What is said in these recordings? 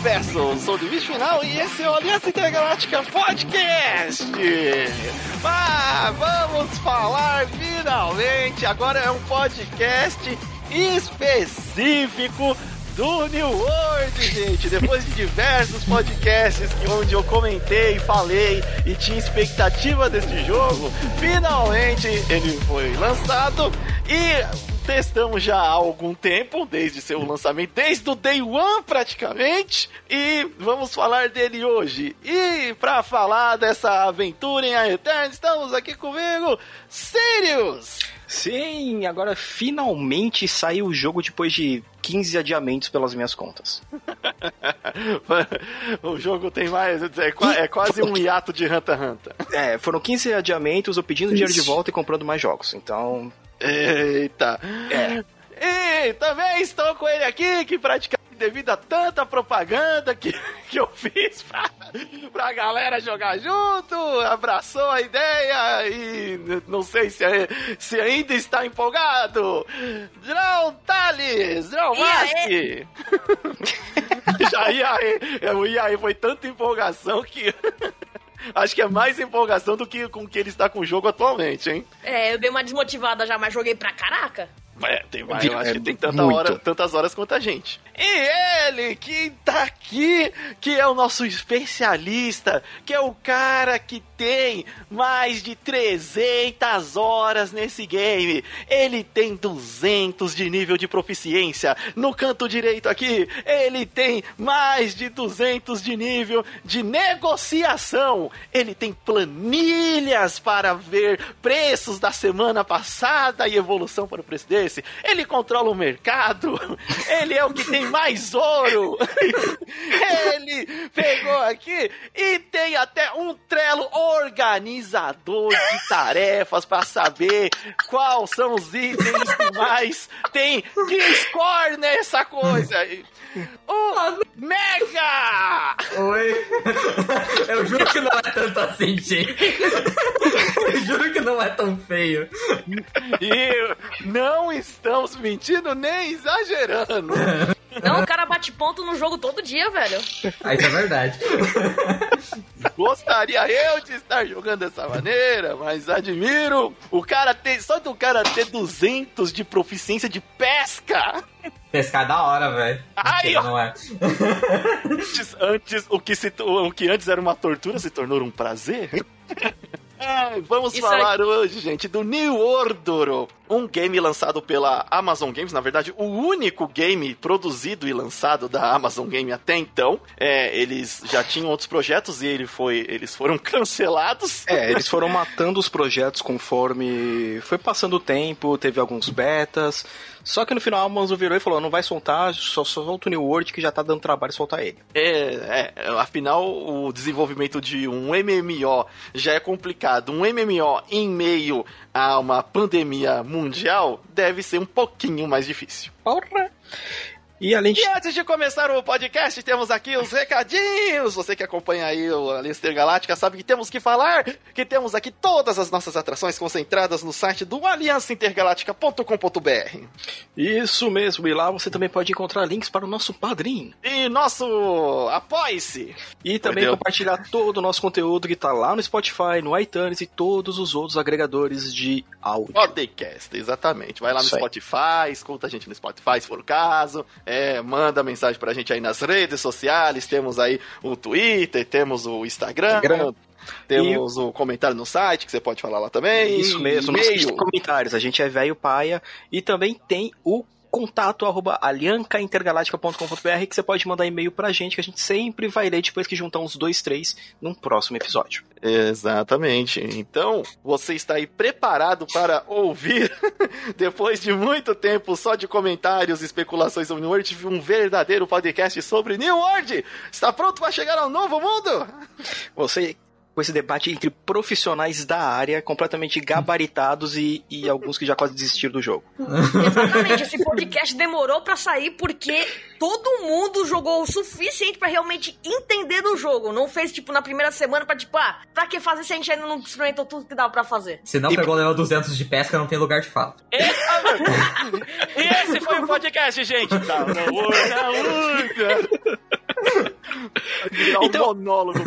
Universo, sou o Divis Final e esse é o Aliança Intergaláctica Podcast. Ah, vamos falar finalmente, agora é um podcast específico do New World, gente. Depois de diversos podcasts onde eu comentei, falei e tinha expectativa desse jogo, finalmente ele foi lançado e testamos já há algum tempo, desde seu lançamento, desde o Day One praticamente, e vamos falar dele hoje. E para falar dessa aventura em A Eterna, estamos aqui comigo, Sirius! Sim, agora finalmente saiu o jogo depois de 15 adiamentos pelas minhas contas. o jogo tem mais. É, é quase um hiato de Hunter x Hunter. É, foram 15 adiamentos, eu pedindo dinheiro de volta e comprando mais jogos. Então. Eita! É. E também estou com ele aqui, que praticamente devido a tanta propaganda que, que eu fiz pra, pra galera jogar junto, abraçou a ideia e não sei se, se ainda está empolgado. Drão Thales, Drão Mask. Já ia aí, o IAE foi tanta empolgação que. Acho que é mais empolgação do que com que ele está com o jogo atualmente, hein? É, eu dei uma desmotivada já, mas joguei pra caraca. É, tem mais, eu acho que tem tanta hora, tantas horas quanto a gente. E ele que tá aqui, que é o nosso especialista, que é o cara que tem mais de 300 horas nesse game. Ele tem 200 de nível de proficiência. No canto direito aqui, ele tem mais de 200 de nível de negociação. Ele tem planilhas para ver preços da semana passada e evolução para o preço desse. Ele controla o mercado. Ele é o que tem mais ouro. Ele pegou aqui e tem até um trelo organizador de tarefas para saber quais são os itens que mais tem de score nessa coisa. O Mega! Oi! Eu juro que não é tanto assim, gente. Eu juro que não é tão feio. E não estamos mentindo nem exagerando. Não, o cara bate ponto no jogo todo dia, velho. Ah, isso é verdade. Gostaria eu de estar jogando dessa maneira, mas admiro o cara ter. Só do cara ter 200 de proficiência de pesca. Pescar é da hora, velho. Ai, não é. Antes, antes o, que se, o que antes era uma tortura se tornou um prazer. vamos Isso falar hoje, gente, do New Order, um game lançado pela Amazon Games, na verdade, o único game produzido e lançado da Amazon Game até então. É, eles já tinham outros projetos e ele foi, eles foram cancelados. É, eles foram matando os projetos conforme foi passando o tempo, teve alguns betas. Só que no final a Amazon virou e falou: não vai soltar, só solta o New World que já tá dando trabalho soltar ele. É, é, afinal, o desenvolvimento de um MMO já é complicado. Um MMO em meio a uma pandemia mundial deve ser um pouquinho mais difícil. Porra! E, além de... e antes de começar o podcast, temos aqui os recadinhos. Você que acompanha aí o Alistair Galáctica sabe que temos que falar que temos aqui todas as nossas atrações concentradas no site do aliançaintergaláctica.com.br. Isso mesmo, e lá você também pode encontrar links para o nosso padrinho. E nosso apoie-se. E também Entendeu? compartilhar todo o nosso conteúdo que está lá no Spotify, no iTunes e todos os outros agregadores de áudio. Podcast, exatamente. Vai lá no Isso Spotify, aí. escuta a gente no Spotify se for o caso. É, manda mensagem pra gente aí nas redes sociais. Temos aí o Twitter, temos o Instagram. Instagram. Temos e... o comentário no site, que você pode falar lá também. Isso mesmo, nos comentários. A gente é velho paia. E também tem o contato arroba aliancaintergaláctica.com.br que você pode mandar e-mail pra gente que a gente sempre vai ler depois que juntar uns dois, três num próximo episódio. Exatamente. Então, você está aí preparado para ouvir, depois de muito tempo só de comentários e especulações sobre New World, um verdadeiro podcast sobre New World? Está pronto para chegar ao novo mundo? Você com esse debate entre profissionais da área, completamente gabaritados e, e alguns que já quase desistiram do jogo. Exatamente, esse podcast demorou para sair porque todo mundo jogou o suficiente para realmente entender do jogo. Não fez, tipo, na primeira semana pra, tipo, ah, pra que fazer se a gente ainda não experimentou tudo que dava pra fazer? Se não e... pegou o level 200 de pesca, não tem lugar de fala. e esse foi o podcast, gente. Tá, não, não, não, Virar um Então- monólogo.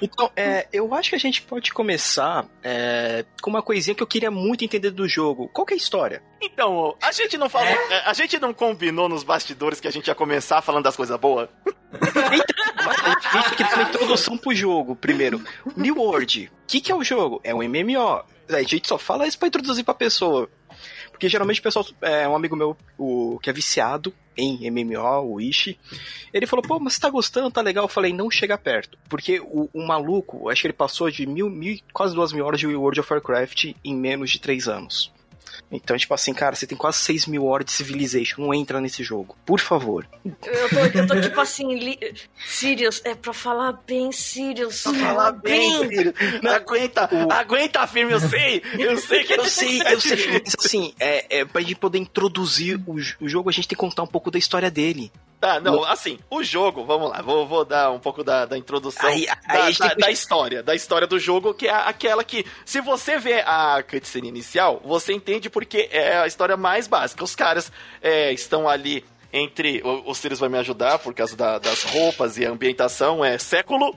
Então, é, eu acho que a gente pode começar é, com uma coisinha que eu queria muito entender do jogo. Qual que é a história? Então, a gente não falou. é, A gente não combinou nos bastidores que a gente ia começar falando das coisas boas? A gente tem que dar uma introdução pro jogo, primeiro. New World. O que, que é o jogo? É um MMO. A gente só fala isso pra introduzir pra pessoa. Porque geralmente o pessoal. É um amigo meu o, que é viciado em MMO, o Ishi. Ele falou, pô, mas tá gostando, tá legal? Eu falei, não chega perto. Porque o, o maluco, acho que ele passou de mil, mil, quase duas mil horas de World of Warcraft em menos de três anos. Então, tipo assim, cara, você tem quase 6 mil horas de Civilization. Não entra nesse jogo. Por favor. Eu tô, eu tô tipo assim, li... Sirius, é pra falar bem, Sirius. Fala bem, filho. Não aguenta, aguenta firme, eu sei. Eu sei que Eu sei, eu sei. Mas assim, é, é, pra gente poder introduzir o, o jogo, a gente tem que contar um pouco da história dele. Tá, não, assim, o jogo, vamos lá, vou, vou dar um pouco da, da introdução Aí- aí da, da- que- da história, da história do jogo, que é aquela que, se você vê a cutscene inicial, você entende porque é a história mais básica. Os caras é, estão ali entre. O, o Sirius vai me ajudar por causa da- das roupas e a ambientação, é século.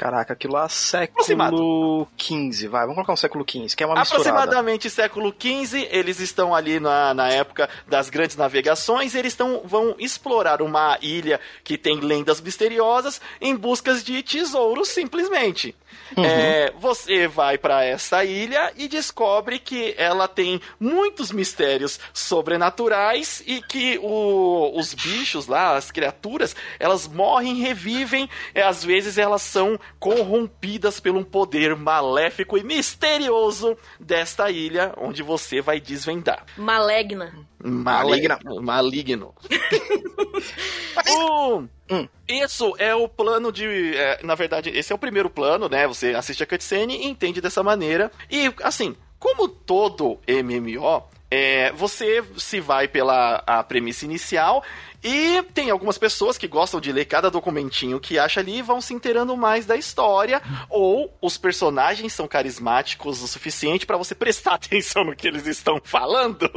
Caraca, aquilo lá século XV, vai, vamos colocar um século XV, que é uma misturada. Aproximadamente século XV, eles estão ali na, na época das grandes navegações, eles estão, vão explorar uma ilha que tem lendas misteriosas em busca de tesouros, simplesmente. É, você vai para essa ilha e descobre que ela tem muitos mistérios sobrenaturais e que o- os bichos lá, as criaturas, elas morrem, revivem, e às vezes elas são corrompidas por um poder maléfico e misterioso desta ilha, onde você vai desvendar. Malegna. Maligna. Maligno. o... Hum. Isso é o plano de. é, na verdade, esse é o primeiro plano, né? Você assiste a cutscene e entende dessa maneira. E, assim, como todo MMO, é, você se vai pela a premissa inicial. E tem algumas pessoas que gostam de ler cada documentinho que acha ali e vão se inteirando mais da história. Ou os personagens são carismáticos o suficiente para você prestar atenção no que eles estão falando.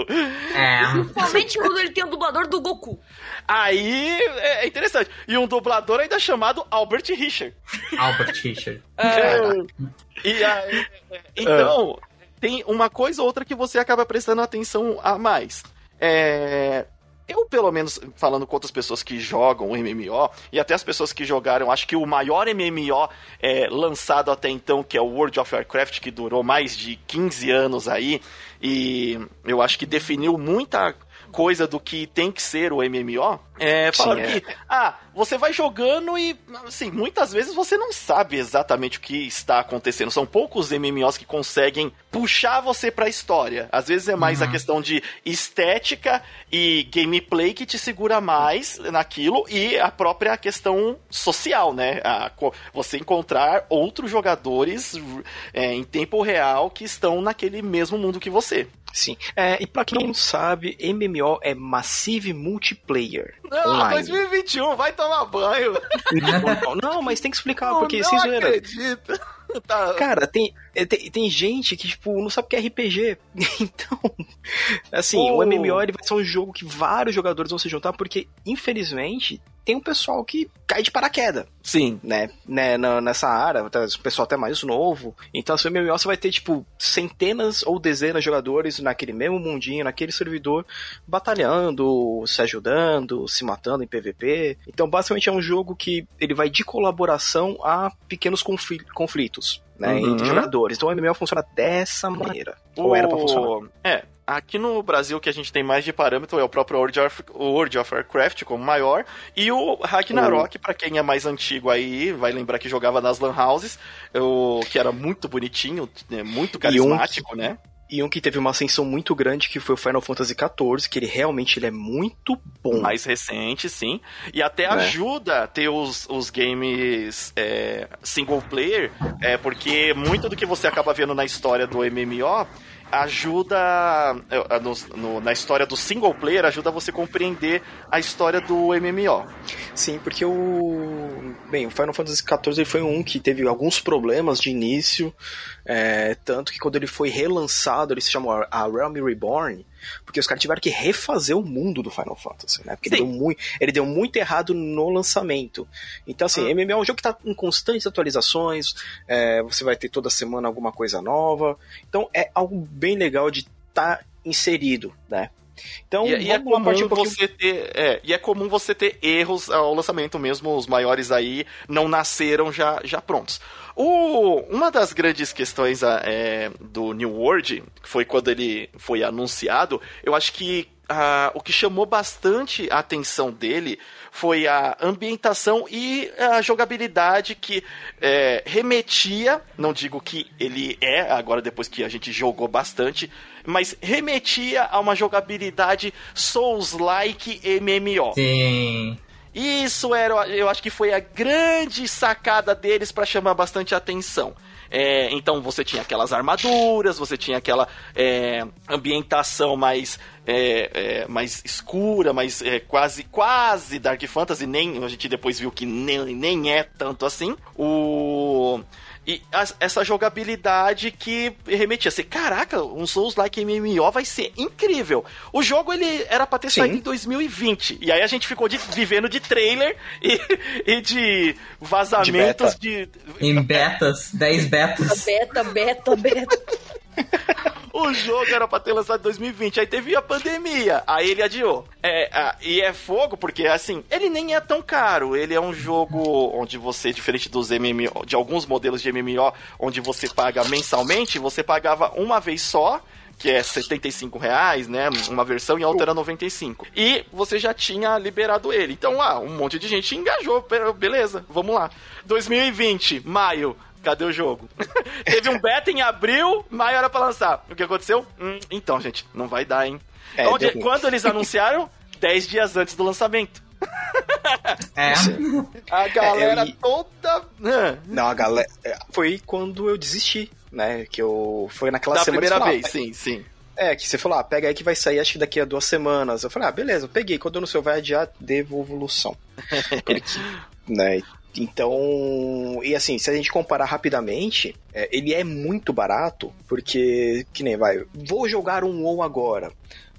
É. Principalmente quando ele tem o dublador do Goku. Aí é é interessante. E um dublador ainda chamado Albert Richard. Albert Richard. E aí, então, tem uma coisa ou outra que você acaba prestando atenção a mais. É. Eu, pelo menos, falando com outras pessoas que jogam o MMO, e até as pessoas que jogaram, acho que o maior MMO é, lançado até então, que é o World of Warcraft, que durou mais de 15 anos aí, e eu acho que definiu muita coisa do que tem que ser o MMO, é, falaram é. que, ah, você vai jogando e, assim, muitas vezes você não sabe exatamente o que está acontecendo. São poucos MMOs que conseguem puxar você pra história. Às vezes é mais a questão de estética e gameplay que te segura mais naquilo e a própria questão social, né? A você encontrar outros jogadores é, em tempo real que estão naquele mesmo mundo que você. Sim. É, e pra quem não sabe, MMO é Massive Multiplayer. Não, online. 2021, vai tomar banho. Não, não, mas tem que explicar, porque não sem zoeira. acredita. Tá. Cara, tem, é, tem, tem gente que, tipo, não sabe o que é RPG. Então, assim, Oh. o MMO ele vai ser um jogo que vários jogadores vão se juntar, porque, infelizmente, tem um pessoal que cai de paraquedas, Sim. né? né nessa área, o pessoal até mais novo. Então, assim, o MMO você vai ter, tipo, centenas ou dezenas de jogadores naquele mesmo mundinho, naquele servidor, batalhando, se ajudando, se matando em PVP. Então, basicamente, é um jogo que ele vai de colaboração a pequenos confli- conflitos. Né, Uhum. entre jogadores. Então o MMO funciona dessa maneira. Ou era pra funcionar. É, aqui no Brasil o que a gente tem mais de parâmetro é o próprio World of, World of Warcraft como maior e o Ragnarok, pra quem é mais antigo aí, vai lembrar que jogava nas lan houses, o, que era muito bonitinho, né, muito carismático, né? E um que teve uma ascensão muito grande, que foi o Final Fantasy XIV, que ele realmente ele é muito bom. Mais recente, sim. E até É. ajuda a ter os, os games é, single player, é, porque muito do que você acaba vendo na história do MMO ajuda no- no- na história do single player ajuda você a compreender a história do MMO. Sim, porque o. Bem, o Final Fantasy XIV foi um que teve alguns problemas de início. é, tanto que quando ele foi relançado, ele se chamou a Realm Reborn. Porque os caras tiveram que refazer o mundo do Final Fantasy, né? Porque ele deu, muito, ele deu muito errado no lançamento. Então, assim, hum. MMO é um jogo que tá em constantes atualizações, é, você vai ter toda semana alguma coisa nova. Então, é algo bem legal de estar tá inserido, né? Então, e, e é comum um você ter, é, e é comum você ter erros ao lançamento mesmo, os maiores aí não nasceram já, já prontos. O, uma das grandes questões é, do New World, que foi quando ele foi anunciado, eu acho que uh, o que chamou bastante a atenção dele foi a ambientação e a jogabilidade que é, remetia, não digo que ele é, agora depois que a gente jogou bastante, mas remetia a uma jogabilidade Souls-like MMO. Sim. Isso era, eu acho que foi a grande sacada deles para chamar bastante atenção. É, então você tinha aquelas armaduras, você tinha aquela é, ambientação mais, é, é mais escura, mais é, quase quase Dark Fantasy, nem a gente depois viu que nem, nem é tanto assim. O e as, essa jogabilidade que remetia assim, caraca, um Souls-like MMO vai ser incrível. O jogo ele era pra ter Sim. saído em 2020. E aí a gente ficou de, vivendo de trailer e, e de vazamentos de, beta. de. Em betas, 10 betas. Beta, beta, beta. O jogo era pra ter lançado em 2020, aí teve a pandemia, aí ele adiou. É, e é fogo porque, assim, ele nem é tão caro. Ele é um jogo onde você, diferente dos MMO, de alguns modelos de MMO, onde você paga mensalmente, você pagava uma vez só que é 75 reais, né? Uma versão e a outra era 95. E você já tinha liberado ele. Então, ah, um monte de gente engajou. Beleza, vamos lá. 2020, maio, Cadê o jogo? Teve um beta em abril, maio era pra lançar. O que aconteceu? Hum, então, gente, não vai dar, hein? É, Onde, quando eles anunciaram? 10 dias antes do lançamento. É. A galera é, eu... toda. Não, a galera. É, foi quando eu desisti, né? Que eu. Foi naquela da semana. primeira falou, vez, ah, sim, sim. É, que você falou, ah, pega aí que vai sair acho que daqui a duas semanas. Eu falei, ah, beleza, eu peguei. Quando eu não sei, vai adiar devolução. Porque, né? Então, e assim, se a gente comparar rapidamente, é, ele é muito barato, porque, que nem vai, vou jogar um WoW agora.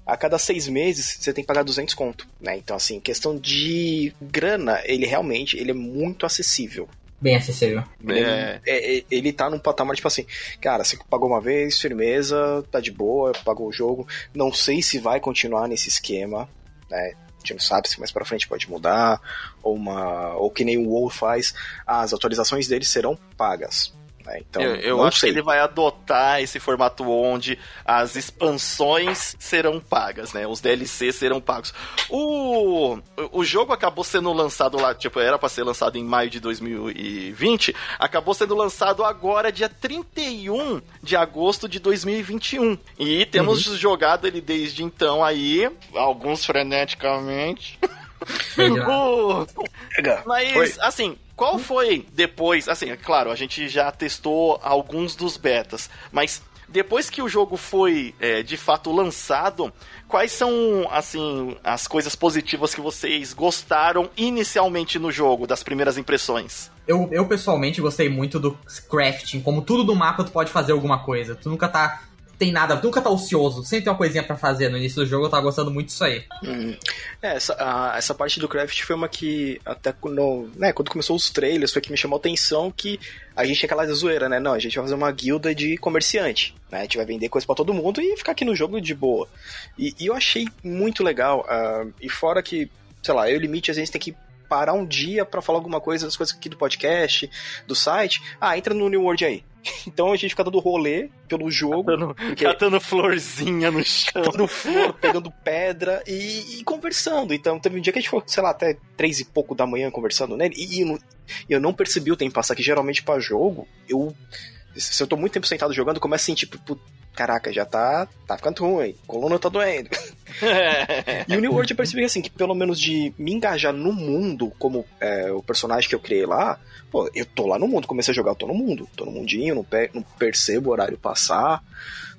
A cada seis meses você tem que pagar 200 conto, né? Então, assim, questão de grana, ele realmente ele é muito acessível. Bem acessível. Ele, é. é. É, ele tá num patamar, tipo assim, cara, você pagou uma vez, firmeza, tá de boa, pagou o jogo. Não sei se vai continuar nesse esquema, né? Gente não sabe se mais para frente pode mudar, ou uma ou que nem o WoW faz, as atualizações dele serão pagas. Né? Então, eu, eu acho sei. que ele vai adotar esse formato onde as expansões serão pagas, né? Os DLCs serão pagos. O, o jogo acabou sendo lançado lá, tipo, era para ser lançado em maio de 2020, acabou sendo lançado agora, dia 31 de agosto de 2021. E temos uhum. jogado ele desde então aí, alguns freneticamente. o... Mas, assim, qual foi depois? Assim, é claro, a gente já testou alguns dos betas, mas depois que o jogo foi é, de fato lançado, quais são assim as coisas positivas que vocês gostaram inicialmente no jogo, das primeiras impressões? Eu, eu pessoalmente gostei muito do crafting, como tudo do mapa tu pode fazer alguma coisa. Tu nunca tá tem nada, nunca tá ocioso, sempre tem uma coisinha para fazer no início do jogo, eu tava gostando muito disso aí. Hum. É, essa, a, essa parte do craft foi uma que, até quando, né, quando começou os trailers, foi que me chamou a atenção que a gente tinha aquela zoeira, né? Não, a gente vai fazer uma guilda de comerciante, né? A gente vai vender coisa para todo mundo e ficar aqui no jogo de boa. E, e eu achei muito legal, uh, e fora que, sei lá, eu Limite a gente tem que parar um dia para falar alguma coisa das coisas aqui do podcast, do site. Ah, entra no New World aí. Então a gente fica dando rolê pelo jogo. Catando, porque... catando florzinha no chão. Catando flor, pegando pedra e, e, conversando. Então teve um dia que a gente foi, sei lá, até três e pouco da manhã conversando nele. E, e eu não percebi o tempo passar, que geralmente para jogo, eu. Se eu tô muito tempo sentado jogando, eu começo a sentir, tipo, caraca, já tá, tá ficando ruim, coluna tá doendo. e o New World eu percebi assim, que pelo menos de me engajar no mundo, como é, o personagem que eu criei lá, pô, eu tô lá no mundo, comecei a jogar, eu tô no mundo, tô no mundinho, não, não percebo o horário passar,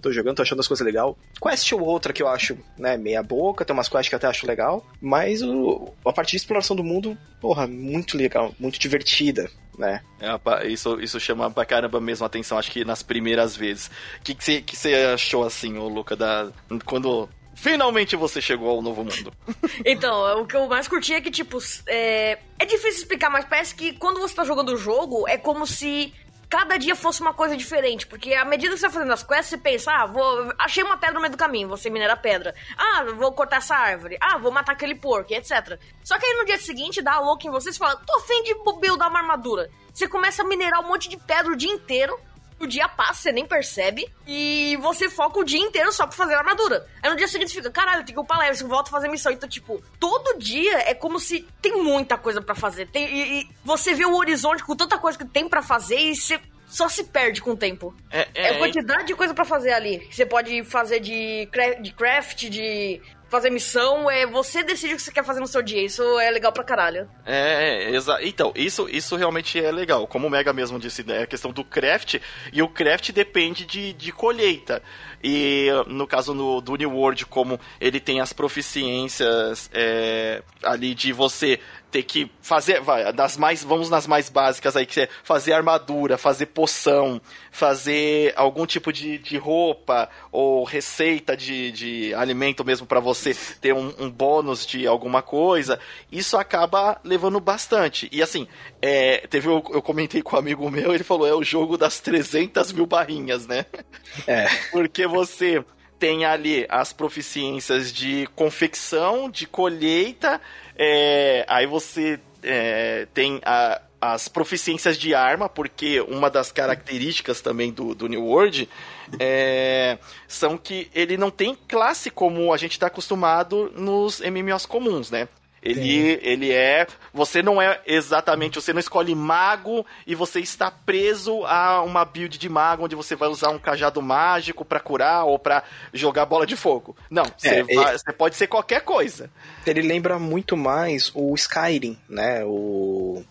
tô jogando, tô achando as coisas legal. Quest ou outra que eu acho, né, meia boca, tem umas quests que eu até acho legal, mas o, a parte de exploração do mundo, porra, muito legal, muito divertida né? É, isso, isso chama pra caramba mesmo a atenção, acho que nas primeiras vezes. O que você que que achou, assim, o Luca, da, quando Finalmente você chegou ao novo mundo. então, o que eu mais curti é que, tipo, é, é difícil explicar, mas parece que quando você tá jogando o jogo, é como se cada dia fosse uma coisa diferente. Porque à medida que você vai fazendo as quests, você pensa, ah, vou. Achei uma pedra no meio do caminho, você minera a pedra. Ah, vou cortar essa árvore. Ah, vou matar aquele porco, etc. Só que aí no dia seguinte dá a louca em você e fala, tô afim de buildar uma armadura. Você começa a minerar um monte de pedra o dia inteiro o dia passa, você nem percebe, e você foca o dia inteiro só pra fazer a armadura. Aí no dia seguinte você fica, caralho, tem que upar level, você volta a fazer missão. Então, tipo, todo dia é como se tem muita coisa para fazer. Tem, e, e, você vê o horizonte com tanta coisa que tem para fazer e você só se perde com o tempo. É, é, é quantidade de coisa para fazer ali. Você pode fazer de, de craft, de fazer missão, é você decide o que você quer fazer no seu dia. Isso é legal pra caralho. É, é exato. Então, isso, isso realmente é legal. Como o Mega mesmo disse, né? A questão do craft, e o craft depende de, de colheita. E no caso no, do New World, como ele tem as proficiências é, ali de você ter que fazer, vai, das mais, vamos nas mais básicas aí, que é fazer armadura, fazer poção, fazer algum tipo de, de roupa ou receita de, de alimento mesmo para você ter um, um, bônus de alguma coisa, isso acaba levando bastante. E assim, é, teve eu, eu comentei com um amigo meu, ele falou, é o jogo das 300 mil barrinhas, né? É. Porque você tem ali as proficiências de confecção, de colheita, é, aí você é, tem a, as proficiências de arma, porque uma das características também do, do New World é, são que ele não tem classe como a gente está acostumado nos MMOs comuns, né? Ele, ele é. Você não é exatamente. Você não escolhe mago e você está preso a uma build de mago onde você vai usar um cajado mágico para curar ou para jogar bola de fogo. Não, é, você, vai, você pode ser qualquer coisa. Ele lembra muito mais o Skyrim, né? O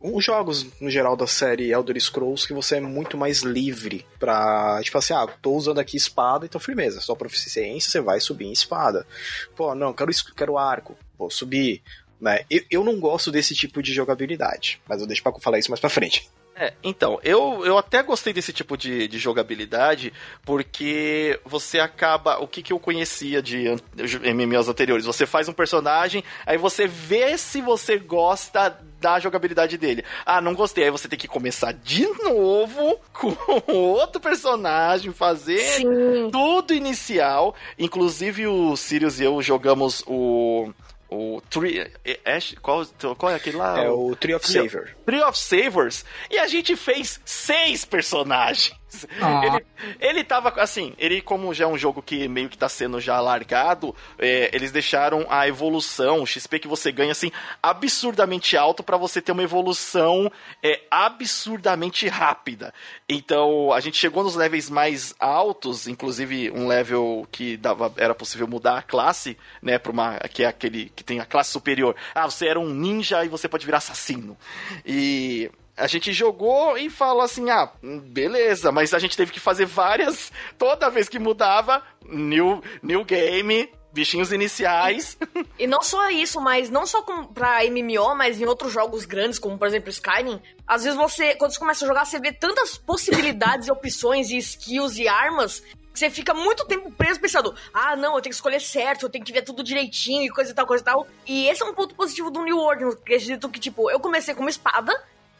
os jogos no geral da série Elder Scrolls que você é muito mais livre pra, tipo assim, ah, tô usando aqui espada, então firmeza, só proficiência, você vai subir em espada. Pô, não, quero, quero arco vou subir. Né? Eu, eu não gosto desse tipo de jogabilidade, mas eu deixo pra falar isso mais pra frente. É, então, eu, eu até gostei desse tipo de, de jogabilidade, porque você acaba. O que, que eu conhecia de MMOs anteriores? Você faz um personagem, aí você vê se você gosta da jogabilidade dele. Ah, não gostei. Aí você tem que começar de novo com outro personagem, fazer Sim. tudo inicial. Inclusive o Sirius e eu jogamos o o Tree. Ash, qual, qual é aquele lá? É o Tree of Savers. Tree of Savers. E a gente fez seis personagens. Ah. Ele, ele tava assim, ele, como já é um jogo que meio que tá sendo já largado, é, eles deixaram a evolução, o XP que você ganha, assim, absurdamente alto para você ter uma evolução é, absurdamente rápida. Então, a gente chegou nos levels mais altos, inclusive um level que dava, era possível mudar a classe, né, pra uma, que é aquele que tem a classe superior. Ah, você era um ninja e você pode virar assassino. E a gente jogou e falou assim: ah, beleza, mas a gente teve que fazer várias. Toda vez que mudava, new, new game, bichinhos iniciais. E, não só isso, mas não só com, pra MMO, mas em outros jogos grandes, como por exemplo Skyrim. Às vezes você, quando você começa a jogar, você vê tantas possibilidades e opções e skills e armas que você fica muito tempo preso pensando, ah, não, eu tenho que escolher certo, eu tenho que ver tudo direitinho e coisa e tal, coisa e tal. E esse é um ponto positivo do New World, eu acredito que, tipo, eu comecei com uma espada,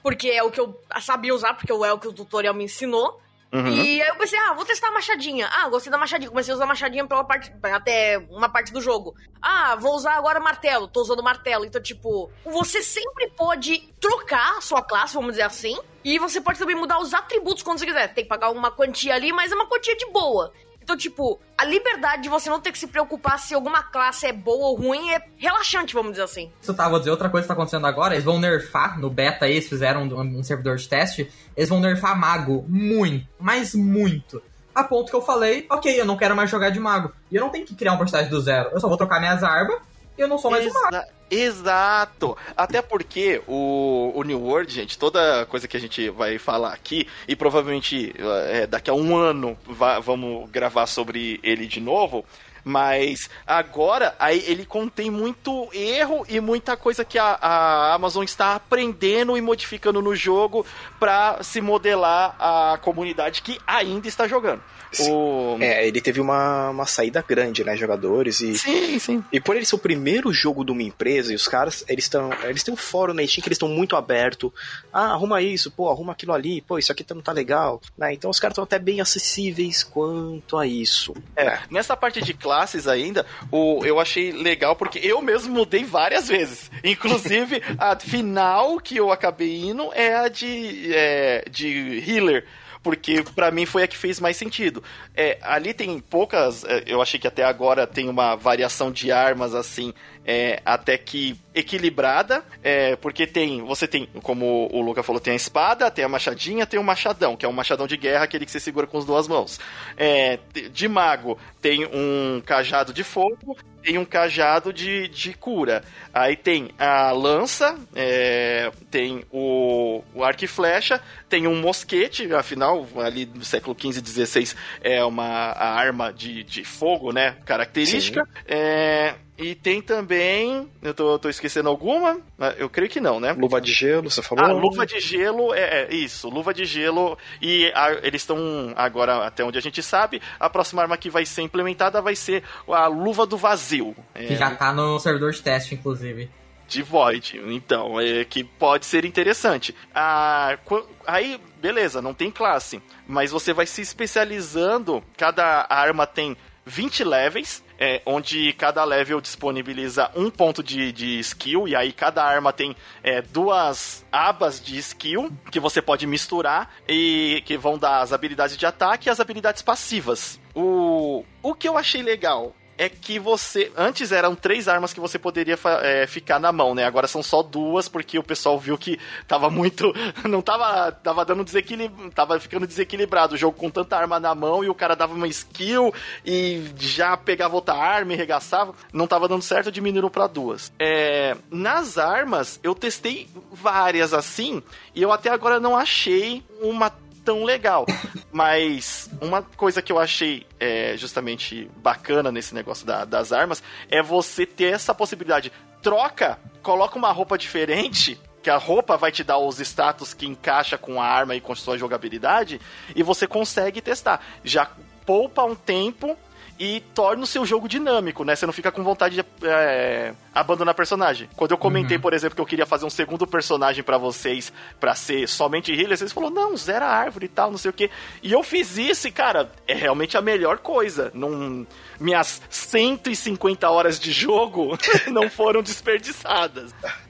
porque é o que eu sabia usar, porque é o que o tutorial me ensinou. Uhum. E aí eu pensei, ah, vou testar a machadinha. Ah, gostei da machadinha. Comecei a usar a machadinha pela parte, até uma parte do jogo. Ah, vou usar agora martelo. Tô usando martelo. Então, tipo, você sempre pode trocar a sua classe, vamos dizer assim. E você pode também mudar os atributos quando você quiser. Tem que pagar uma quantia ali, mas é uma quantia de boa. Então, tipo, a liberdade de você não ter que se preocupar se alguma classe é boa ou ruim é relaxante, vamos dizer assim. Isso tá, vou dizer outra coisa que tá acontecendo agora, eles vão nerfar, no beta aí, eles fizeram um, um servidor de teste, eles vão nerfar mago muito, mas muito. A ponto que eu falei, ok, eu não quero mais jogar de mago. E eu não tenho que criar um personagem do zero. Eu só vou trocar minhas armas e eu não sou mais Exa um mago. Exato! Até porque o, o New World, gente, toda coisa que a gente vai falar aqui, e provavelmente é, daqui a um ano vamos gravar sobre ele de novo, Mas agora, aí ele contém muito erro e muita coisa que a, a Amazon está aprendendo e modificando no jogo para se modelar a comunidade que ainda está jogando. O... É, ele teve uma, uma saída grande, né, jogadores e... Sim, sim. E por ele ser o primeiro jogo de uma empresa, e os caras, eles estão... Eles têm um fórum na Steam que eles estão muito aberto. Ah, arruma isso, pô, arruma aquilo ali, pô, isso aqui não tá legal. Né? Então os caras estão até bem acessíveis quanto a isso. É, nessa parte de classes ainda, o, eu achei legal porque eu mesmo mudei várias vezes. Inclusive, a final que eu acabei indo é a de, é, de healer porque para mim foi a que fez mais sentido. É, ali tem poucas, é, eu achei que até agora tem uma variação de armas assim, é, até que equilibrada, é, porque tem, você tem, como o Luca falou, tem a espada, tem a machadinha, tem o machadão, que é um machadão de guerra, aquele que você segura com as duas mãos. É, de mago tem um cajado de fogo tem um cajado de, de cura. Aí tem a lança, é, tem o, o arco e flecha, tem um mosquete, afinal, ali no século XV e XVI é uma arma de, de fogo, né? Característica. É, e tem também. Eu tô, tô, esquecendo alguma? Eu creio que não, né? Luva de gelo, você falou? Ah, luva de gelo, é, é isso, luva de gelo. E a, eles estão agora, até onde a gente sabe, a próxima arma que vai ser implementada vai ser a luva do vazio. É, que já tá no servidor de teste, inclusive. De Void, então, é, que pode ser interessante. Ah, aí, beleza, não tem classe, mas você vai se especializando, cada arma tem 20 levels, é, onde cada level disponibiliza um ponto de, de skill, e aí cada arma tem é, duas abas de skill que você pode misturar e que vão dar as habilidades de ataque e as habilidades passivas. O, o que eu achei legal é que você. Antes eram três armas que você poderia é, ficar na mão, né? Agora são só duas, porque o pessoal viu que tava muito. Não tava. Tava dando desequilíbrio. Tava ficando desequilibrado o jogo com tanta arma na mão e o cara dava uma skill e já pegava outra arma e regaçava. Não tava dando certo, diminuíram para duas. É, nas armas, eu testei várias assim, e eu até agora não achei uma tão legal. Mas uma coisa que eu achei é, justamente bacana nesse negócio da, das armas é você ter essa possibilidade. Troca, coloca uma roupa diferente que a roupa vai te dar os status que encaixa com a arma e com sua jogabilidade, e você consegue testar. Já poupa um tempo e torna o seu jogo dinâmico, né? Você não fica com vontade de é, abandonar personagem. Quando eu comentei, uhum. por exemplo, que eu queria fazer um segundo personagem para vocês, para ser somente healer, vocês falaram, não, zera a árvore e tal, não sei o que. E eu fiz isso e, cara, é realmente a melhor coisa. Não... Minhas 150 horas de jogo não foram desperdiçadas.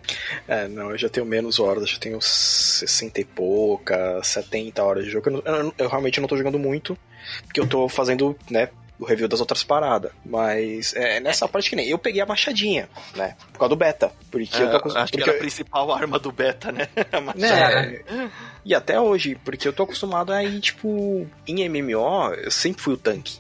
É, não, eu já tenho menos horas, já tenho 60 e pouca, 70 horas de jogo. Eu, eu, eu realmente não tô jogando muito, porque eu tô fazendo, né, o review das outras paradas. Mas é nessa parte que nem. Eu peguei a machadinha, né? Por causa do beta. Porque é, eu tô acostumado. Acho que era a principal arma do beta, né? A machadinha. Né? E até hoje, porque eu tô acostumado a ir, tipo, em MMO, eu sempre fui o tanque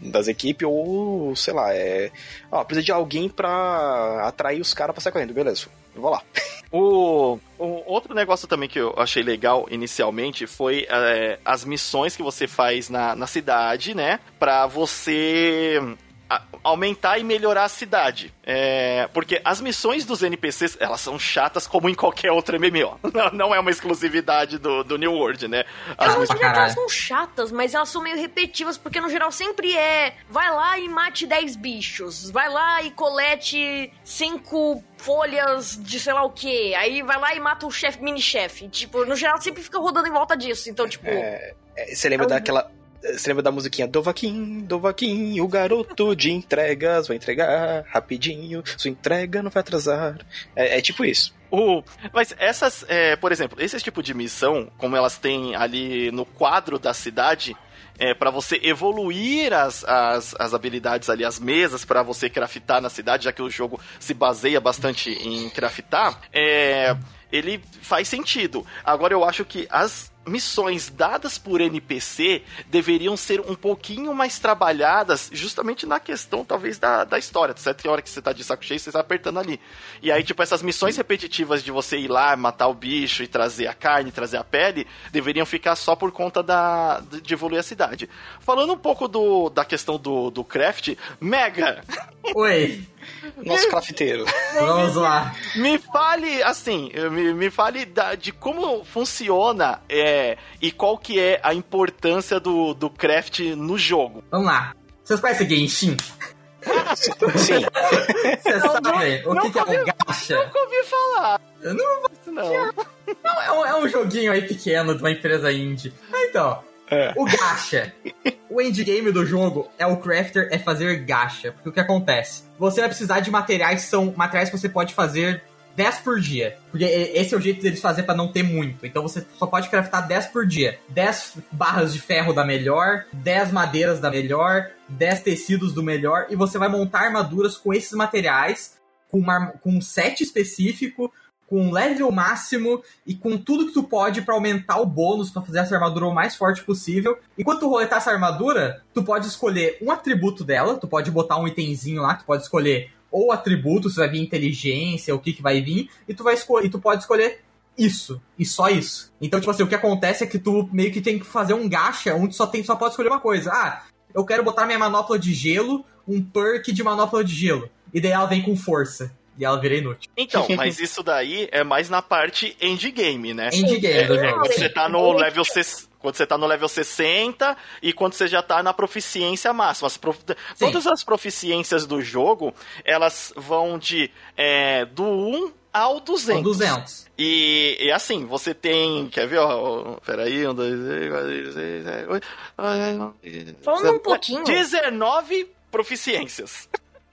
das equipes, ou sei lá, é. Ó, precisa de alguém pra atrair os caras pra sair correndo, beleza. Vou lá. O, o, outro negócio também que eu achei legal inicialmente foi é, as missões que você faz na, na cidade, né? Pra você aumentar e melhorar a cidade. É, porque as missões dos NPCs, elas são chatas como em qualquer outro MMO. Não, não é uma exclusividade do, do New World, né? As eu não diria que elas são chatas, mas elas são meio repetitivas, porque no geral sempre é vai lá e mate 10 bichos, vai lá e colete 5 folhas de sei lá o que, aí vai lá e mata o chefe, mini-chefe. Tipo, no geral sempre fica rodando em volta disso. Então, tipo. É, é você lembra é um... daquela você lembra da musiquinha Dovaquim, Dovaquim, o garoto de entregas vai entregar rapidinho, sua entrega não vai atrasar. É, é tipo isso. O, mas essas, é, por exemplo, esse tipo de missão, como elas têm ali no quadro da cidade, é, para você evoluir as, as, as habilidades ali, as mesas para você craftar na cidade, já que o jogo se baseia bastante em craftar, é, ele faz sentido. Agora eu acho que as missões dadas por NPC deveriam ser um pouquinho mais trabalhadas, justamente na questão, talvez, da, da história. Certo? Tem hora que você tá de saco cheio, você tá apertando ali. E aí, tipo, essas missões repetitivas de você ir lá, matar o bicho e trazer a carne, trazer a pele, deveriam ficar só por conta da, de evoluir a cidade. Falando um pouco do, da questão do, do craft, Mega! Oi! Nosso crafteiro. Vamos lá. Me fale, assim, me, me fale da, de como funciona é, e qual que é a importância do, do craft no jogo. Vamos lá. Vocês conhecem Genshin? Sim. Vocês sabem o que, que é o gacha? Nunca ouvi falar. Eu não vou Não. Não, é um, é um joguinho aí pequeno de uma empresa indie. Então, É. o gacha. o endgame do jogo é o crafter, é fazer gacha. Porque o que acontece? Você vai precisar de materiais são materiais que você pode fazer 10 por dia. Porque esse é o jeito deles fazer pra não ter muito. Então você só pode craftar 10 por dia. 10 barras de ferro da melhor, 10 madeiras da melhor, 10 tecidos do melhor. E você vai montar armaduras com esses materiais, com, uma, com um set específico, com level máximo e com tudo que tu pode pra aumentar o bônus pra fazer essa armadura o mais forte possível. E quando tu roletar essa armadura, tu pode escolher um atributo dela, tu pode botar um itemzinho lá, tu pode escolher ou atributo, se vai vir inteligência, o que que vai vir, e tu vai escolher, e tu pode escolher isso, e só isso. Então, tipo assim, o que acontece é que tu meio que tem que fazer um gacha onde só tem só pode escolher uma coisa. Ah, eu quero botar minha manopla de gelo, um perk de manopla de gelo. E daí ela vem com força. E ela vira inútil. Então, mas isso daí é mais na parte endgame, né? Endgame do É, jogo. quando você tá no level ses- quando você tá no level 60 e quando você já tá na proficiência máxima. As prof- Todas as proficiências do jogo, elas vão de é, do 1 ao 200. São 200. E, e assim, você tem. Quer ver? Ó, peraí, um, dois, três, quatro, seis, sete, oito. Falando um pouquinho. 19 proficiências.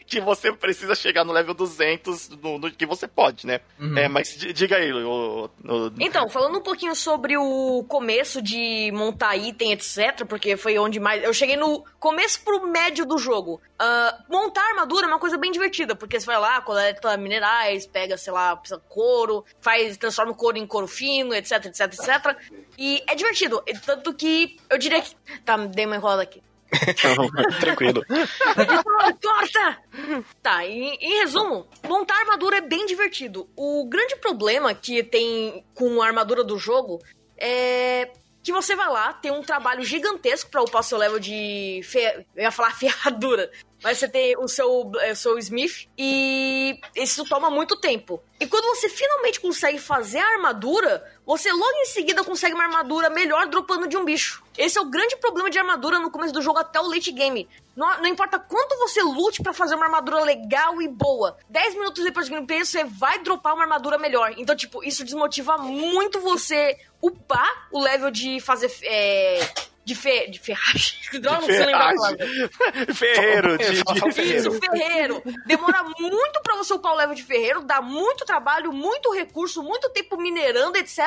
Que você precisa chegar no level 200 no, no que você pode, né? Uhum. É, mas di- diga aí, o, o- Então, falando um pouquinho sobre o começo de montar item, etc., porque foi onde mais. Eu cheguei no começo pro médio do jogo. Ah, montar armadura é uma coisa bem divertida, porque você vai lá, coleta minerais, pega, sei lá, precisa couro, faz, transforma o couro em couro fino, etc, etc, etc. E é divertido. Tanto que eu diria que. Tá, dei uma enrolada aqui. Tranquilo. Corta! Tá, em, em resumo, montar armadura é bem divertido. O grande problema que tem com a armadura do jogo é que você vai lá, tem um trabalho gigantesco pra upar seu level de. Eu ia falar ferradura. Mas você tem o seu, é, o seu Smith e isso toma muito tempo. E quando você finalmente consegue fazer a armadura, você logo em seguida consegue uma armadura melhor dropando de um bicho. Esse é o grande problema de armadura no começo do jogo até o late game. Não, não importa quanto você lute pra fazer uma armadura legal e boa. 10 minutos depois do gameplay, você vai dropar uma armadura melhor. Então, tipo, isso desmotiva muito você upar o level de fazer. É, de, fe, de ferragem. Droga, não sei lembrar a palavra. Ferreiro, de, de- ferreiro. Isso, ferreiro. Demora muito pra você upar o level de ferreiro, dá muito trabalho, muito recurso, muito tempo minerando, etc.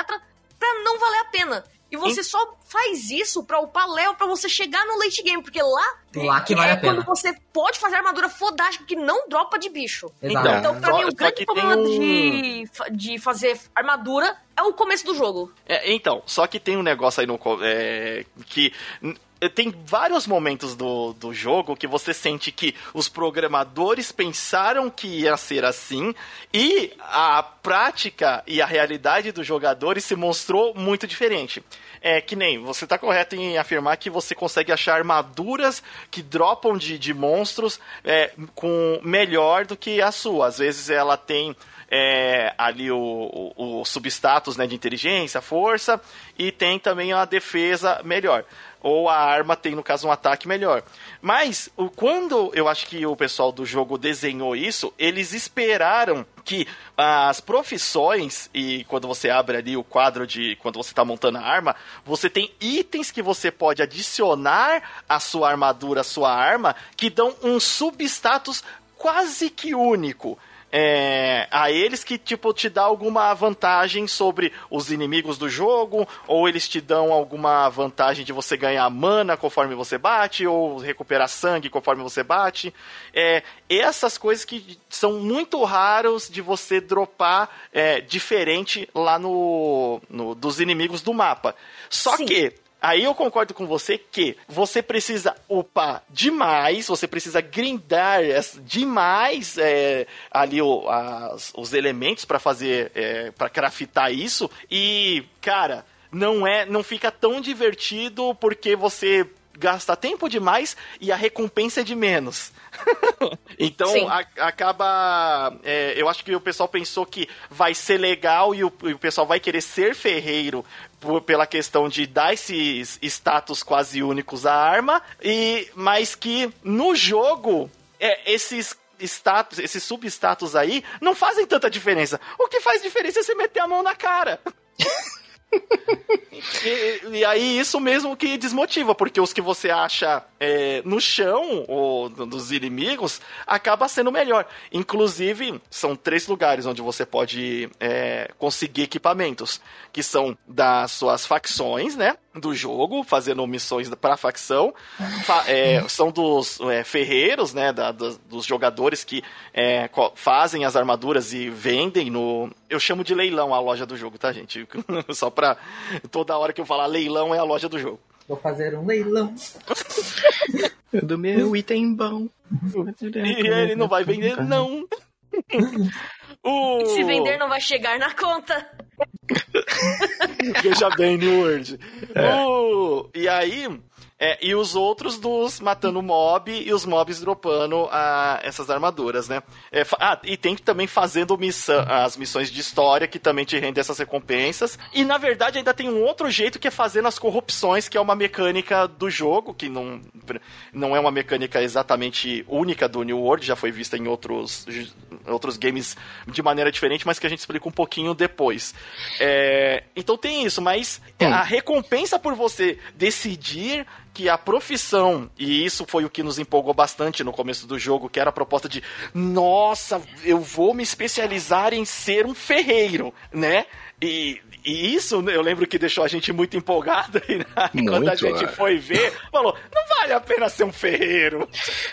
Pra não valer a pena. E você só faz isso pra upar level pra você chegar no late game, porque lá Lá que vale é a pena. quando você pode fazer armadura fodástica que não dropa de bicho. Exato. Então, pra Só- mim, o grande problema um- de, de fazer armadura é o começo do jogo. É, então, só que tem um negócio aí no. é, que. N- Tem vários momentos do, do jogo que você sente que os programadores pensaram que ia ser assim e a prática e a realidade dos jogadores se mostrou muito diferente. É que nem, você tá correto em afirmar que você consegue achar armaduras que dropam de, de monstros é, com melhor do que a sua. Às vezes ela tem é, ali o, o, o substatus né, de inteligência, força, e tem também a defesa melhor. Ou a arma tem, no caso, um ataque melhor. Mas, o, quando eu acho que o pessoal do jogo desenhou isso, eles esperaram que as profissões, e quando você abre ali o quadro de quando você está montando a arma, você tem itens que você pode adicionar à sua armadura, à sua arma, que dão um substatus quase que único. É, a eles que, tipo, te dá alguma vantagem sobre os inimigos do jogo, ou eles te dão alguma vantagem de você ganhar mana conforme você bate, ou recuperar sangue conforme você bate. É, essas coisas que são muito raros de você dropar é, diferente lá no, no, dos inimigos do mapa. Só Sim. que Aí eu concordo com você que você precisa upar demais, você precisa grindar demais é, ali o, as, os elementos para fazer, é, para craftar isso. E, cara, não é, não fica tão divertido porque você gasta tempo demais e a recompensa é de menos. então a, acaba. É, eu acho que o pessoal pensou que vai ser legal e o, e o pessoal vai querer ser ferreiro por, pela questão de dar esses status quase únicos à arma, e mas que no jogo é, esses status, esses substatus aí não fazem tanta diferença. O que faz diferença é você meter a mão na cara. e, e, aí isso mesmo que desmotiva, porque os que você acha é, no chão ou dos inimigos acaba sendo melhor. Inclusive, são três lugares onde você pode é, conseguir equipamentos, que são das suas facções, né? Do jogo, fazendo missões para facção. Fa é, são dos é, ferreiros, né? Da, dos, dos, jogadores que é, fazem as armaduras e vendem no. Eu chamo de leilão a loja do jogo, tá, gente? Só pra. Toda hora que eu falar leilão é a loja do jogo. Vou fazer um leilão. do meu item bom. E ele não vai vender, não. Uh... Se vender, não vai chegar na conta. Veja bem, New World. É. Uh... E aí, é, e os outros dos matando mob e os mobs dropando a, essas armaduras, né? É, ah, e tem também fazendo missão, as missões de história que também te rendem essas recompensas. E na verdade ainda tem um outro jeito que é fazendo as corrupções, que é uma mecânica do jogo, que não, não é uma mecânica exatamente única do New World, já foi vista em outros, outros games de maneira diferente, mas que a gente explica um pouquinho depois. É, então tem isso, mas hum. a recompensa por você decidir que a profissão, e isso foi o que nos empolgou bastante no começo do jogo, que era a proposta de, nossa, eu vou me especializar em ser um ferreiro, né? E, e isso eu lembro que deixou a gente muito empolgado. E muito, quando a gente é. foi ver, falou: não vale a pena ser um ferreiro.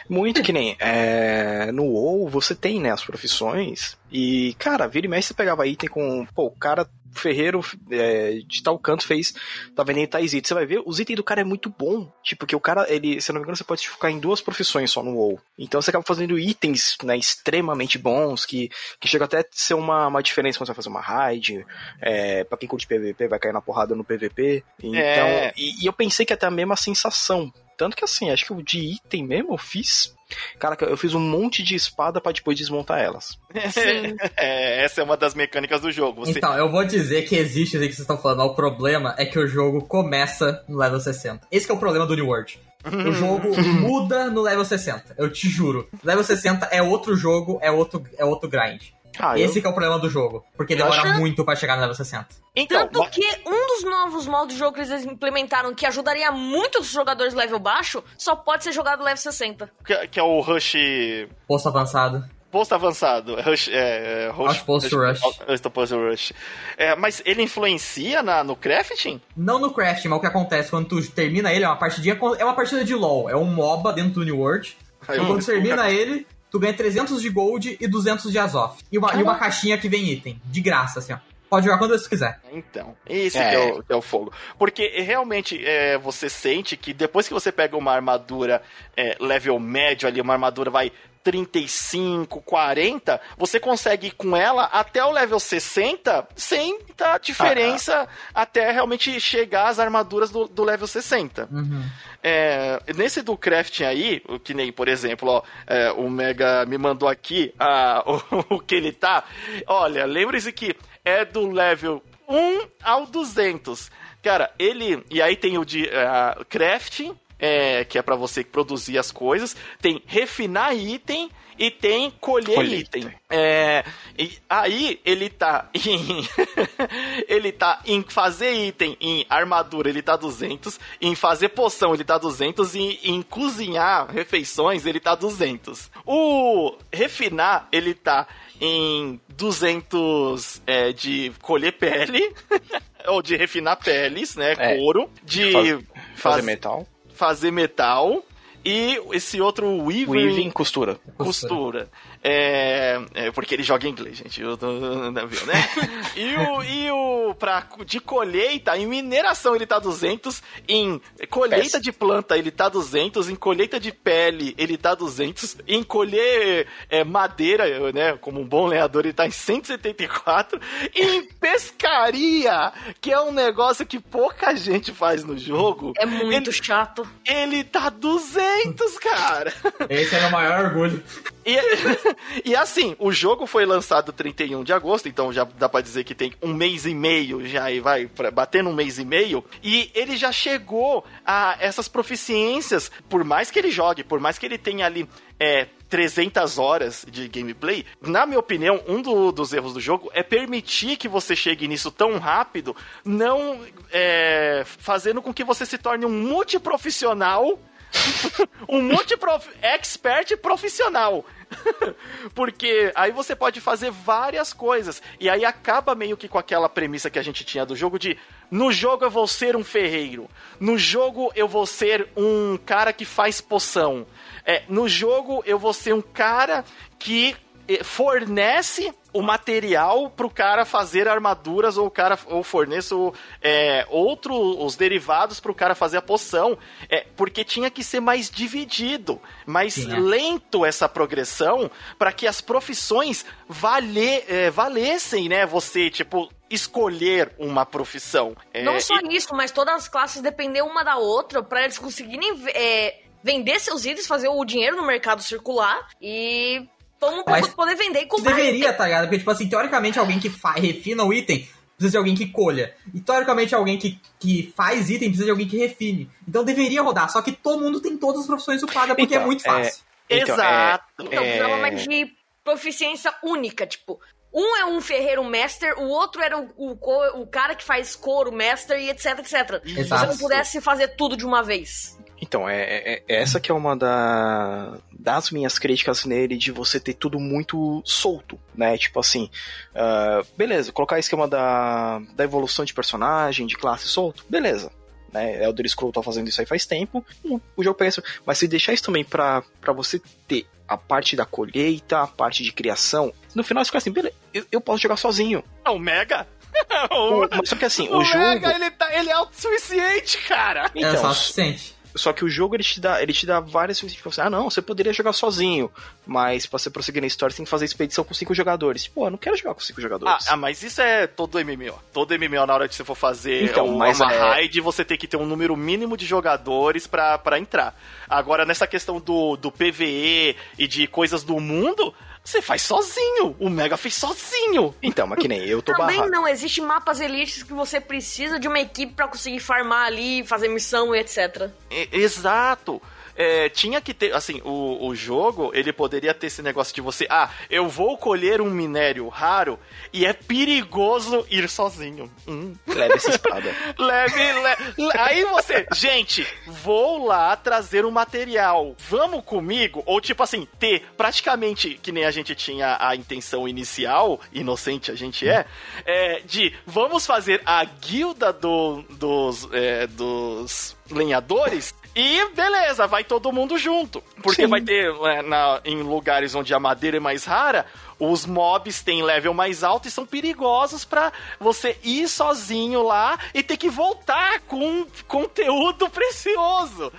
Muito que nem. É, no WoW você tem né, as profissões. E, cara, vira e mexe você pegava item com. Pô, o cara ferreiro é, de tal canto fez, tá vendendo tais itens. Você vai ver, os itens do cara é muito bom. Tipo, que o cara, ele, se não me engano, você pode focar em duas profissões só no WoW. Então você acaba fazendo itens, né, extremamente bons, que, que chega até a ser uma, uma diferença quando você vai fazer uma raid. É, pra quem curte PVP, vai cair na porrada no PVP. Então, é... e, e eu pensei que até a mesma sensação. Tanto que assim, acho que o de item mesmo eu fiz Cara, eu fiz um monte de espada para depois desmontar elas. Sim. é, essa é uma das mecânicas do jogo. Você... Então, eu vou dizer que existe isso que vocês estão falando. O problema é que o jogo começa no level 60. Esse é o problema do New World. O jogo muda no level 60, eu te juro. Level 60 é outro jogo, é outro, é outro grind. Ah, Esse eu... é o problema do jogo, porque demora acho... muito para chegar no level 60. Então, Tanto mas... que um dos novos modos de jogo que eles implementaram que ajudaria muito os jogadores level baixo, só pode ser jogado level 60. Que, que é o Rush... Posto avançado posto avançado. Rush, é, é rush, post rush. rush. Post rush. É, mas ele influencia na, no crafting? Não no crafting, mas o que acontece quando tu termina ele é uma partidinha. É uma partida de LoL. É um MOBA dentro do New World. Aí, e quando termina ele, tu ganha 300 de gold e 200 de Azoth. E uma, e uma caixinha que vem item. De graça, assim, ó. Pode jogar quando você quiser. Então, esse é. Que, é o, que é o fogo. Porque realmente é, você sente que depois que você pega uma armadura é, level médio ali, uma armadura vai 35, 40, você consegue ir com ela até o level 60 sem dar diferença ah, ah. até realmente chegar às armaduras do, do level 60. Uhum. É, nesse do crafting aí, que nem, por exemplo, ó, é, o Mega me mandou aqui a, o, o que ele tá. Olha, lembre-se que é do level 1 ao 200. Cara, ele. E aí tem o de uh, crafting, é, que é para você produzir as coisas, tem refinar item e tem colher, colher item. É, e aí ele tá em ele tá em fazer item em armadura, ele tá 200, em fazer poção ele tá 200 e em cozinhar refeições ele tá 200. O refinar ele tá em 200 é, de colher pele ou de refinar peles, né, é, couro, de faz, fazer metal. Fazer metal e esse outro Weaving... Weaving costura. Costura. É, é, porque ele joga em inglês, gente. Eu não viu, né? e o, e o pra, de colheita, em mineração ele tá 200, em colheita de planta ele tá 200, em colheita de pele ele tá 200, em colher é, madeira, né, como um bom lenhador, ele tá em 174, e em pescaria, que é um negócio que pouca gente faz no jogo. É muito ele, chato. Ele tá 200, cara. Esse é o maior orgulho. E, e assim, o jogo foi lançado 31 de agosto, então já dá pra dizer que tem um mês e meio já e vai bater um mês e meio. E ele já chegou a essas proficiências, por mais que ele jogue, por mais que ele tenha ali é, 300 horas de gameplay, na minha opinião, um do, dos erros do jogo é permitir que você chegue nisso tão rápido, não é, fazendo com que você se torne um multiprofissional um multi-prof... expert profissional. Porque aí você pode fazer várias coisas. E aí acaba meio que com aquela premissa que a gente tinha do jogo de no jogo eu vou ser um ferreiro. No jogo eu vou ser um cara que faz poção. É, no jogo eu vou ser um cara que eh, fornece o material para o cara fazer armaduras ou o cara ou forneço é, outro os derivados para o cara fazer a poção é porque tinha que ser mais dividido mais Sim, é. lento essa progressão para que as profissões vale, é, valessem né você tipo escolher uma profissão é, não só e... isso mas todas as classes depender uma da outra para eles conseguirem é, vender seus itens fazer o dinheiro no mercado circular e todo mundo Mas poder vender e comprar. Deveria, tá ligado? Porque, tipo assim, teoricamente alguém que refina o item precisa de alguém que colha. E teoricamente alguém que, que faz item precisa de alguém que refine. Então deveria rodar, só que todo mundo tem todas as profissões upadas porque é então, é muito fácil. É, então, Exato. É, então, é... de proficiência única, tipo, um é um ferreiro master, o outro era o, o, o cara que faz couro master e etc, etc. Exato. Se você não pudesse fazer tudo de uma vez. Então, é, é, é, essa que é uma da, das minhas críticas nele, de você ter tudo muito solto, né? Tipo assim, uh, beleza, colocar esquema da, da evolução de personagem, de classe solto, beleza. Né? Elder Scrolls tá fazendo isso aí faz tempo, o jogo pensa, mas se deixar isso também pra, pra você ter a parte da colheita, a parte de criação, no final você fica assim, beleza, eu, eu posso jogar sozinho. É o Mega? o, mas só que assim, o, o jogo... Mega, ele, tá, ele é autossuficiente, cara. Então, é autossuficiente. Só que o jogo ele te dá, ele te dá várias tipo assim, ah não, você poderia jogar sozinho, mas pra você prosseguir na história você tem que fazer expedição com cinco jogadores. Pô, eu não quero jogar com cinco jogadores. Ah, ah mas isso é todo MMO. Todo MMO na hora que você for fazer então, uma, uma é... raid, você tem que ter um número mínimo de jogadores pra, pra entrar. Agora, nessa questão do, do PVE e de coisas do mundo, você faz sozinho. O Mega fez sozinho. Então, mas que nem eu tô Também barrado. não, existe mapas elites que você precisa de uma equipe para conseguir farmar ali, fazer missão e etc. exato é, tinha que ter, assim, o, o jogo, ele poderia ter esse negócio de você, ah, eu vou colher um minério raro e é perigoso ir sozinho. Hum. Leve essa espada. leve, leve. Aí você, gente, vou lá trazer o um material. Vamos comigo? Ou tipo assim, ter praticamente que nem a gente tinha a intenção inicial, inocente a gente é, é de vamos fazer a guilda do, dos, é, dos lenhadores e beleza, vai todo mundo junto. Porque Sim. vai ter, é, na, em lugares onde a madeira é mais rara, os mobs têm level mais alto e são perigosos para você ir sozinho lá e ter que voltar com conteúdo precioso.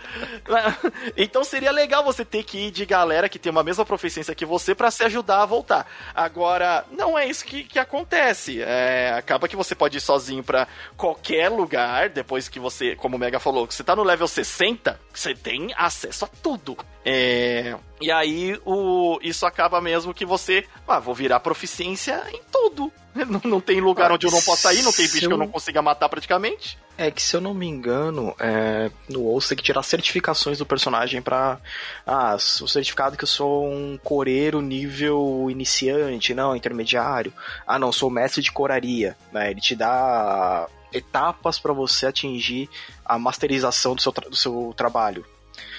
então seria legal você ter que ir de galera que tem uma mesma proficiência que você para se ajudar a voltar. Agora, não é isso que, que acontece. É, acaba que você pode ir sozinho para qualquer lugar, depois que você, como o Mega falou, você tá no level 60, você tem acesso a tudo. É, e aí o, isso acaba mesmo que você, ah, vou virar proficiência em tudo tudo. Não, não tem lugar ah, onde eu não possa ir, não tem bicho eu... que eu não consiga matar praticamente. É que se eu não me engano, é, no WoW você tem que tirar certificações do personagem pra. Ah, o certificado que eu sou um coreiro nível iniciante, não, intermediário. Ah, não, sou mestre de coraria. Né? Ele te dá etapas para você atingir a masterização do seu, do seu trabalho.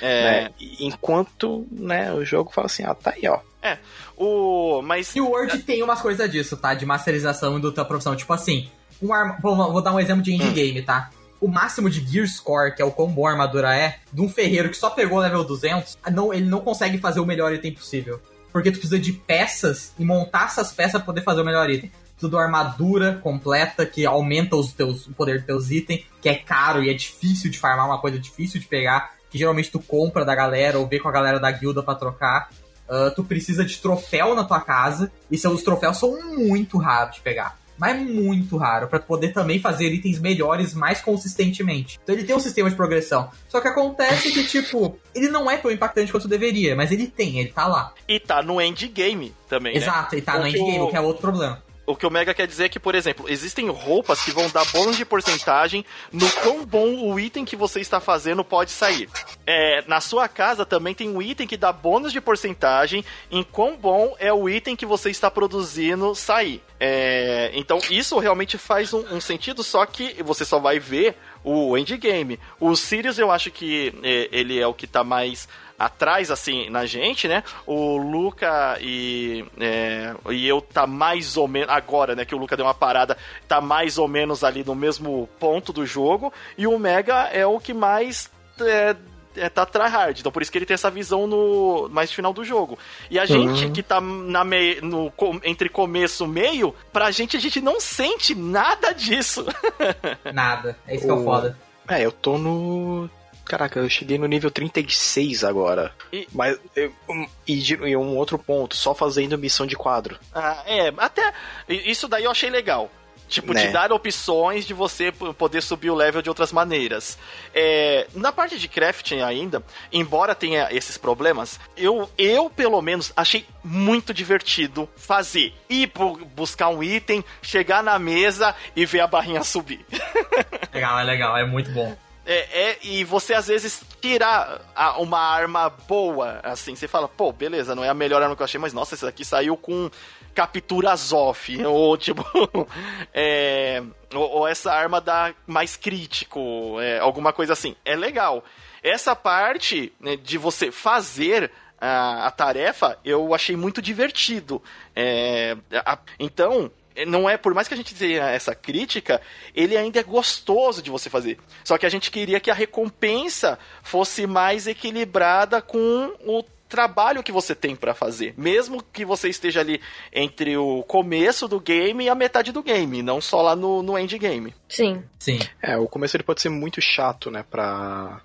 É... Né? Enquanto né, o jogo fala assim, ah, tá aí, ó. É, o. Mas. E o Word tem umas coisas disso, tá? De masterização da tua profissão. Tipo assim, um arma... vou, vou dar um exemplo de indie hum. game, tá? O máximo de Gear Score, que é o quão boa a armadura é, de um ferreiro que só pegou level 200, não, ele não consegue fazer o melhor item possível. Porque tu precisa de peças e montar essas peças pra poder fazer o melhor item. Tudo armadura completa que aumenta os teus, o poder dos teus itens, que é caro e é difícil de farmar, uma coisa difícil de pegar, que geralmente tu compra da galera ou vê com a galera da guilda para trocar. Uh, tu precisa de troféu na tua casa, e seus troféus são muito raros de pegar. Mas é muito raro, para poder também fazer itens melhores mais consistentemente. Então ele tem um sistema de progressão. Só que acontece que, tipo, ele não é tão impactante quanto deveria, mas ele tem, ele tá lá. E tá no endgame também. Né? Exato, né? e tá no endgame, o que é outro problema. O que o Mega quer dizer é que, por exemplo, existem roupas que vão dar bônus de porcentagem no quão bom o item que você está fazendo pode sair. É, na sua casa também tem um item que dá bônus de porcentagem em quão bom é o item que você está produzindo sair. É, então isso realmente faz um, um, sentido, só que você só vai ver o endgame. O Sirius eu acho que é, ele é o que está mais atrás, assim, na gente, né? O Luca e, é, e eu tá mais ou menos. Agora, né? Que o Luca deu uma parada, tá mais ou menos ali no mesmo ponto do jogo. E o Mega é o que mais. É, é, tá tryhard, então por isso que ele tem essa visão no mais final do jogo. E a gente uhum. que tá na me, no, entre começo e meio, pra gente a gente não sente nada disso. Nada, é isso que é o foda. É, eu tô no Caraca, eu cheguei no nível 36 agora. E... Mas. Eu, um, e, e um outro ponto, só fazendo missão de quadro. Ah, é, até. Isso daí eu achei legal. Tipo, né? te dar opções de você poder subir o level de outras maneiras. É, na parte de crafting ainda, embora tenha esses problemas, eu, eu pelo menos achei muito divertido fazer. Ir buscar um item, chegar na mesa e ver a barrinha subir. Legal, é legal, é muito bom. É, é, e você às vezes tirar a, uma arma boa, assim, você fala, pô, beleza, não é a melhor arma que eu achei, mas nossa, esse daqui saiu com captura Zoff, ou tipo, é, ou, ou, essa arma dá mais crítico, é, alguma coisa assim. É legal. Essa parte né, de você fazer a, a, tarefa, eu achei muito divertido. É, a, então, não é, por mais que a gente tenha essa crítica, ele ainda é gostoso de você fazer. Só que a gente queria que a recompensa fosse mais equilibrada com o trabalho que você tem para fazer, mesmo que você esteja ali entre o começo do game e a metade do game, não só lá no, no endgame. Sim. Sim. É, o começo ele pode ser muito chato, né, para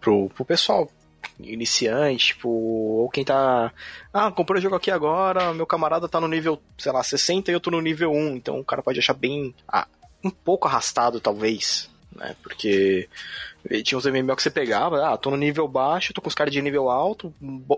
pro, pro pessoal iniciante, tipo, ou quem tá. Ah, comprei o jogo aqui agora, meu camarada tá no nível, sei lá, 60 e eu tô no nível 1, então o cara pode achar bem. Ah, um pouco arrastado, talvez, né? Porque tinha uns MMO que você pegava, ah, tô no nível baixo, tô com os caras de nível alto,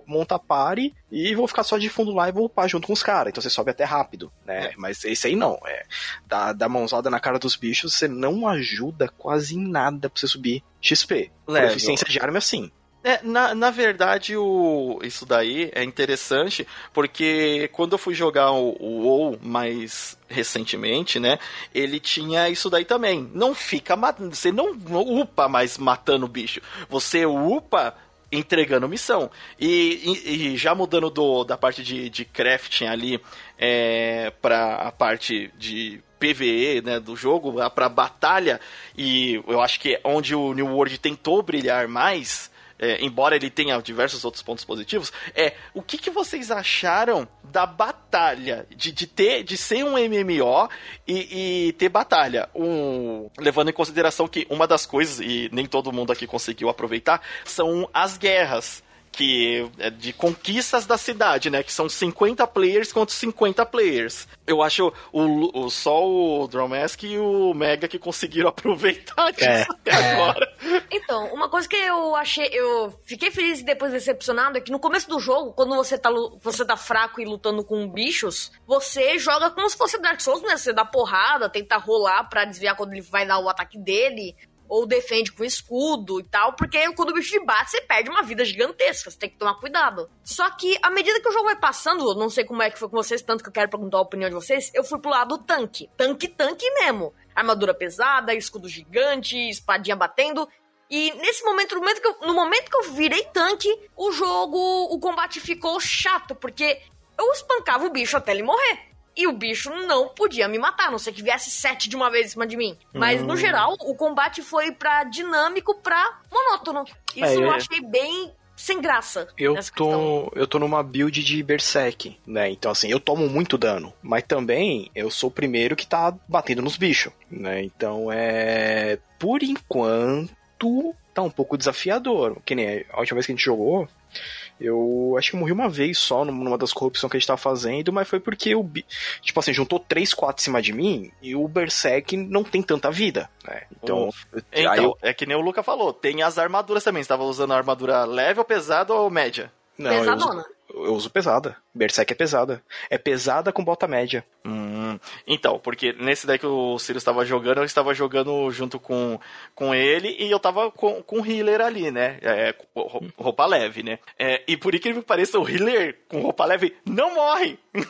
monta pare e vou ficar só de fundo lá e vou upar junto com os caras. Então você sobe até rápido, né? É. Mas esse aí não, é. Dá, dá mãozada na cara dos bichos, você não ajuda quase em nada pra você subir XP. Level. Eficiência de arma, sim. É, na, na verdade, o, isso daí é interessante, porque quando eu fui jogar o, o WoW mais recentemente, né, ele tinha isso daí também. Não fica matando, você não upa mais matando o bicho. Você upa entregando missão. E, e, e, já mudando do, da parte de, de crafting ali é, para a parte de PVE né, do jogo, para batalha, e eu acho que é onde o New World tentou brilhar mais é, embora ele tenha diversos outros pontos positivos, é o que, que vocês acharam da batalha, de, de ter, de ser um MMO e, e, ter batalha, um, levando em consideração que uma das coisas, e nem todo mundo aqui conseguiu aproveitar, são as guerras que é de conquistas da cidade, né? Que são 50 players contra 50 players. Eu acho o, o só o Dromask e o Mega que conseguiram aproveitar disso é. até é. agora. Então, uma coisa que eu achei, eu fiquei feliz e depois decepcionado é que no começo do jogo, quando você tá, você tá fraco e lutando com bichos, você joga como se fosse Dark Souls, né? Você dá porrada, tenta rolar para desviar quando ele vai dar o ataque dele ou defende com escudo e tal, porque quando o bicho te bate, você perde uma vida gigantesca, você tem que tomar cuidado. Só que, à medida que o jogo vai passando, não sei como é que foi com vocês, tanto que eu quero perguntar a opinião de vocês, eu fui pro lado do tanque. Tanque, tanque mesmo. Armadura pesada, escudo gigante, espadinha batendo. E nesse momento, no momento, que eu, no momento que eu virei tanque, o jogo, o combate ficou chato, porque eu espancava o bicho até ele morrer e o bicho não podia me matar, a não sei que viesse sete de uma vez em cima de mim. Mas, hum. no geral, o combate foi pra dinâmico pra monótono. Isso é, eu achei bem sem graça. Eu tô, eu tô numa build de Berserk, né? Então, assim, eu tomo muito dano. Mas também eu sou o primeiro que tá batendo nos bichos, né? Então é. Por enquanto, tá um pouco desafiador. Que nem a última vez que a gente jogou, eu acho que morri uma vez só numa das corrupções que a gente tava fazendo, mas foi porque o. Tipo assim, juntou 3, 4 em cima de mim e o Berserk não tem tanta vida, né? Então. então eu... É que nem o Luca falou, tem as armaduras também. Você tava usando a armadura leve ou pesada ou média? Não, Pesadona. Eu uso, eu uso pesada. Berserk é pesada. É pesada com bota média. Hum, então, porque nesse deck que o Sirius estava jogando, eu estava jogando junto com, com ele e eu estava com, com o healer ali, né? É, roupa leve, né? É, e por incrível que pareça, o healer com roupa leve não morre.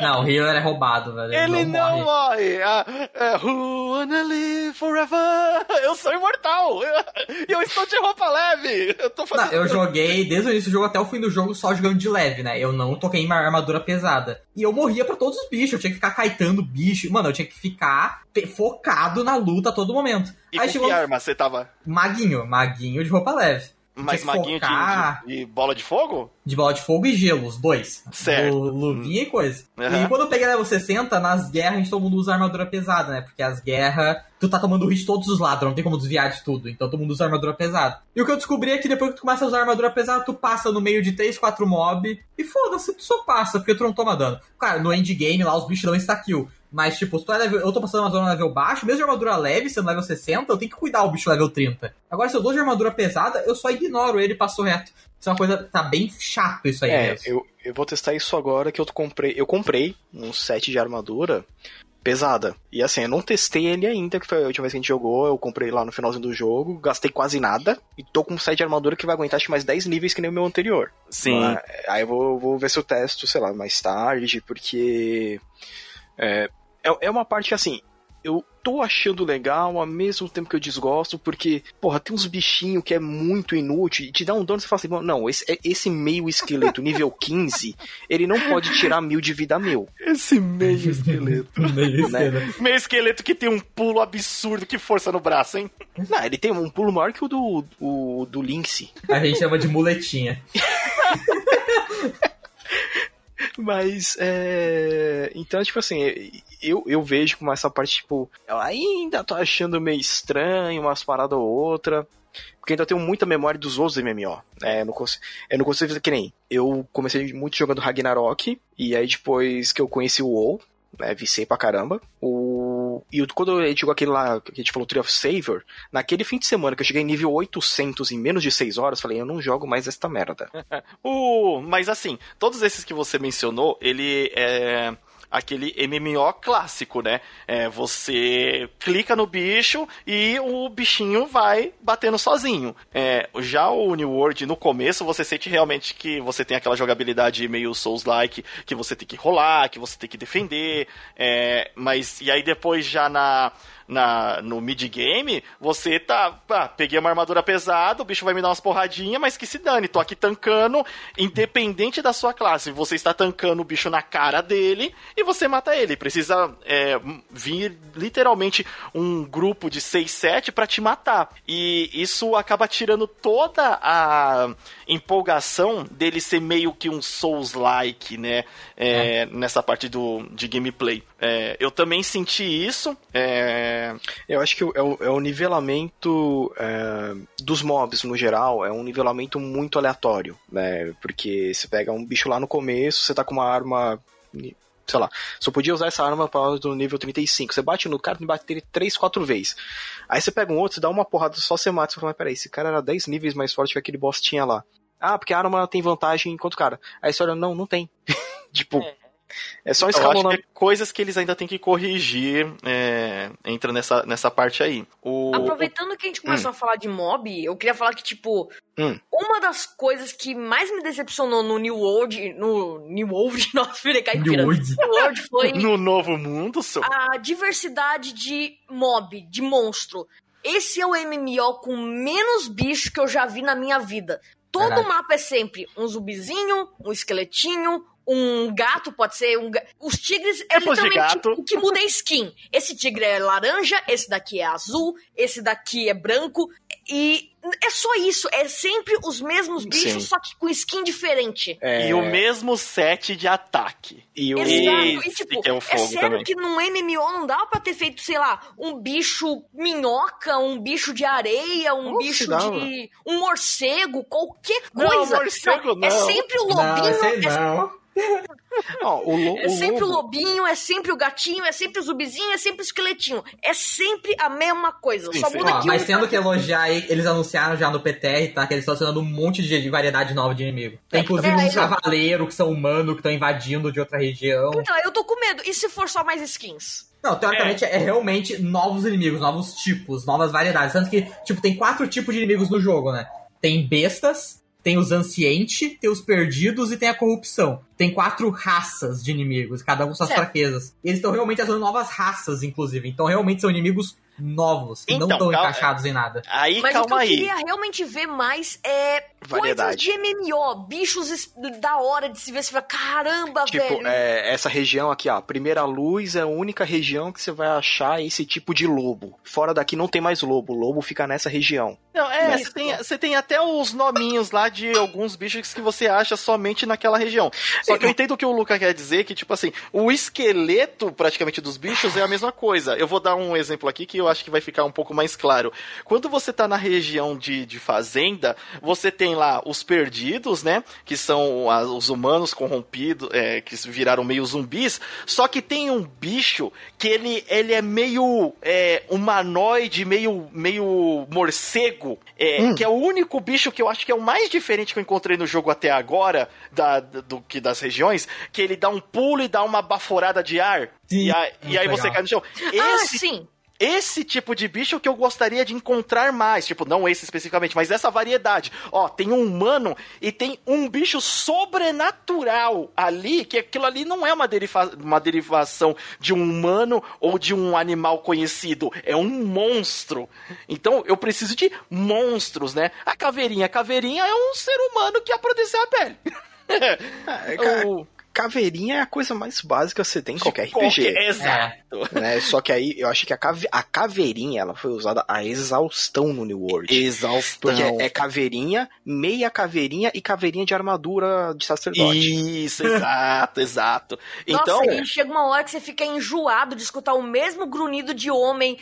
Não, o healer é roubado, velho. Ele, ele não, não, morre. Ah, é, who wanna live forever? Eu sou imortal. E eu, eu, estou de roupa leve. Eu tô fazendo. Não, eu joguei desde o início do jogo até o fim do jogo só jogando de leve, né? Eu não toquei em armadura pesada. E eu morria para todos os bichos. Eu tinha que ficar caetando bicho. Mano, eu tinha que ficar focado na luta a todo momento. E Aí com chegou... que arma você tava? Maguinho. Maguinho de roupa leve. Mas maguinho de, de, bola de fogo? De bola de fogo e gelo, os dois. Certo. Luvinha e coisa. Uhum. E quando eu peguei level 60, nas guerras a gente todo mundo usa armadura pesada, né? Porque as guerras, tu tá tomando hit de todos os lados, não tem como desviar de tudo. Então todo mundo usa armadura pesada. E o que eu descobri é que depois que tu começa a usar armadura pesada, tu passa no meio de 3, 4 mob e foda-se, tu só passa, porque tu não toma dano. Claro, no endgame lá os bichos dão insta-kill. Mas, tipo, se tu é level, eu tô passando uma zona level baixo, mesmo de armadura leve, sendo level 60, eu tenho que cuidar o bicho level 30. Agora, se eu dou de armadura pesada, eu só ignoro ele e passo reto. Isso é uma coisa. Tá bem chato isso aí. É, mesmo. Eu, eu vou testar isso agora que eu comprei. Eu comprei um set de armadura pesada. E assim, eu não testei ele ainda, que foi a última vez que a gente jogou, eu comprei lá no finalzinho do jogo, gastei quase nada, e tô com um set de armadura que vai aguentar acho mais 10 níveis que nem o meu anterior. Sim. Mas, aí eu vou, vou ver se eu testo, sei lá, mais tarde, porque. É, é, é uma parte que, assim, eu tô achando legal ao mesmo tempo que eu desgosto, porque, porra, tem uns bichinhos que é muito inútil e te dá um dano e você fala assim, não, esse, é, esse meio esqueleto nível 15, ele não pode tirar mil de vida meu. Esse meio esqueleto. meio, né? esqueleto. meio esqueleto que tem um pulo absurdo, que força no braço, hein? Não, ele tem um pulo maior que o do, o, do Lynx. A gente chama de muletinha. Mas, é... Então, tipo assim, eu, eu vejo como essa parte, tipo, eu ainda tô achando meio estranho, umas paradas ou outra. Porque ainda tenho muita memória dos outros MMO. É, eu não consigo, eu não consigo fazer que nem. Eu comecei muito jogando Ragnarok, e aí depois que eu conheci o WoW, né, vicei pra caramba. O... E quando a gente jogou aquele lá, que a gente falou Tree of Savior, naquele fim de semana que eu cheguei em nível 800 em menos de 6 horas, falei, eu não jogo mais esta merda. uh, mas assim, todos esses que você mencionou, ele é aquele MMO clássico, né? É, você clica no bicho e o bichinho vai batendo sozinho. É, já o New World, no começo, você sente realmente que você tem aquela jogabilidade meio Souls-like, que você tem que rolar, que você tem que defender, é, mas e aí depois já na na, no mid-game, você tá. Ah, peguei uma armadura pesada, o bicho vai me dar umas porradinhas, mas que se dane, tô aqui tancando, independente da sua classe. Você está tancando o bicho na cara dele e você mata ele. Precisa é, vir literalmente um grupo de 6, 7 para te matar. E isso acaba tirando toda a empolgação dele ser meio que um Souls-like, né? É, é. Nessa parte do, de gameplay. É, eu também senti isso. É. Eu acho que é o, é o nivelamento é, dos mobs no geral, é um nivelamento muito aleatório, né? Porque você pega um bicho lá no começo, você tá com uma arma sei lá, só podia usar essa arma para do nível 35. Você bate no cara, tem que bater 3, 4 vezes. Aí você pega um outro, você dá uma porrada, só você mata. Você fala, mas peraí, esse cara era 10 níveis mais forte que aquele boss tinha lá. Ah, porque a arma tem vantagem enquanto o cara. Aí você olha, não, não tem. tipo, é. É só escalonando. É coisas que eles ainda têm que corrigir é, entra nessa, nessa parte aí. O, Aproveitando que a gente começou hum. a falar de mob, eu queria falar que, tipo, hum. uma das coisas que mais me decepcionou no New World, no New World, nossa, filha, cai New World. New World foi... no Novo Mundo, só. A diversidade de mob, de monstro. Esse é o MMO com menos bicho que eu já vi na minha vida. Todo Caraca. mapa é sempre um zumbizinho, um esqueletinho, um gato, pode ser um Os tigres é Tipos literalmente o que muda é skin. Esse tigre é laranja, esse daqui é azul, esse daqui é branco. E é só isso, é sempre os mesmos bichos, Sim. só que com skin diferente. É... E o mesmo set de ataque. E o... Exato, e tipo, é, é, sério também. que num MMO não dá pra ter feito, sei lá, um bicho minhoca, um bicho de areia, um Nossa, bicho de... um morcego, qualquer coisa. Não, morcego não. É sempre o lobinho... Não, não. O lo, é sempre o, o lobinho, é sempre o gatinho, é sempre o zumbizinho, é sempre o esqueletinho. É sempre a mesma coisa. Sim, só sim. muda Ó, Mas tendo que elogiar, eles anunciaram já no PTR, tá? Que eles estão adicionando um monte de variedade nova de inimigo. Tem inclusive é, uns é, cavaleiros que são humanos, que estão invadindo de outra região. Então, eu tô com medo. E se for só mais skins? Não, teoricamente é. é. realmente novos inimigos, novos tipos, novas variedades. Tanto que, tipo, tem quatro tipos de inimigos no jogo, né? Tem bestas, tem os ancientes, tem os perdidos e tem a corrupção. Tem quatro raças de inimigos, cada um com suas certo. fraquezas. E eles estão realmente fazendo novas raças, inclusive. Então realmente são inimigos novos, que então, não estão encaixados em nada. Aí, Mas calma aí. o que eu queria realmente ver mais é Variedade. coisas de MMO, bichos da hora de se ver, você fala, caramba, tipo, velho. É, essa região aqui, ó, Primeira Luz é a única região que você vai achar esse tipo de lobo. Fora daqui não tem mais lobo, o lobo fica nessa região. Não, é, você tem, você tem até os nominhos lá de alguns bichos que você acha somente naquela região. Só que eu entendo o que o Luca quer dizer, que tipo assim, o esqueleto praticamente dos bichos é a mesma coisa. Eu vou dar um exemplo aqui que eu acho que vai ficar um pouco mais claro. Quando você tá na região de, de fazenda, você tem lá os perdidos, né? Que são as, os humanos corrompidos, é, que viraram meio zumbis. Só que tem um bicho que ele, ele é meio é, humanoide, meio, meio morcego. É, hum. Que é o único bicho que eu acho que é o mais diferente que eu encontrei no jogo até agora, da, do que das regiões, que ele dá um pulo e dá uma baforada de ar. Sim, e, a, e aí você cai no chão. Ah, esse, ah, sim esse tipo de bicho que eu gostaria de encontrar mais. Tipo, não esse especificamente, mas essa variedade. Ó, tem um humano e tem um bicho sobrenatural ali, que aquilo ali não é uma, deriva uma derivação de um humano ou de um animal conhecido. É um monstro. Então eu preciso de monstros, né? A caveirinha. A caveirinha é um ser humano que aprodeceu a pele. é, o caveirinha é a coisa mais básica que você tem em qualquer RPG. Qualquer, exato. Né? Só que aí eu acho que a, cave, a caveirinha ela foi usada a exaustão no New World. Exaustão. Porque é, é caveirinha, meia caveirinha e caveirinha de armadura de sacerdote. Isso, exato, exato. Então, Nossa, e chega uma hora que você fica enjoado de escutar o mesmo grunhido de homem.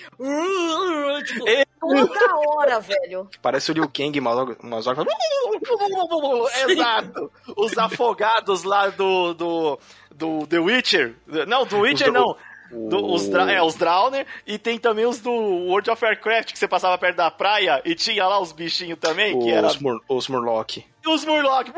Tipo, é. toda hora, velho. Parece o Liu Kang, umas horas. Exato. Os afogados lá do, do do, do The Witcher. Não, do Witcher não. Do, os, é, os Drowner, e tem também os do World of Warcraft, que você passava perto da praia e tinha lá os bichinhos também, os que era... Mur, os Murloc. Os Murloc.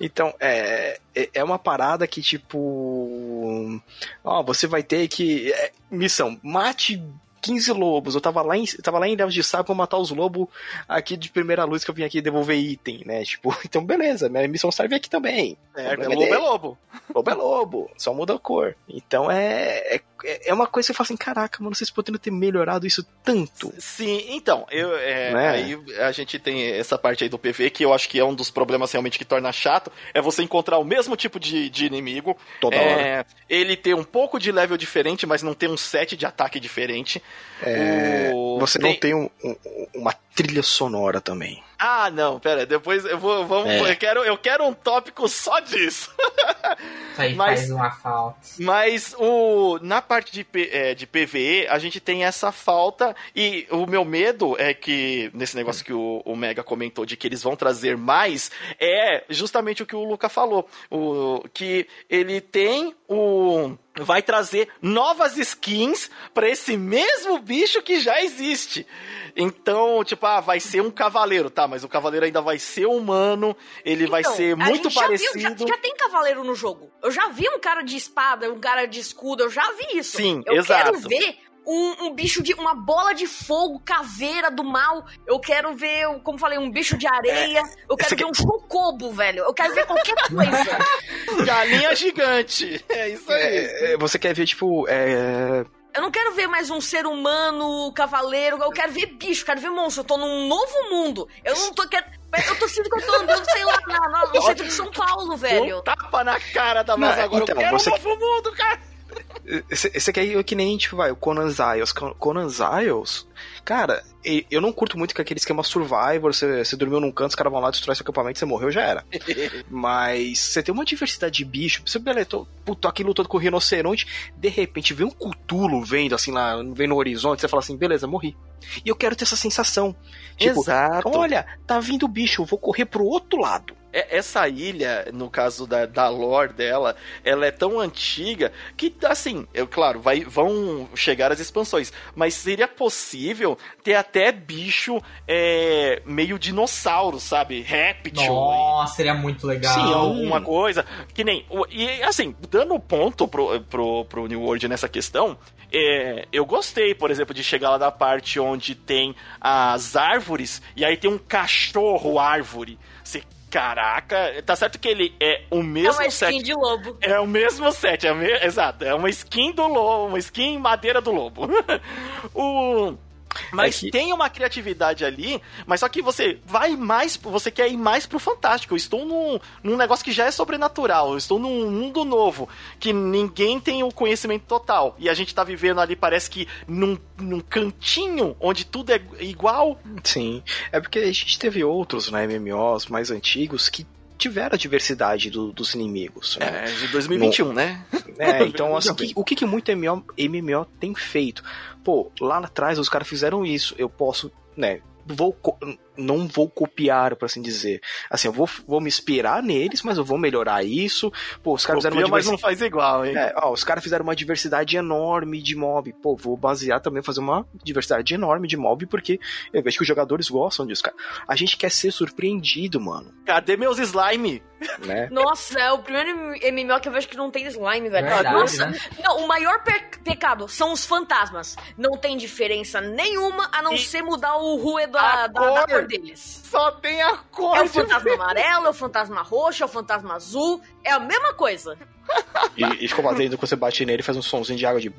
Então, é, é, é uma parada que, tipo... Ó, você vai ter que... É, missão, mate 15 lobos. Eu tava lá em, tava lá em Ilhéus de Sá pra matar os lobos aqui de primeira luz que eu vim aqui devolver item, né? Tipo, então beleza, minha missão serve aqui também. É, é lobo é lobo. Lobo é lobo, só muda a cor. Então é, é é, é uma coisa que eu falo assim, caraca, mano, vocês poderiam ter melhorado isso tanto. Sim, então, eu, é, né? aí a gente tem essa parte aí do PV que eu acho que é um dos problemas realmente que torna chato, é você encontrar o mesmo tipo de, de inimigo. Toda é, hora. Ele ter um pouco de level diferente, mas não ter um set de ataque diferente. É, o... Você tem... não tem um, um, uma trilha sonora também. Ah, não, pera, depois eu vou, vamos, é. eu, quero, eu quero um tópico só disso. aí mas, faz uma falta. Mas o, na parte de, é, de PVE, a gente tem essa falta. E o meu medo é que, nesse negócio que o, o Mega comentou, de que eles vão trazer mais, é justamente o que o Luca falou. O, que ele tem o vai trazer novas skins para esse mesmo bicho que já existe. Então, tipo, ah, vai ser um cavaleiro, tá? Mas o cavaleiro ainda vai ser humano, ele então, vai ser muito já parecido. Viu, já, já, tem cavaleiro no jogo. Eu já vi um cara de espada, um cara de escudo, eu já vi isso. Sim, eu exato. quero ver um, um, bicho de. uma bola de fogo, caveira do mal. Eu quero ver, como falei, um bicho de areia. É, eu quero ver um chocobo, velho. Eu quero ver qualquer coisa. Galinha gigante. É isso aí. É, é você quer ver, tipo. É... Eu não quero ver mais um ser humano, cavaleiro, eu quero ver bicho, quero ver monstro. Eu tô num novo mundo. Eu não tô querendo. Eu tô sentindo que eu tô andando, sei lá, no, no centro de São Paulo, velho. Um tapa na cara da Mas agora. Então, eu quero você... um novo mundo, cara. Esse, aqui é que nem, tipo, vai, o Conan Ziles. Conan Ziles, cara, eu não curto muito com aquele esquema Survivor, você, você dormiu num canto, os caras vão lá, destrói seu acampamento, você morreu, já era. Mas você tem uma diversidade de bicho, você, beleza, tô, puto, aqui lutando com o rinoceronte, de repente vem um cutulo vendo, assim, lá, vem no horizonte, você fala assim, beleza, morri. E eu quero ter essa sensação. Tipo, Exato. olha, tá vindo o bicho, eu vou correr pro outro lado. É, essa ilha, no caso da, da lore dela, ela é tão antiga que, assim, eu, claro, vai, vão chegar as expansões, mas seria possível ter até bicho é, meio dinossauro, sabe? Réptil. Nossa, seria muito legal. Sim, alguma coisa. Que nem. E, assim, dando ponto pro, pro, pro New World nessa questão, é, eu gostei, por exemplo, de chegar lá da parte onde tem as árvores e aí tem um cachorro árvore. Você Caraca, tá certo que ele é o mesmo set. É uma skin set. de lobo. É o mesmo set, é me... exato. É uma skin do lobo, uma skin madeira do lobo. o mas é que... tem uma criatividade ali, mas só que você vai mais, você quer ir mais pro fantástico. Eu estou num, num negócio que já é sobrenatural, eu estou num mundo novo, que ninguém tem o conhecimento total. E a gente tá vivendo ali, parece que num, num cantinho onde tudo é igual. Sim, é porque a gente teve outros, né, MMOs mais antigos que tiveram a diversidade do, dos inimigos. Né? É, de 2021, no... né? É, então assim, o que, que muito MMO, MMO tem feito? Pô, lá atrás os caras fizeram isso, eu posso, né, vou não vou copiar, por assim dizer. Assim, eu vou, vou me inspirar neles, mas eu vou melhorar isso. Pô, os caras Copia, fizeram uma diversidade. mas não faz igual, hein? É, ó, os caras fizeram uma diversidade enorme de mob. Pô, vou basear também, fazer uma diversidade enorme de mob, porque eu vejo que os jogadores gostam disso, cara. A gente quer ser surpreendido, mano. Cadê meus slime? Né? Nossa, é o primeiro MMO que eu vejo que não tem slime, velho. Verdade, Nossa, né? não, o maior pe pecado são os fantasmas. Não tem diferença nenhuma a não e ser mudar o rue da, da, da cor deles. Só tem a cor. É o fantasma amarelo, é o fantasma roxo, é o fantasma azul. É a mesma coisa. E, e ficou batendo quando você bate nele faz um sonzinho de água de.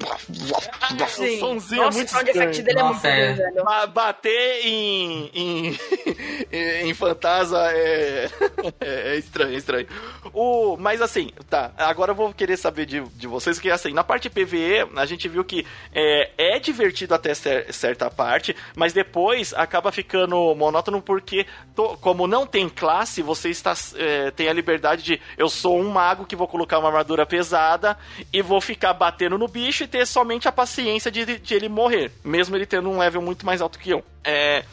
Sim. Um sonzinho Nossa, é muito o sound effect dele Nossa, é muito é. velho. Bater em, em, em fantasma é, é, estranho, é estranho. O, mas assim, tá. Agora eu vou querer saber de, de vocês que assim, na parte PVE, a gente viu que é, é divertido até certa parte, mas depois acaba ficando monótono porque, to, como não tem classe, você está, é, tem a liberdade de eu sou um mago que vou colocar uma armadura pesada e vou ficar batendo no bicho e ter somente a paciência de, de ele morrer, mesmo ele tendo um level muito mais alto que eu. É,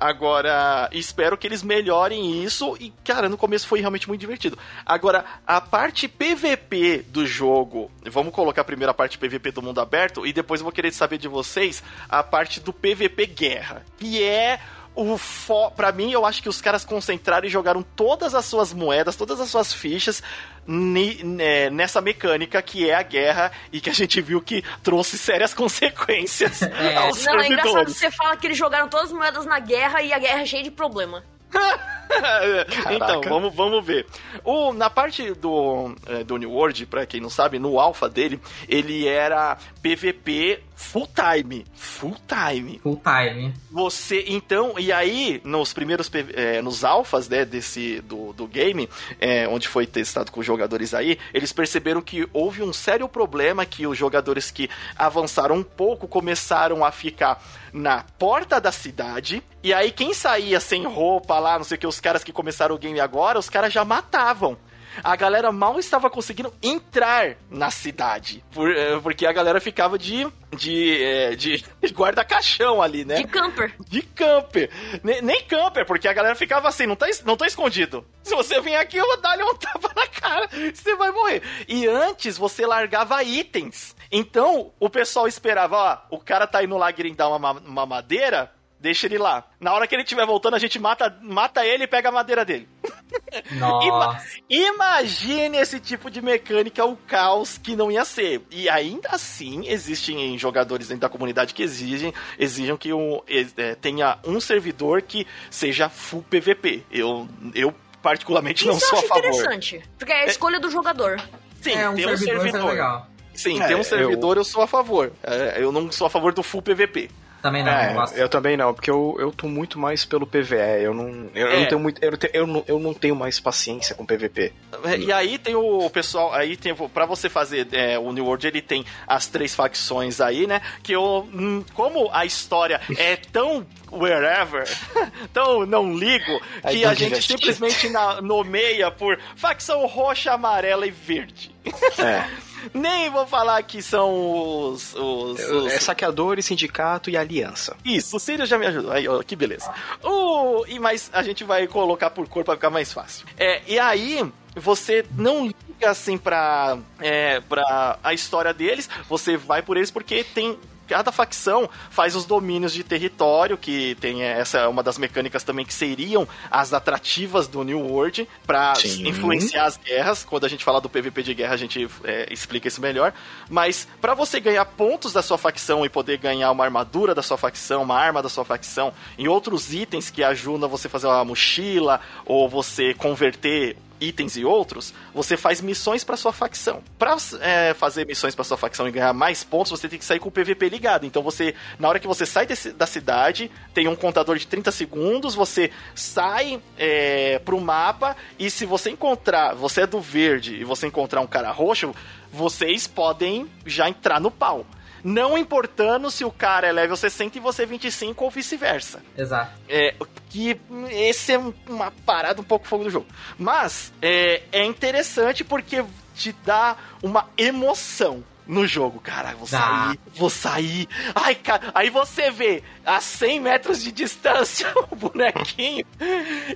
agora, espero que eles melhorem isso e, cara, no começo foi realmente muito divertido. Agora, a parte PVP do jogo, vamos colocar primeiro a parte PVP do mundo aberto e depois eu vou querer saber de vocês a parte do PVP guerra, que é o fo... para mim, eu acho que os caras concentraram e jogaram todas as suas moedas, todas as suas fichas né, nessa mecânica que é a guerra e que a gente viu que trouxe sérias consequências é. Não, é engraçado você fala que eles jogaram todas as moedas na guerra e a guerra é cheia de problema. então, vamos, vamos ver. O, na parte do, é, do New World, pra quem não sabe, no alpha dele, ele era PVP full time. Full time. Full time. Você, então, e aí, nos primeiros, é, nos alfas, né, desse, do, do game, é, onde foi testado com os jogadores aí, eles perceberam que houve um sério problema que os jogadores que avançaram um pouco começaram a ficar na porta da cidade. E aí, quem saía sem roupa lá, não sei o que, os caras que começaram o game agora, os caras já matavam. a galera mal estava conseguindo entrar na cidade. Por, eh, porque a galera ficava de. De, é, de guarda-caixão ali, né? De camper. De camper. Nem, nem, camper, porque a galera ficava assim, não tá, não tô escondido. Se você vir aqui, eu vou dar-lhe um tapa na cara, você vai morrer. E antes você largava itens. Então, o pessoal esperava, ó, o cara tá indo lá grindar uma, uma madeira, deixa ele lá. Na hora que ele estiver voltando, a gente mata, mata ele e pega a madeira dele. Nossa. Imagine esse tipo de mecânica, o caos que não ia ser. E ainda assim, existem jogadores dentro da comunidade que exigem, exigem que um, é, tenha um servidor que seja full PVP. Eu, eu particularmente Isso não sou a favor. interessante, porque é a escolha é, do jogador. Sim, é, um tem um servidor. servidor. legal. Sim, é, tem um servidor, eu... eu sou a favor. É, eu não sou a favor do full PVP. Também não, é, não Eu também não, porque eu, eu tô muito mais pelo PVE. Eu não, eu, é. não tenho muito. Eu eu, não, eu não tenho mais paciência com PVP. É, e aí tem o pessoal. Aí tem. para você fazer é, o New World, ele tem as três facções aí, né? Que eu. Hum, como a história é tão wherever, tão não ligo, que a gente simplesmente na, nomeia por facção roxa, amarela e verde. É. Nem vou falar que são os. os, os... É saqueadores, sindicato e aliança. Isso, o Sirius já me ajudou. Aí, ó, que beleza. Uh, e, mas a gente vai colocar por cor pra ficar mais fácil. É, e aí, você não liga assim pra, é, pra a história deles, você vai por eles porque tem cada facção faz os domínios de território, que tem essa é uma das mecânicas também que seriam as atrativas do New World para influenciar as guerras. Quando a gente fala do PVP de guerra, a gente é, explica isso melhor. Mas para você ganhar pontos da sua facção e poder ganhar uma armadura da sua facção, uma arma da sua facção e outros itens que ajudam você a fazer uma mochila ou você converter itens e outros, você faz missões para sua facção. Para é, fazer missões para sua facção e ganhar mais pontos, você tem que sair com o PVP ligado. Então você, na hora que você sai desse, da cidade, tem um contador de 30 segundos, você sai é, pro mapa e se você encontrar, você é do verde e você encontrar um cara roxo, vocês podem já entrar no pau não importando se o cara é level 60 e você 25 ou vice-versa. Exato. É, que esse é uma parada um pouco fogo do jogo. Mas é, é interessante porque te dá uma emoção no jogo. Cara, vou sair, vou sair. Ai, cara, aí você vê a 100 metros de distância o bonequinho.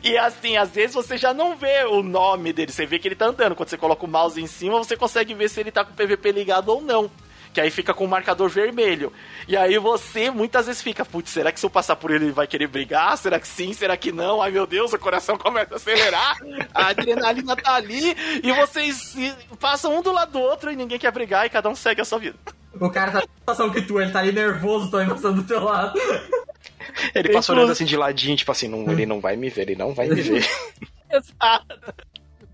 E assim, às vezes você já não vê o nome dele, você vê que ele tá andando. Quando você coloca o mouse em cima, você consegue ver se ele tá com o PVP ligado ou não que aí fica com o marcador vermelho. E aí você muitas vezes fica, putz, será que se eu passar por ele ele vai querer brigar? Será que sim? Será que não? Ai meu Deus, o coração começa a acelerar, a adrenalina tá ali e vocês passam um do lado do outro e ninguém quer brigar e cada um segue a sua vida. O cara tá na situação que tu, ele tá ali nervoso também passando do teu lado. Ele passa olhando assim de ladinho, tipo assim, não, ele não vai me ver, ele não vai me ver. Exato.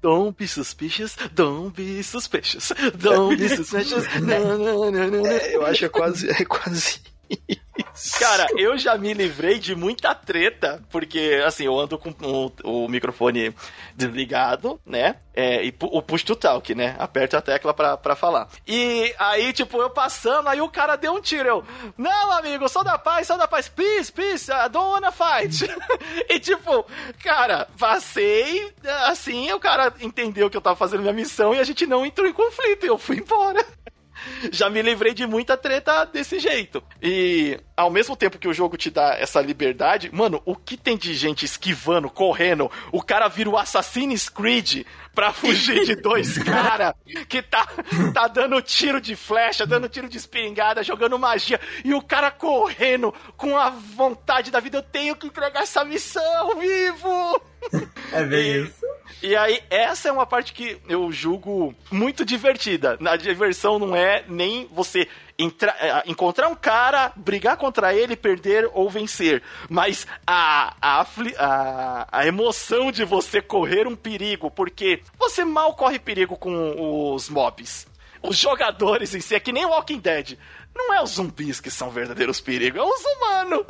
Don't be suspicious, don't be suspicious, don't be suspicious. não, não, não, não. Eu acho que é quase, é quase Cara, eu já me livrei de muita treta, porque, assim, eu ando com o, o microfone desligado, né? É, e o push to talk, né? Aperta a tecla pra, pra falar. E aí, tipo, eu passando, aí o cara deu um tiro. Eu, não, amigo, sou da paz, sou da paz, peace, peace, I don't wanna fight. e, tipo, cara, passei, assim, o cara entendeu que eu tava fazendo minha missão e a gente não entrou em conflito. E eu fui embora já me livrei de muita treta desse jeito. E ao mesmo tempo que o jogo te dá essa liberdade, mano, o que tem de gente esquivando, correndo, o cara vira o Assassin's Creed pra fugir de dois caras que tá, tá dando tiro de flecha, dando tiro de espingarda, jogando magia, e o cara correndo com a vontade da vida, eu tenho que entregar essa missão vivo! É bem isso. E aí, essa é uma parte que eu julgo muito divertida. Na diversão não é nem você entra, é, encontrar um cara, brigar contra ele, perder ou vencer. Mas a, a, a, a emoção de você correr um perigo, porque você mal corre perigo com os mobs. Os jogadores em si, é que nem Walking Dead. Não é os zumbis que são verdadeiros perigos, é os humanos.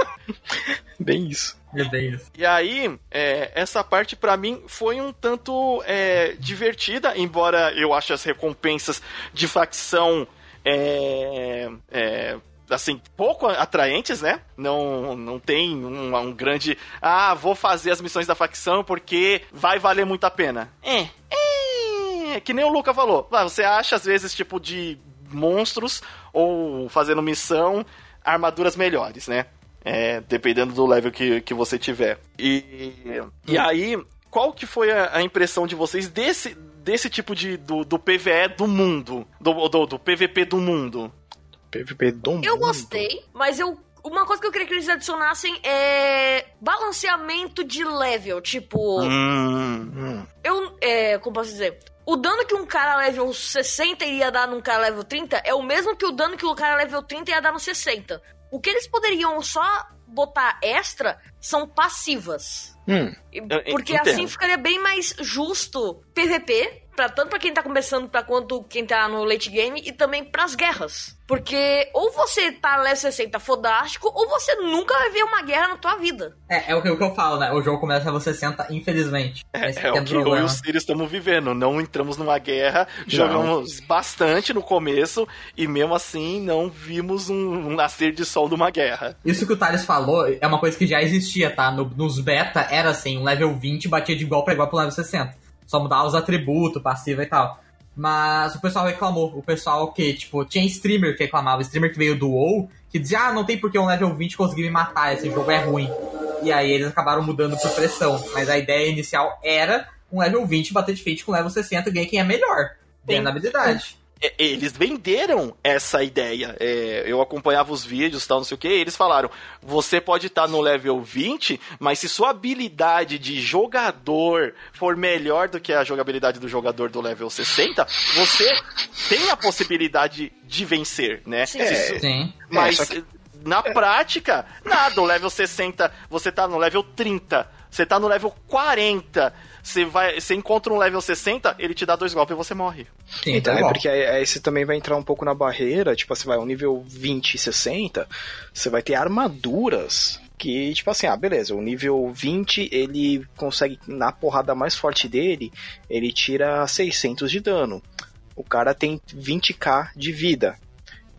Bem isso. É bem isso. E aí, é, essa parte para mim foi um tanto é, divertida, embora eu ache as recompensas de facção é, é, assim, pouco atraentes, né? Não, não tem um, um, grande. Ah, vou fazer as missões da facção porque vai valer muito a pena. É. é que nem o Luca falou. Você acha, às vezes, tipo, de monstros ou fazendo missão, armaduras melhores, né? É, dependendo do level que, que você tiver. E, e aí, qual que foi a, a impressão de vocês desse, desse tipo de. do, do PVE do mundo? Do, do, do PVP do mundo? PVP do mundo? Eu gostei, mas eu uma coisa que eu queria que eles adicionassem é balanceamento de level. Tipo. Hum. Eu. É, como posso dizer? O dano que um cara level 60 iria dar num cara level 30 é o mesmo que o dano que o cara level 30 ia dar no 60. O que eles poderiam só botar extra são passivas. Hum. Porque assim ficaria bem mais justo PVP, pra, tanto pra quem tá começando pra quanto quem tá no late game, e também pras guerras. Porque ou você tá level 60 fodástico, ou você nunca vai ver uma guerra na tua vida. É, é o que, o que eu falo, né? O jogo começa level 60, infelizmente. É, é o que eu e o Sirius estamos vivendo. Não entramos numa guerra, não. jogamos bastante no começo, e mesmo assim não vimos um, um nascer de sol de uma guerra. Isso que o Thales falou é uma coisa que já existia, tá? No, nos beta era assim, um level 20 batia de igual para igual pro level 60. Só mudava os atributos, passiva e tal. Mas o pessoal reclamou. O pessoal que, tipo, tinha streamer que reclamava, streamer que veio do WoW, que dizia, ah, não tem porque um level 20 conseguir me matar, esse jogo é ruim. E aí eles acabaram mudando por pressão. Mas a ideia inicial era um level 20 bater de feito com level 60 ganha quem é melhor. Ganhando habilidade. É, eles venderam essa ideia. É, eu acompanhava os vídeos tal, não sei o que, eles falaram: você pode estar tá no level 20, mas se sua habilidade de jogador for melhor do que a jogabilidade do jogador do level 60, você tem a possibilidade de vencer, né? Sim. É, sim. Mas é, que... na prática, nada, o level 60, você tá no level 30, você tá no level 40 você vai, você encontra um level 60, ele te dá dois golpes e você morre. Sim, então, é porque aí, aí, você também vai entrar um pouco na barreira, tipo, você vai um nível 20 e 60, você vai ter armaduras que, tipo assim, ah, beleza, o nível 20 ele consegue, na porrada mais forte dele, ele tira 600 de dano. O cara tem 20k de vida.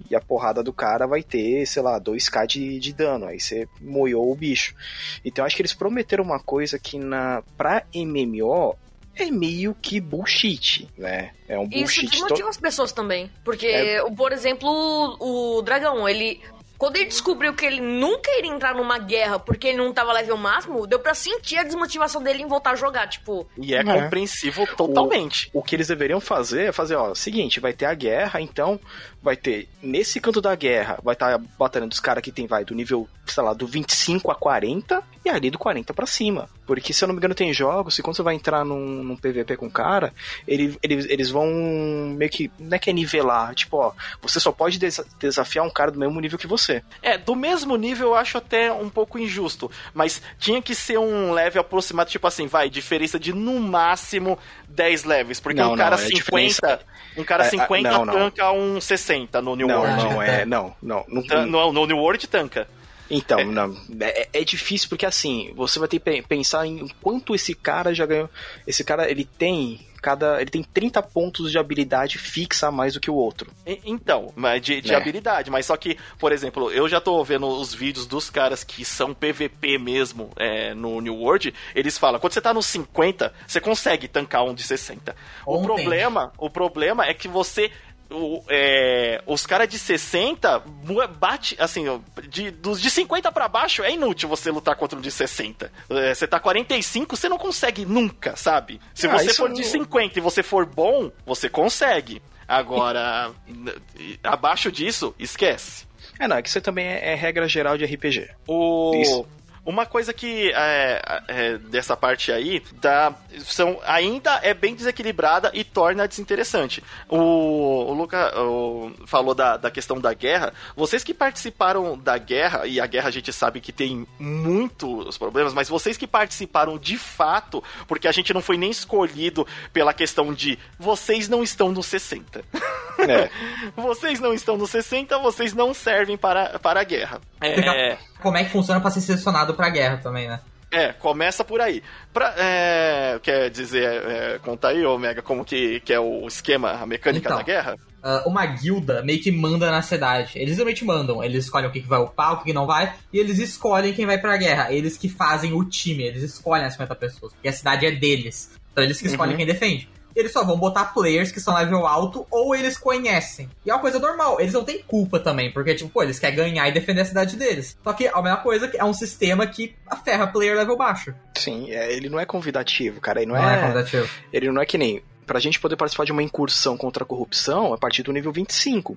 E a porrada do cara vai ter, sei lá, 2k de, de dano. Aí você moiou o bicho. Então acho que eles prometeram uma coisa que na pra MMO é meio que bullshit, né? É um bullshit. Isso desmotiva to... as pessoas também. Porque, é... por exemplo, o, o dragão, ele quando ele descobriu que ele nunca iria entrar numa guerra porque ele não tava level máximo, deu pra sentir a desmotivação dele em voltar a jogar, tipo. E é, é. compreensível totalmente. O, o, que eles deveriam fazer é fazer, ó, seguinte, vai ter a guerra, então vai ter nesse canto da guerra, vai estar tá batalhando os caras que tem, vai, do nível, sei lá, do 25 a 40 e ali do 40 para cima. Porque, se eu não me engano, tem jogos que quando você vai entrar num, num PVP com o cara, ele, eles, eles vão meio que. Não é que é nivelar, tipo, ó, você só pode desafiar um cara do mesmo nível que você. É, do mesmo nível eu acho até um pouco injusto, mas tinha que ser um level aproximado, tipo assim, vai, diferença de no máximo 10 levels, porque não, um cara não, é 50. Diferença... Um cara 50 é, não, tanca um 60 no New não, World. Não, é, não, não. No, no, no New World tanca. Então, é. Não, é, é, difícil porque assim, você vai ter que pensar em quanto esse cara já ganhou. Esse cara, ele tem cada. Ele tem 30 pontos de habilidade fixa a mais do que o outro. Então, de, de é. habilidade, mas só que, por exemplo, eu já tô vendo os vídeos dos caras que são PVP mesmo é, no New World, eles falam, quando você tá no 50, você consegue tancar um de 60. O problema, o problema é que você o, é, os caras de 60 bate, assim, de, dos de 50 para baixo é inútil você lutar contra um de 60. É, você tá 45, você não consegue nunca, sabe? Se ah, você for de 50 e você for bom, você consegue. Agora, abaixo disso, esquece. É, não, é que isso também é, é regra geral de RPG. O... Isso. Uma coisa que é, é, dessa parte aí da, são, ainda é bem desequilibrada e torna desinteressante. O, o Luca o, falou da, da questão da guerra. Vocês que participaram da guerra, e a guerra a gente sabe que tem muitos problemas, mas vocês que participaram de fato, porque a gente não foi nem escolhido pela questão de vocês não estão no 60. É. vocês não estão no 60, vocês não servem para, para a guerra. É... Como é que funciona para ser selecionado pra guerra também, né? É, começa por aí. Pra, é, quer dizer, é, conta aí, Omega, como que, que é o esquema, a mecânica então, da guerra? Uh, uma guilda meio que manda na cidade. Eles realmente mandam. Eles escolhem o que, que vai upar, o que, que não vai, e eles escolhem quem vai pra guerra. Eles que fazem o time, eles escolhem as 50 pessoas, porque a cidade é deles. Então eles que escolhem uhum. quem defende. Eles só vão botar players que são level alto ou eles conhecem. E é uma coisa normal, eles não têm culpa também, porque, tipo, pô, eles querem ganhar e defender a cidade deles. Só que a mesma coisa é um sistema que aferra player level baixo. Sim, é, ele não é convidativo, cara. Ele não, Não é, é convidativo. Ele não é que nem. Pra gente poder participar de uma incursão contra a corrupção a partir do nível 25.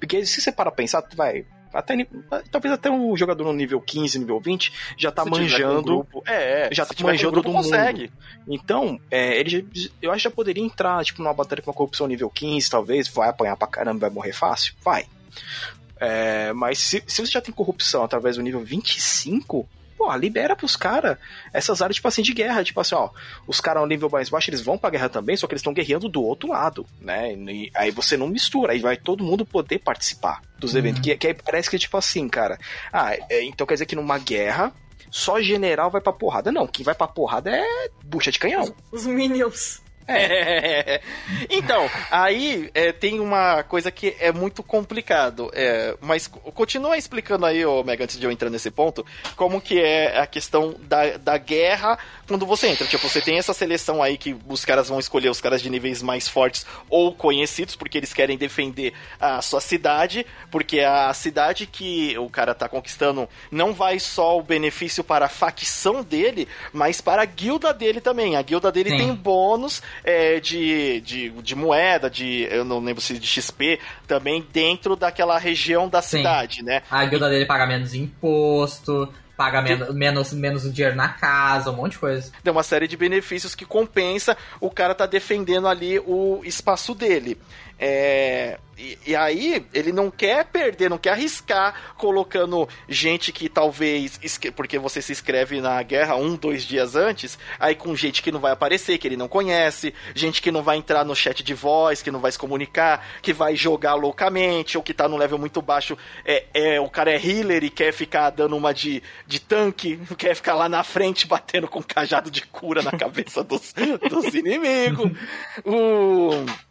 Porque se você para pensar, vai. Até, talvez até um jogador no nível 15, nível 20, já tá Se manjando. é, é, já se tá manjando grupo, do mundo. consegue. Então, é, ele já- eu acho que já poderia entrar, tipo, numa batalha com uma corrupção nível 15, talvez, vai apanhar pra caramba, vai morrer fácil? Vai. É, mas se, se você já tem corrupção através do nível 25, pô, libera pros caras essas áreas, tipo assim, de guerra. Tipo assim, ó, os caras no nível mais baixo, eles vão pra guerra também, só que eles estão guerreando do outro lado, né? E aí você não mistura, aí vai todo mundo poder participar dos eventos. Que, que aí parece que é tipo assim, cara. Ah, é, então quer dizer que numa guerra. Só general vai pra porrada. Não, quem vai pra porrada é bucha de canhão. Os Minions. É. Então, aí é, tem uma coisa que é muito complicado. É, mas co- continua explicando aí, ô Mega, antes de eu entrar nesse ponto, como que é a questão da, da guerra quando você entra. Tipo, você tem essa seleção aí que os caras vão escolher os caras de níveis mais fortes ou conhecidos, porque eles querem defender a sua cidade, porque a cidade que o cara tá conquistando não vai só o benefício para a facção dele, mas para a guilda dele também. A guilda dele Sim. tem bônus é, de, de, de moeda, de. Eu não lembro se de XP, também dentro daquela região da Sim. cidade, né? A guilda dele paga menos imposto, paga menos, menos, menos dinheiro na casa, um monte de coisa. Tem uma série de benefícios que compensa o cara tá defendendo ali o espaço dele. É, e, e aí, ele não quer perder, não quer arriscar colocando gente que talvez. Porque você se inscreve na guerra um, dois dias antes, aí com gente que não vai aparecer, que ele não conhece, gente que não vai entrar no chat de voz, que não vai se comunicar, que vai jogar loucamente, ou que tá num level muito baixo. É, é, o cara é healer e quer ficar dando uma de, de tanque, quer ficar lá na frente batendo com cajado de cura na cabeça dos, dos inimigos. O.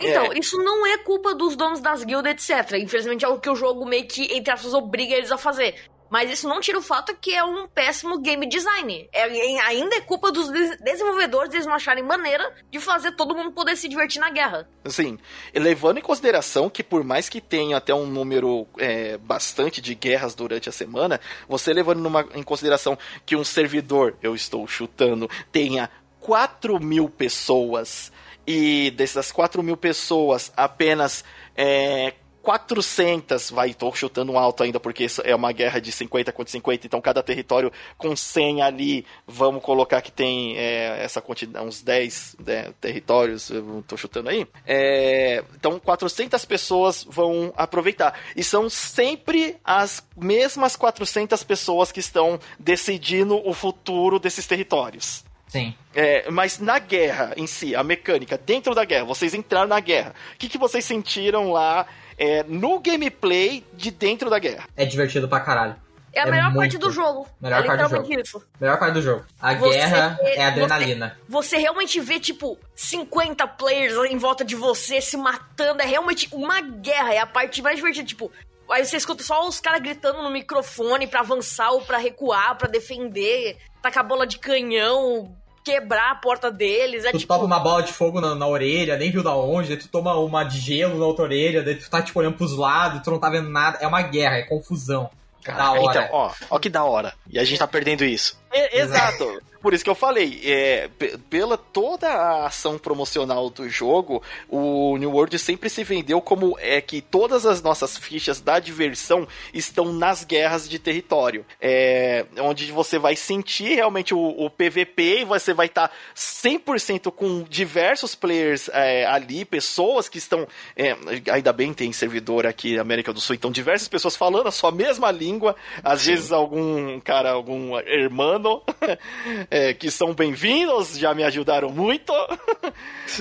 Então, isso não é culpa dos donos das guildas, etc. Infelizmente é o que o jogo meio que, entre aspas, obriga eles a fazer. Mas isso não tira o fato que é um péssimo game design. É, é- ainda é culpa dos des- desenvolvedores eles não acharem maneira de fazer todo mundo poder se divertir na guerra. Assim, levando em consideração que por mais que tenha até um número é, bastante de guerras durante a semana, você levando numa- em consideração que um servidor, eu estou chutando, tenha 4 mil pessoas e dessas 4 mil pessoas apenas é, 400, vai, tô chutando alto ainda porque isso é uma guerra de 50 contra 50, então cada território com 100 ali, vamos colocar que tem é, essa quantidade, uns 10 né, territórios, eu tô chutando aí. É, então 400 pessoas vão aproveitar. E são sempre as mesmas 400 pessoas que estão decidindo o futuro desses territórios. Sim. É, mas na guerra em si, a mecânica, dentro da guerra, vocês entraram na guerra. O que, que vocês sentiram lá é, no gameplay de dentro da guerra? É divertido pra caralho. É a É melhor muito. parte do jogo. Melhor é parte do literalmente isso. Melhor parte do jogo. A Você- guerra é você- adrenalina. Você realmente vê, tipo, 50 players em volta de você se matando. É realmente uma guerra. É a parte mais divertida. Tipo, aí você escuta só os caras gritando no microfone pra avançar ou pra recuar, pra defender, tacar bola de canhão, quebrar a porta deles. É Tu tipo. toma uma bola de fogo na, na orelha, nem viu da onde, daí tu toma uma de gelo na outra orelha, daí tu tá tipo olhando pros lados, tu não tá vendo nada. É uma guerra, é confusão. Da hora. Então, ó, ó que da hora. E a gente tá perdendo isso. É, exato. Por isso que eu falei, é, pe- pela toda a ação promocional do jogo, o New World sempre se vendeu como é que todas as nossas fichas da diversão estão nas guerras de território. É, onde você vai sentir realmente o, o PVP e você vai estar 100% com diversos players é, ali, pessoas que estão. é, ainda bem tem servidor aqui na América do Sul, então diversas pessoas falando a sua mesma língua, às vezes algum cara, algum hermano, é, que são bem-vindos, já me ajudaram muito.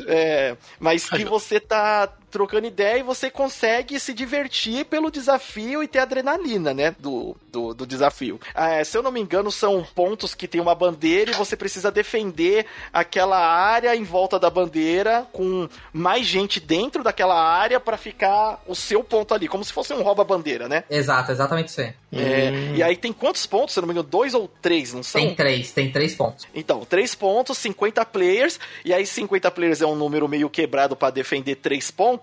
É, mas que você tá trocando ideia e você consegue se divertir pelo desafio e ter adrenalina, né? Do, do, do desafio. É, se eu não me engano, são pontos que tem uma bandeira e você precisa defender aquela área em volta da bandeira com mais gente dentro daquela área para ficar o seu ponto ali, como se fosse um rouba-bandeira, né? Exato, exatamente isso. É, hum. E aí tem quantos pontos? Se eu não me engano, dois ou três, não são? Tem três, tem três pontos. Então, três pontos, 50 players, e aí 50 players é um número meio quebrado para defender três pontos,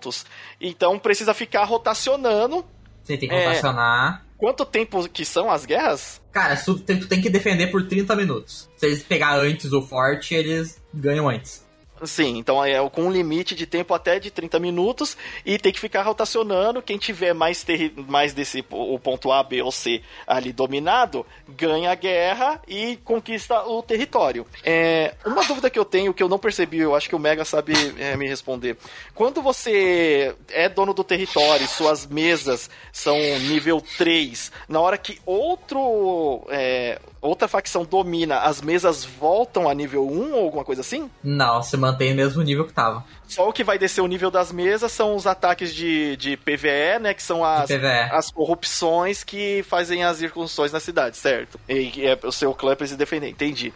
então precisa ficar rotacionando. Você tem que é, rotacionar. Quanto tempo que são as guerras? Cara, tu tem que defender por 30 minutos. Se eles pegar antes o forte, eles ganham antes. Sim, então é com um limite de tempo até de 30 minutos e tem que ficar rotacionando. Quem tiver mais, ter, mais desse o ponto A, B ou C ali dominado, ganha a guerra e conquista o território. É, uma dúvida que eu tenho, que eu não percebi, eu acho que o Mega sabe é, me responder. Quando você é dono do território, suas mesas são nível 3, na hora que outro. É, outra facção domina, as mesas voltam a nível 1 ou alguma coisa assim? Não, você mantém o mesmo nível que tava. Só o que vai descer o nível das mesas são os ataques de, de PVE, né? Que são as, as corrupções que fazem as incursões na cidade, certo? E, e é o seu clã precisa defender, entendi.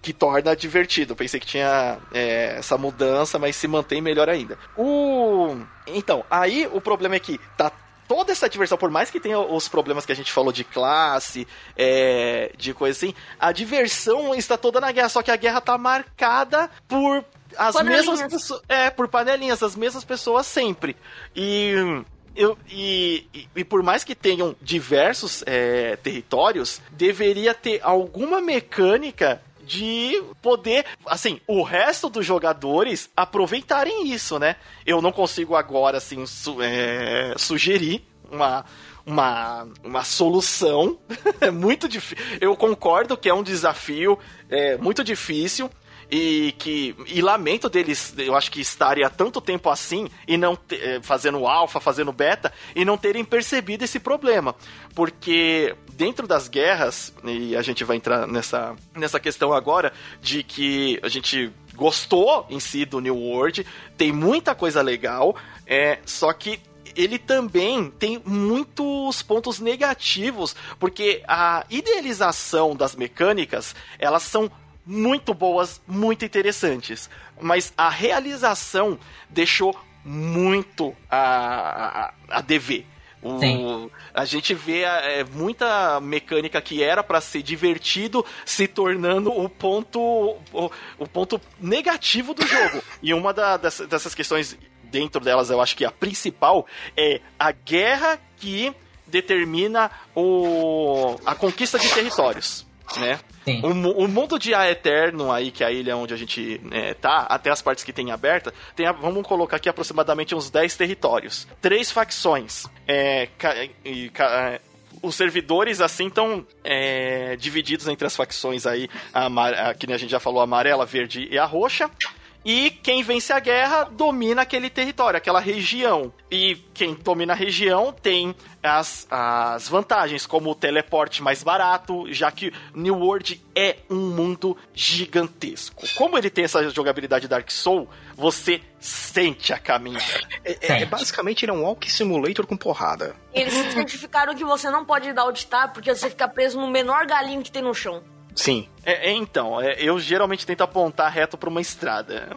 Que torna divertido. Pensei que tinha é, essa mudança, mas se mantém melhor ainda. O. Então, aí o problema é que tá toda essa diversão, por mais que tenha os problemas que a gente falou de classe, é, de coisa assim, a diversão está toda na guerra, só que a guerra tá marcada por as mesmas pessoas. É, por panelinhas, as mesmas pessoas sempre. E. Eu, e, e, e por mais que tenham diversos é, territórios, deveria ter alguma mecânica de poder, assim, o resto dos jogadores aproveitarem isso, né? Eu não consigo agora, assim, su é, sugerir uma, uma, uma solução. é muito difícil. Eu concordo que é um desafio é, muito difícil e que e lamento deles, eu acho que estarem há tanto tempo assim e não é, fazendo alfa, fazendo beta e não terem percebido esse problema, porque dentro das guerras e a gente vai entrar nessa nessa questão agora de que a gente gostou em si do New World, tem muita coisa legal, é só que ele também tem muitos pontos negativos, porque a idealização das mecânicas, elas são muito boas, muito interessantes. Mas a realização deixou muito a, a, a dever. O, a gente vê é, muita mecânica que era para ser divertido se tornando o ponto o, o, ponto negativo do jogo. E uma da, dessas, dessas questões, dentro delas, eu acho que a principal é a guerra que determina o, a conquista de territórios né? O, o, mundo de A Eterno aí, que é a ilha onde a gente é, tá, até as partes que tem aberta, tem, vamos colocar aqui aproximadamente uns 10 territórios. Três facções. É, e, é, os servidores assim estão é, divididos entre as facções aí, a, a, que a gente já falou, a amarela, verde e a roxa. E quem vence a guerra domina aquele território, aquela região. E quem domina a região tem as, as vantagens, como o teleporte mais barato, já que New World é um mundo gigantesco. Como ele tem essa jogabilidade Dark Soul, você sente a caminhada. É, é, é, basicamente ele é um Walk Simulator com porrada. Eles certificaram que você não pode dar alt tab porque você fica preso no menor galinho que tem no chão. Sim. É, é, então, é, eu geralmente tento apontar reto pra uma estrada.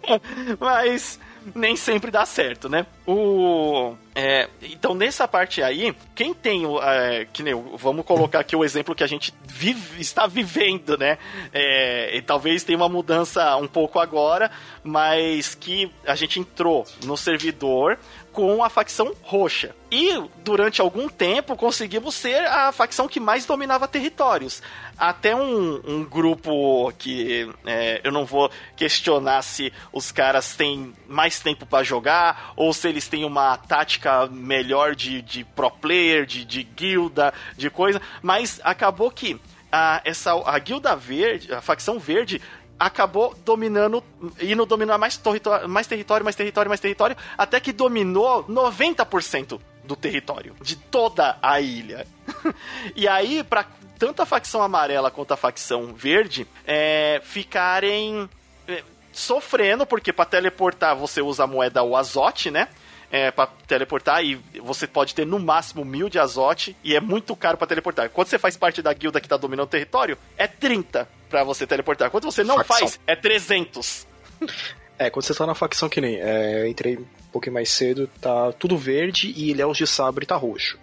Mas nem sempre dá certo, né? O. É, então, nessa parte aí, quem tem o. É, que nem, vamos colocar aqui o exemplo que a gente vive, está vivendo, né? É, e talvez tenha uma mudança um pouco agora, mas que a gente entrou no servidor com a facção roxa. E durante algum tempo conseguimos ser a facção que mais dominava territórios. Até um, um grupo que é, eu não vou questionar se os caras têm mais tempo para jogar ou se eles têm uma tática melhor de, de pro player, de, de guilda, de coisa, mas acabou que a, essa, a guilda verde, a facção verde, acabou dominando, indo dominar mais território, mais território, mais território, mais território, até que dominou 90% do território, de toda a ilha. e aí, para tanto a facção amarela quanto a facção verde é, ficarem. É, sofrendo, porque para teleportar você usa a moeda o azote, né? É, para teleportar e você pode ter no máximo mil de azote e é muito caro para teleportar. Quando você faz parte da guilda que tá dominando o território, é 30 para você teleportar. Quando você não Facção. faz, é 300. É, quando você tá na facção que nem. É, eu entrei um pouquinho mais cedo, tá tudo verde e Ilhéus de Sabre tá roxo.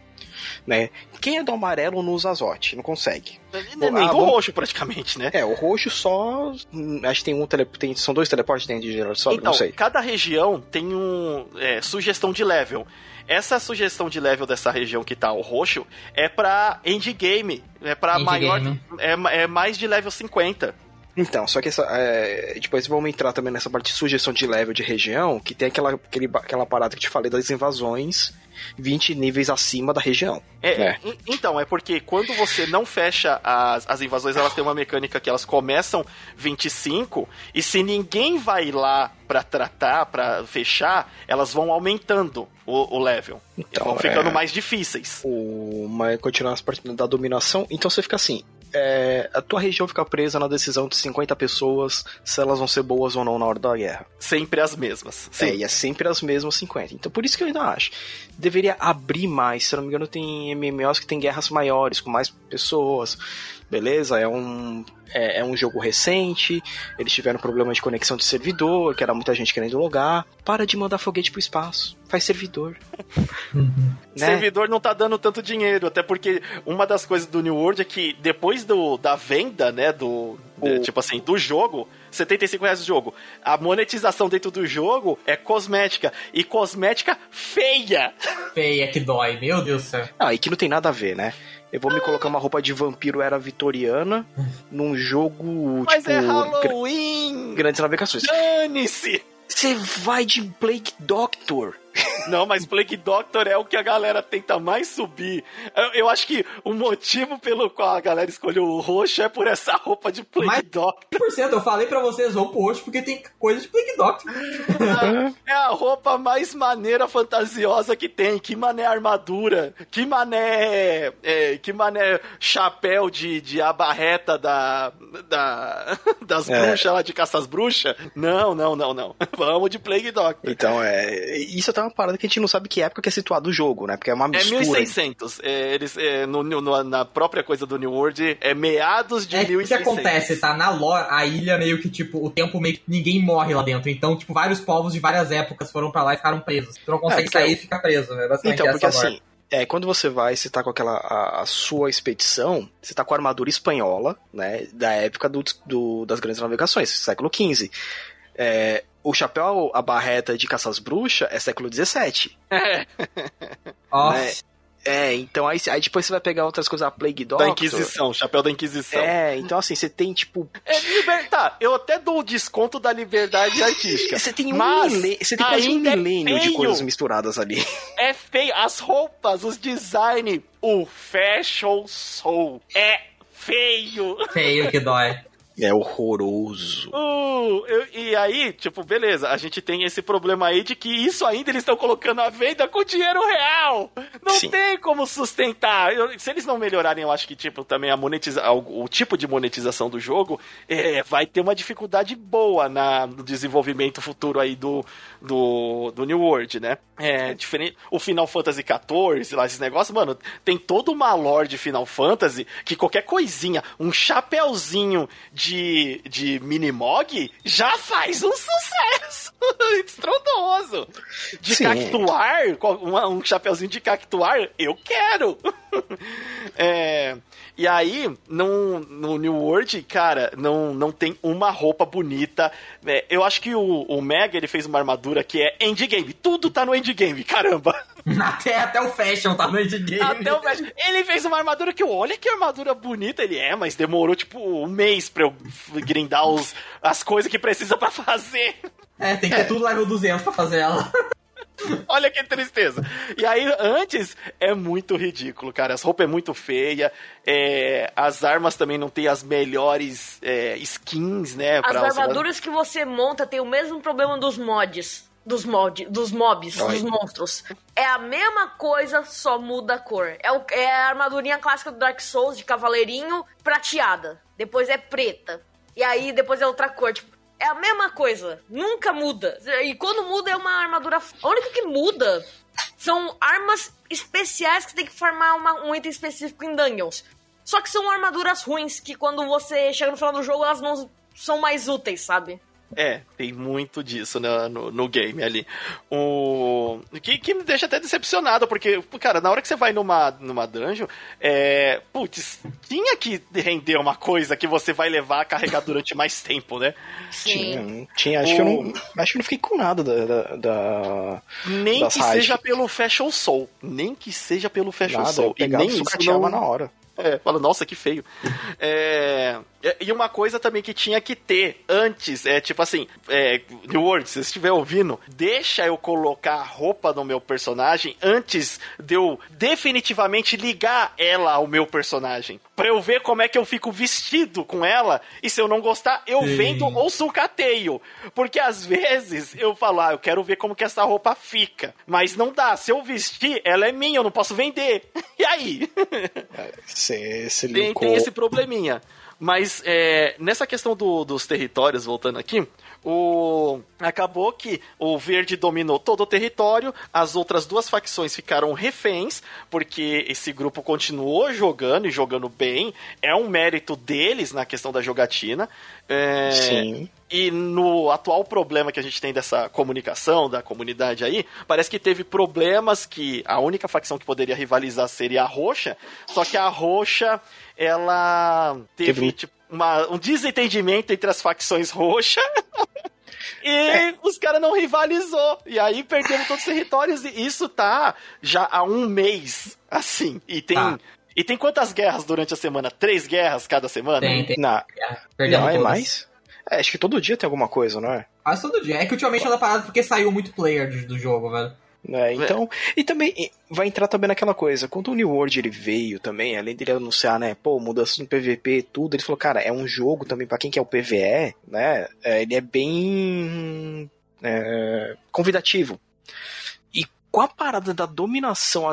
Né? Quem é do amarelo não usa azote, não consegue. Nem ah, do roxo, praticamente, né? É, o roxo só. Hum, acho que tem um tele, tem, São dois teleportes dentro de geral, só então, não sei. Cada região tem um. É, sugestão de level. Essa sugestão de level dessa região que tá o roxo é pra endgame. É pra end maior. É, é mais de level 50. Então, só que essa, é, depois vamos entrar também nessa parte de sugestão de level de região, que tem aquela, aquele, aquela parada que te falei das invasões 20 níveis acima da região. É, né? Então, é porque quando você não fecha as, as invasões, elas têm uma mecânica que elas começam 25, e se ninguém vai lá para tratar, para fechar, elas vão aumentando o, o level. Então, vão ficando é... mais difíceis. O, mas continuar as partes da dominação, então você fica assim, é, a tua região fica presa na decisão de 50 pessoas se elas vão ser boas ou não na hora da guerra. Sempre as mesmas. Sim. É, e é sempre as mesmas 50. Então por isso que eu ainda acho. Deveria abrir mais. Se não me engano, tem MMOs que tem guerras maiores, com mais pessoas. Beleza? É um é, é, um jogo recente, eles tiveram problema de conexão de servidor, que era muita gente querendo logar. Para de mandar foguete pro espaço. Faz servidor. Uhum. né? Servidor não tá dando tanto dinheiro, até porque uma das coisas do New World é que depois do, da venda, né, do. O... tipo assim, do jogo, 75 reais o jogo. A monetização dentro do jogo é cosmética. E cosmética feia. Feia, que dói, meu Deus do céu. Ah, e que não tem nada a ver, né? Eu vou me colocar uma roupa de vampiro era vitoriana num jogo. Mas tipo, é Halloween! Grandes navegações. Dane-se! Você vai de Blake Doctor. Não, mas Plague Doctor é o que a galera tenta mais subir. Eu, eu, acho que o motivo pelo qual a galera escolheu o roxo é por essa roupa de Plague mas, Doctor. Por cento, eu falei pra vocês roupa roxo porque tem coisa de Plague Doctor. É, é a roupa mais maneira fantasiosa que tem. Que mané armadura. Que mané. É, que mané chapéu de, de abarreta da, da das é. bruxas lá de caça às bruxas. Não, não, não, não. Vamos de Plague Doctor. Então, é. Isso eu uma parada que a gente não sabe que época que é situado o jogo, né? Porque é uma é mistura. É 1600. É, eles, é, no, no, na própria coisa do New World, é meados de é, 1600. O que acontece, tá? Na lore, a ilha meio que, tipo, o tempo meio que ninguém morre lá dentro. Então, tipo, vários povos de várias épocas foram para lá e ficaram presos. Tu não consegue é, sair e ficar preso, né? Basicamente então, porque assim, é, quando você vai, você tá com aquela a, a, sua expedição, você tá com a armadura espanhola, né, da época do, do das grandes navegações, século XV. É, o chapéu, a barreta de caças bruxas é século XVII. É. Nossa. Né? É, então aí, aí depois você vai pegar outras coisas, a Plague Doctor. Da Inquisição, chapéu da Inquisição. É, então assim, você tem tipo. É libertar. Eu até dou o desconto da liberdade artística. Você tem um milênio, você tem quase um milênio é de coisas misturadas ali. É feio. As roupas, os design, o fashion soul é feio. Feio que dói. É horroroso. Uh, eu, e aí, tipo, beleza, a gente tem esse problema aí de que isso ainda eles estão colocando à venda com dinheiro real. Não Sim. tem como sustentar. Eu, se eles não melhorarem, eu acho que, tipo, também a monetização, o, o, tipo de monetização do jogo é, vai ter uma dificuldade boa na, no desenvolvimento futuro aí do, do, do New World, né? É diferente. O Final Fantasy XIV, lá, esses negócios, mano, tem toda uma lore de Final Fantasy que qualquer coisinha, um chapéuzinho de, de Minimog já faz um sucesso estrondoso. De Sim. cactuar, um, um chapéuzinho de cactuar, eu quero. é. E aí, no, no New World, cara, não, não tem uma roupa bonita. É, eu acho que o, o Mega ele fez uma armadura que é endgame. Tudo tá no endgame, caramba. Até, até o fashion tá no endgame. Até o fashion. Ele fez uma armadura que, olha que armadura bonita ele é, mas demorou tipo um mês pra eu grindar os, as coisas que precisa para fazer. É, tem que ter tudo level 200 pra fazer ela. Olha que tristeza. E aí, antes, é muito ridículo, cara. As roupas é muito feia. É, as armas também não tem as melhores é, skins, né? As armaduras que você monta tem o mesmo problema dos mods. Dos, mod, dos mobs, Oi. dos monstros. É a mesma coisa, só muda a cor. É, o, é a armadurinha clássica do Dark Souls de cavaleirinho prateada. Depois é preta. E aí depois é outra cor. Tipo, é a mesma coisa. Nunca muda. E quando muda é uma armadura. A única que muda são armas especiais que tem que farmar uma, um item específico em dungeons. Só que são armaduras ruins que quando você chega no final do jogo elas não são mais úteis, sabe? É, tem muito disso no, no, no, game ali. O que, que me deixa até decepcionado, porque, cara, na hora que você vai numa, numa dungeon, é. Putz, tinha que render uma coisa que você vai levar a carregar durante mais tempo, né? Sim. Tinha, tinha acho, o... que eu não, acho que não fiquei com nada da. da, da nem que seja pelo Fashion Soul. Nem que seja pelo Fashion nada, Soul. Eu e nem isso não... na hora. É, fala, nossa, que feio. É, e uma coisa também que tinha que ter antes, é tipo assim, é, New World, se você estiver ouvindo, deixa eu colocar a roupa no meu personagem antes de eu definitivamente ligar ela ao meu personagem. Pra eu ver como é que eu fico vestido com ela, e se eu não gostar, eu Sim. vendo ou sucateio. Porque às vezes eu falo, ah, eu quero ver como que essa roupa fica. Mas não dá, se eu vestir, ela é minha, eu não posso vender. E aí? Você, você tem, tem esse probleminha. Mas é, nessa questão do, dos territórios, voltando aqui, o acabou que o verde dominou todo o território, as outras duas facções ficaram reféns, porque esse grupo continuou jogando e jogando bem, é um mérito deles na questão da jogatina. É, Sim. E no atual problema que a gente tem dessa comunicação, da comunidade aí, parece que teve problemas que a única facção que poderia rivalizar seria a roxa, só que a roxa ela teve, teve... Tipo, uma, um desentendimento entre as facções roxas. e é. os caras não rivalizou. E aí perdemos todos os territórios. E isso tá já há um mês, assim. E tem. Ah. E tem quantas guerras durante a semana? Três guerras cada semana? Tem, tem. Não, não é mais? É, acho que todo dia tem alguma coisa, não é? Quase todo dia. É que ultimamente anda parado porque saiu muito player do jogo, velho. É, então, e também vai entrar também naquela coisa, quando o New World ele veio também, além dele anunciar, né, pô, mudança no PVP tudo, ele falou, cara, é um jogo também para quem quer o PVE, né, é, ele é bem é, convidativo. E com a parada da dominação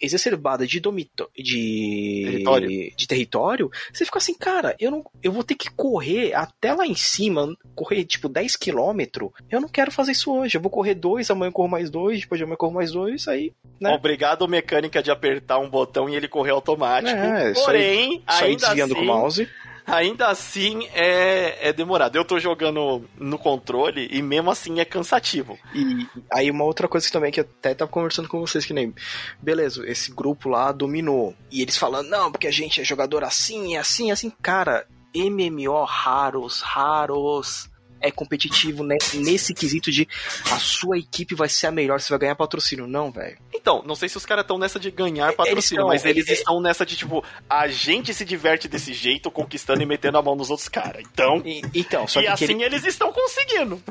exacerbadas de, domito, de, território. de território, você fica assim, cara, eu não eu vou ter que correr até lá em cima, correr tipo 10 km. Eu não quero fazer isso hoje. Eu vou correr dois, amanhã eu corro mais dois, depois de amanhã eu corro mais dois, aí. Né? Obrigado, mecânica, de apertar um botão e ele correr automático. É, Porém, só ainda desviando assim, com o mouse ainda assim é, é demorado. Eu tô jogando no controle e mesmo assim é cansativo. E aí uma outra coisa que também que eu até tava conversando com vocês que nem, beleza, esse grupo lá dominou. E eles falando, não, porque a gente é jogador assim, assim, assim. Cara, MMO raros, raros é competitivo né, nesse quesito de a sua equipe vai ser a melhor, você vai ganhar patrocínio. Não, velho. Então, não sei se os caras estão nessa de ganhar patrocínio, eles mas eles é, estão nessa de, tipo, a gente se diverte desse jeito, conquistando e metendo a mão nos outros caras. Então. E, então, só e que assim ele... eles estão conseguindo.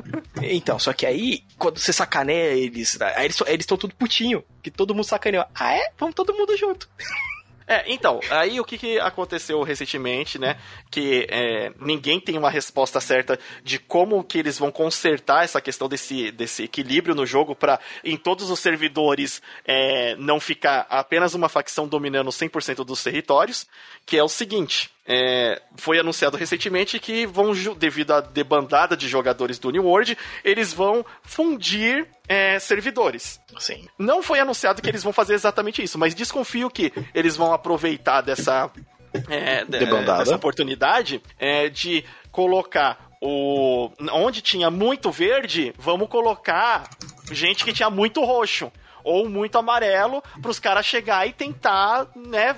Então, só que aí, quando você sacaneia eles, aí eles estão tudo putinho. Que todo mundo sacaneou. Ah, é? Vamos todo mundo junto. É, então, aí o que, que aconteceu recentemente, né? Que é, ninguém tem uma resposta certa de como que eles vão consertar essa questão desse, desse equilíbrio no jogo para em todos os servidores é, não ficar apenas uma facção dominando 100% dos territórios, que é o seguinte, é, foi anunciado recentemente que vão, devido à debandada de jogadores do New World, eles vão fundir é, servidores. Sim. Não foi anunciado que eles vão fazer exatamente isso, mas desconfio que eles vão aproveitar dessa, é, dessa oportunidade é, de colocar o onde tinha muito verde, vamos colocar gente que tinha muito roxo ou muito amarelo para os caras chegar e tentar, né,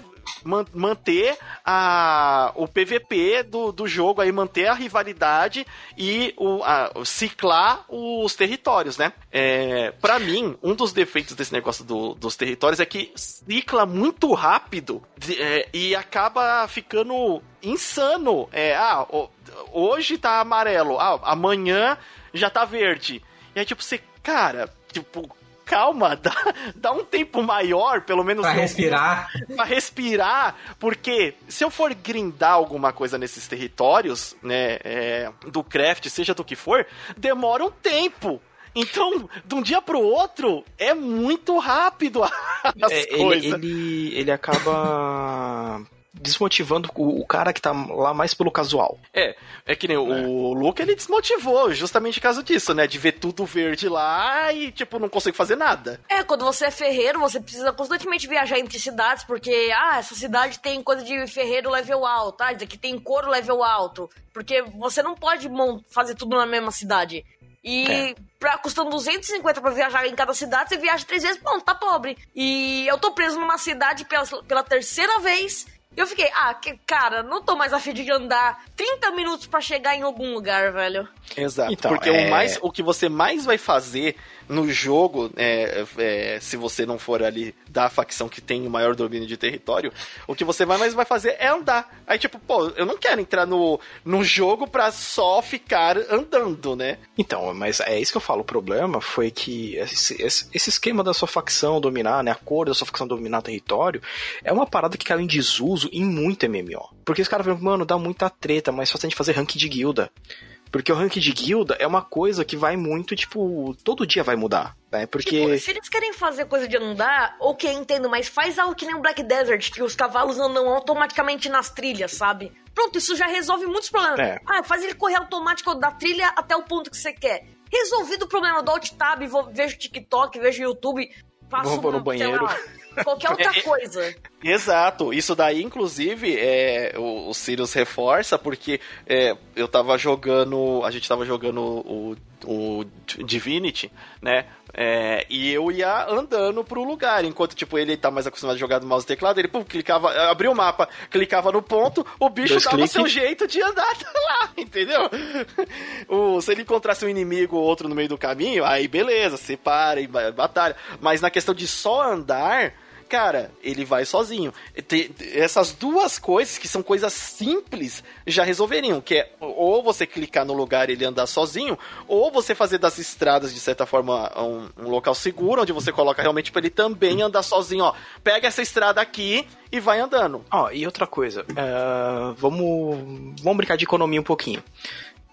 manter a, o PVP do, do jogo, aí manter a rivalidade e o, a, ciclar os territórios, né? É, para mim, um dos defeitos desse negócio do, dos territórios é que cicla muito rápido é, e acaba ficando insano. É, ah, hoje tá amarelo, ah, amanhã já tá verde. E aí, tipo, você, cara, tipo, calma, dá, dá um tempo maior, pelo menos. Pra respirar. Pra respirar, porque se eu for grindar alguma coisa nesses territórios, né, é, do craft, seja do que for, demora um tempo. Então, de um dia pro outro, é muito rápido as é, coisas. Ele, ele, ele acaba desmotivando o, o, cara que tá lá mais pelo casual. É, é que nem é. o Luke, ele desmotivou justamente por causa disso, né? De ver tudo verde lá e, tipo, não consegue fazer nada. É, quando você é ferreiro, você precisa constantemente viajar entre cidades, porque, ah, essa cidade tem coisa de ferreiro level alto, ah, aqui tem couro level alto. Porque você não pode fazer tudo na mesma cidade. E é. pra, custando 250 pra viajar em cada cidade, você viaja três vezes, pronto, tá pobre. E eu tô preso numa cidade pela, pela terceira vez. E eu fiquei, ah, que, cara, não tô mais afim de andar 30 minutos para chegar em algum lugar, velho. Exato. Então, porque é... o, mais, o que você mais vai fazer no jogo, é, é, se você não for ali da facção que tem o maior domínio de território, o que você vai mais vai fazer é andar. Aí, tipo, pô, eu não quero entrar no, no jogo pra só ficar andando, né? Então, mas é isso que eu falo. O problema foi que esse, esse esquema da sua facção dominar, né? A cor da sua facção dominar território, é uma parada que caiu em desuso em muito MMO. Porque os caras falam, mano, dá muita treta, mas só tem de fazer ranking de guilda. Porque o ranking de guilda é uma coisa que vai muito, tipo, todo dia vai mudar, né? Porque. Tipo, se eles querem fazer coisa de andar, ok, entendo, mas faz algo que nem o Black Desert, que os cavalos andam automaticamente nas trilhas, sabe? Pronto, isso já resolve muitos problemas. É. Ah, faz ele correr automático da trilha até o ponto que você quer. Resolvido o problema do Alt Tab, vejo TikTok, vejo YouTube, passo Vou no banheiro. Lá, qualquer outra coisa. Exato. Isso daí, inclusive, é, o, o Sirius reforça, porque é, eu tava jogando. A gente tava jogando o, o Divinity, né? É, e eu ia andando pro lugar, enquanto, tipo, ele tá mais acostumado a jogar no mouse e teclado, ele, pum, clicava, abriu o mapa, clicava no ponto, o bicho Dois dava o seu jeito de andar lá, entendeu? O, se ele encontrasse um inimigo ou outro no meio do caminho, aí beleza, separa e batalha. Mas na questão de só andar, cara, ele vai sozinho. Essas duas coisas, que são coisas simples, já resolveriam. Que é ou você clicar no lugar e ele andar sozinho, ou você fazer das estradas, de certa forma, um, um local seguro, onde você coloca realmente para ele também andar sozinho. Ó, pega essa estrada aqui e vai andando. Ó, e outra coisa, uh, vamos, vamos brincar de economia um pouquinho.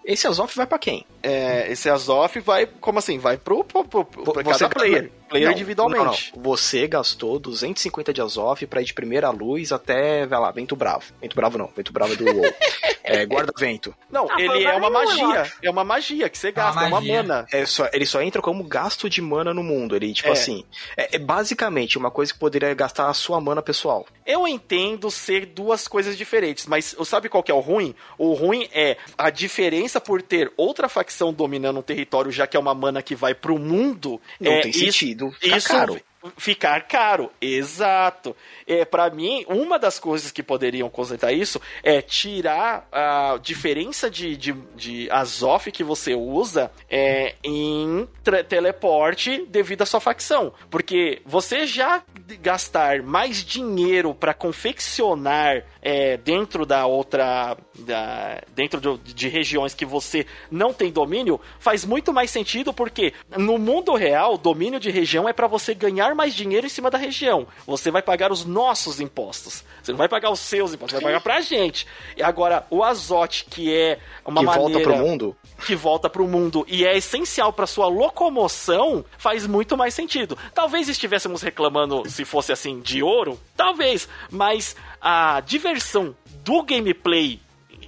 Esse Azof vai para quem? É, esse Azof vai, como assim? Vai pro, pro, pro, pro cada player player não, individualmente. Não, não. Você gastou 250 de Azov pra ir de primeira luz até, vai lá, Vento Bravo. Vento Bravo não, Vento Bravo é do WoW. é, Guarda-Vento. Não, ah, ele é uma magia. É uma magia que você é gasta, é uma, uma mana. É só, ele só entra como gasto de mana no mundo. Ele, tipo é. assim, é, é, basicamente uma coisa que poderia gastar a sua mana pessoal. Eu entendo ser duas coisas diferentes, mas sabe qual que é o ruim? O ruim é a diferença por ter outra facção dominando um território, já que é uma mana que vai pro mundo. Não é, tem sentido ficar isso, caro. Ficar caro, exato. É, para mim, uma das coisas que poderiam consertar isso é tirar a diferença de, de, de Azof que você usa é, em teleporte devido à sua facção. Porque você já gastar mais dinheiro para confeccionar é, dentro da outra. Da, dentro de, de regiões que você não tem domínio, faz muito mais sentido porque no mundo real, domínio de região é para você ganhar mais dinheiro em cima da região. Você vai pagar os nossos impostos. Você não vai pagar os seus impostos, você vai pagar pra gente. E agora, o azote, que é uma que maneira... volta pro mundo? Que volta pro mundo e é essencial para sua locomoção, faz muito mais sentido. Talvez estivéssemos reclamando se fosse assim de ouro, talvez, mas a diversão do gameplay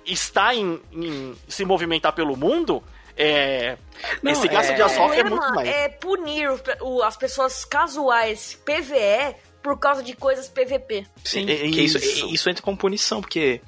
está em, em se movimentar pelo mundo, é, não, esse gasto é... de açúcar é muito mais. É punir as pessoas casuais PVE por causa de coisas PVP. Sim, é, isso. Isso, isso, entra como punição, porque,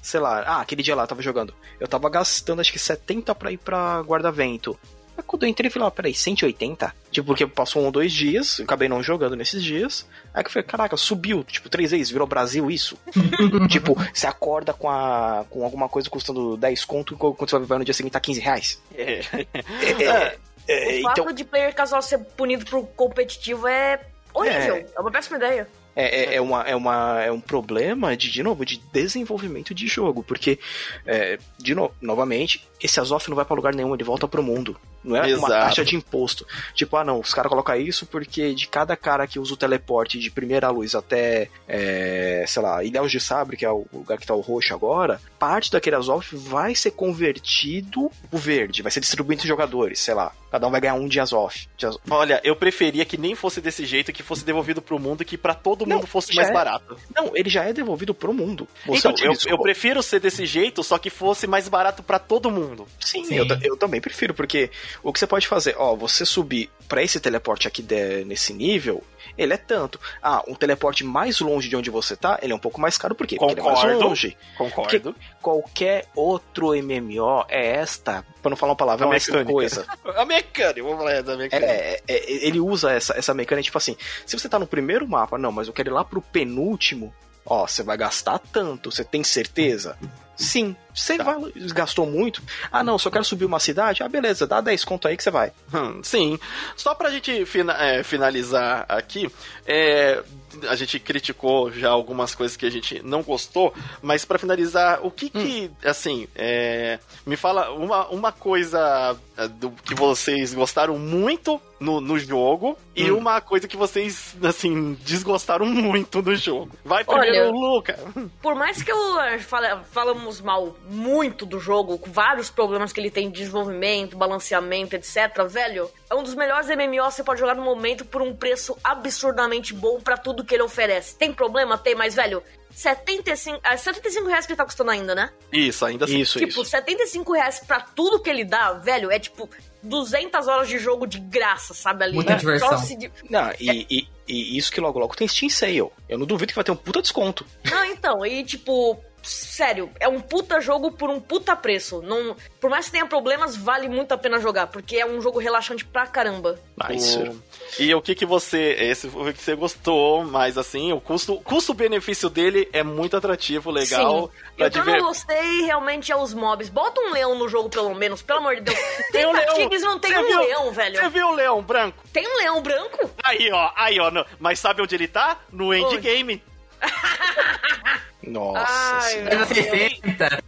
sei lá, ah, aquele dia lá eu tava jogando. Eu tava gastando acho que 70 pra ir pra guarda-vento. Aí quando eu entrei, eu falei, ah, peraí, 180? Tipo, porque passou um ou dois dias, eu acabei não jogando nesses dias. Aí que eu falei, caraca, subiu, tipo, três vezes, virou Brasil isso. tipo, você acorda com, a, com alguma coisa custando 10 conto, quando você vai no dia seguinte tá 15 reais. É. é, é, é o fato então... de player casual ser punido por competitivo é horrível. É, é uma péssima ideia. É, é, é, uma, é, uma, é um problema de, de novo, de desenvolvimento de jogo, porque, é, de novo, novamente, esse Azof não vai para lugar nenhum, ele volta pro mundo. Não é Exato. uma taxa de imposto. Tipo, ah não, os caras colocam isso porque de cada cara que usa o teleporte de primeira luz até, é, sei lá, Ilhéus de Sabre, que é o lugar que tá o roxo agora, parte daquele Azof vai ser convertido o verde, vai ser distribuído entre jogadores, sei lá. Cada um vai ganhar um dias off. Dias... Olha, eu preferia que nem fosse desse jeito, que fosse devolvido pro mundo, que para todo mundo não, fosse mais é... barato. Não, ele já é devolvido pro mundo. Você então, eu, eu, prefiro ser desse jeito, só que fosse mais barato para todo mundo. Sim, Sim. Eu, eu, também prefiro, porque o que você pode fazer, ó, você subir para esse teleporte aqui de, nesse nível, ele é tanto. Ah, um teleporte mais longe de onde você tá, ele é um pouco mais caro, por quê? Concordo, Porque ele é mais longe. Concordo. Porque qualquer outro MMO é esta, pra não falar uma palavra, é essa coisa. A mecânica, vamos falar da mecânica. É, é, ele usa essa, essa mecânica, tipo assim, se você tá no primeiro mapa, não, mas eu quero ir lá pro penúltimo, ó, você vai gastar tanto, você tem certeza? Sim. Você tá. vai, gastou muito? Ah, não, só quero subir uma cidade? Ah, beleza, dá 10 conto aí que você vai. Hum, sim. Só pra gente fina, é, finalizar aqui, é, a gente criticou já algumas coisas que a gente não gostou, mas para finalizar, o que que, hum. assim, é, me fala uma, uma coisa é, do que vocês gostaram muito no, no jogo hum. e uma coisa que vocês, assim, desgostaram muito do jogo. Vai primeiro, Olha, Luca. Por mais que eu eh, fale, falamos mal muito do jogo, com vários problemas que ele tem de desenvolvimento, balanceamento, etc, velho, é um dos melhores MMOs que você pode jogar no momento por um preço absurdamente bom para tudo que ele oferece. Tem problema? Tem, mas, velho, 75, é 75 reais que ele tá custando ainda, né? Isso, ainda assim. Isso, tipo, isso. 75 reais pra tudo que ele dá, velho, é tipo 200 horas de jogo de graça, sabe? Ali. Muita né? diversão. Se... Não, e, é... e, e, isso que logo logo tem Steam Sale. Eu não duvido que vai ter um puta desconto. Não, então, e tipo, sério, é um puta jogo por um puta preço. Não, por mais que tenha problemas, vale muito a pena jogar, porque é um jogo relaxante pra caramba. Nice. O... E o que que você, esse foi o que você gostou, mas assim, o custo, custo-benefício dele é muito atrativo, legal. Sim. Eu diver... não gostei realmente é os mobs. Bota um leão no jogo pelo menos, pelo amor de Deus. Tem um leão. não tem um viu, leão, velho. Você viu o leão branco? Tem um leão branco? Aí, ó, aí, ó. Mas sabe onde ele tá? No endgame. Nossa. Ai, 60.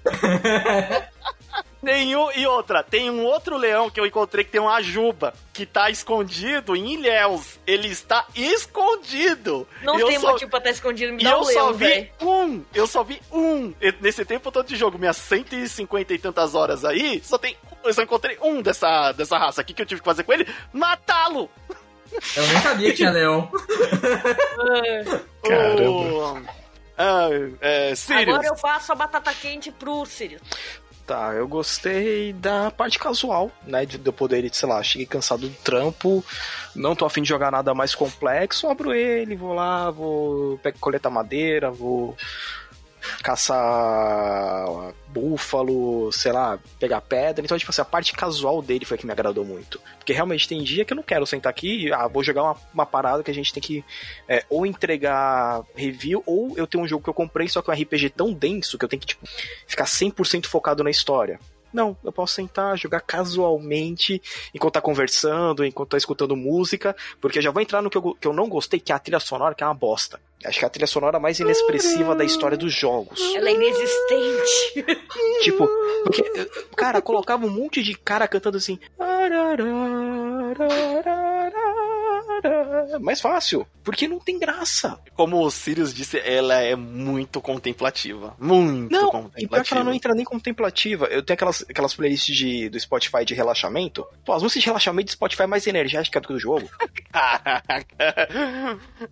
Nenhum. E outra, tem um outro leão que eu encontrei que tem uma juba, que tá escondido em Ilhéus. Ele está escondido. Não eu tem só... motivo pra estar tá escondido, me e dá eu um só vi véio. um. Eu só vi um. Nesse tempo todo de jogo, minhas 150 e tantas horas aí, só tem. Eu só encontrei um dessa, dessa raça aqui que eu tive que fazer com ele: matá-lo! Eu nem sabia que tinha leão. Caramba. Ah, é, Sirius. Agora eu faço a batata quente pro Sirius. Tá, eu gostei da parte casual, né? De eu poder, sei lá, cheguei cansado do trampo, não tô afim de jogar nada mais complexo, abro ele, vou lá, vou coletar madeira, vou caçar búfalo, sei lá, pegar pedra. Então, tipo assim, a parte casual dele foi que me agradou muito. Porque realmente tem dia que eu não quero sentar aqui e, ah, vou jogar uma, uma parada que a gente tem que é, ou entregar review, ou eu tenho um jogo que eu comprei, só que é um RPG tão denso que eu tenho que, tipo, ficar 100% focado na história. Não, eu posso sentar, jogar casualmente, enquanto tá conversando, enquanto tá escutando música, porque já vou entrar no que eu, que eu não gostei, que é a trilha sonora, que é uma bosta. Acho que é a trilha sonora mais inexpressiva da história dos jogos. Ela é inexistente. tipo, porque, cara, colocava um monte de cara cantando assim mais fácil, porque não tem graça. Como o Sirius disse, ela é muito contemplativa. Muito não, contemplativa. E pior que ela não entra nem contemplativa. Eu tenho aquelas, aquelas playlists de, do Spotify de relaxamento. Pô, as músicas de relaxamento do Spotify é mais energética do que do jogo.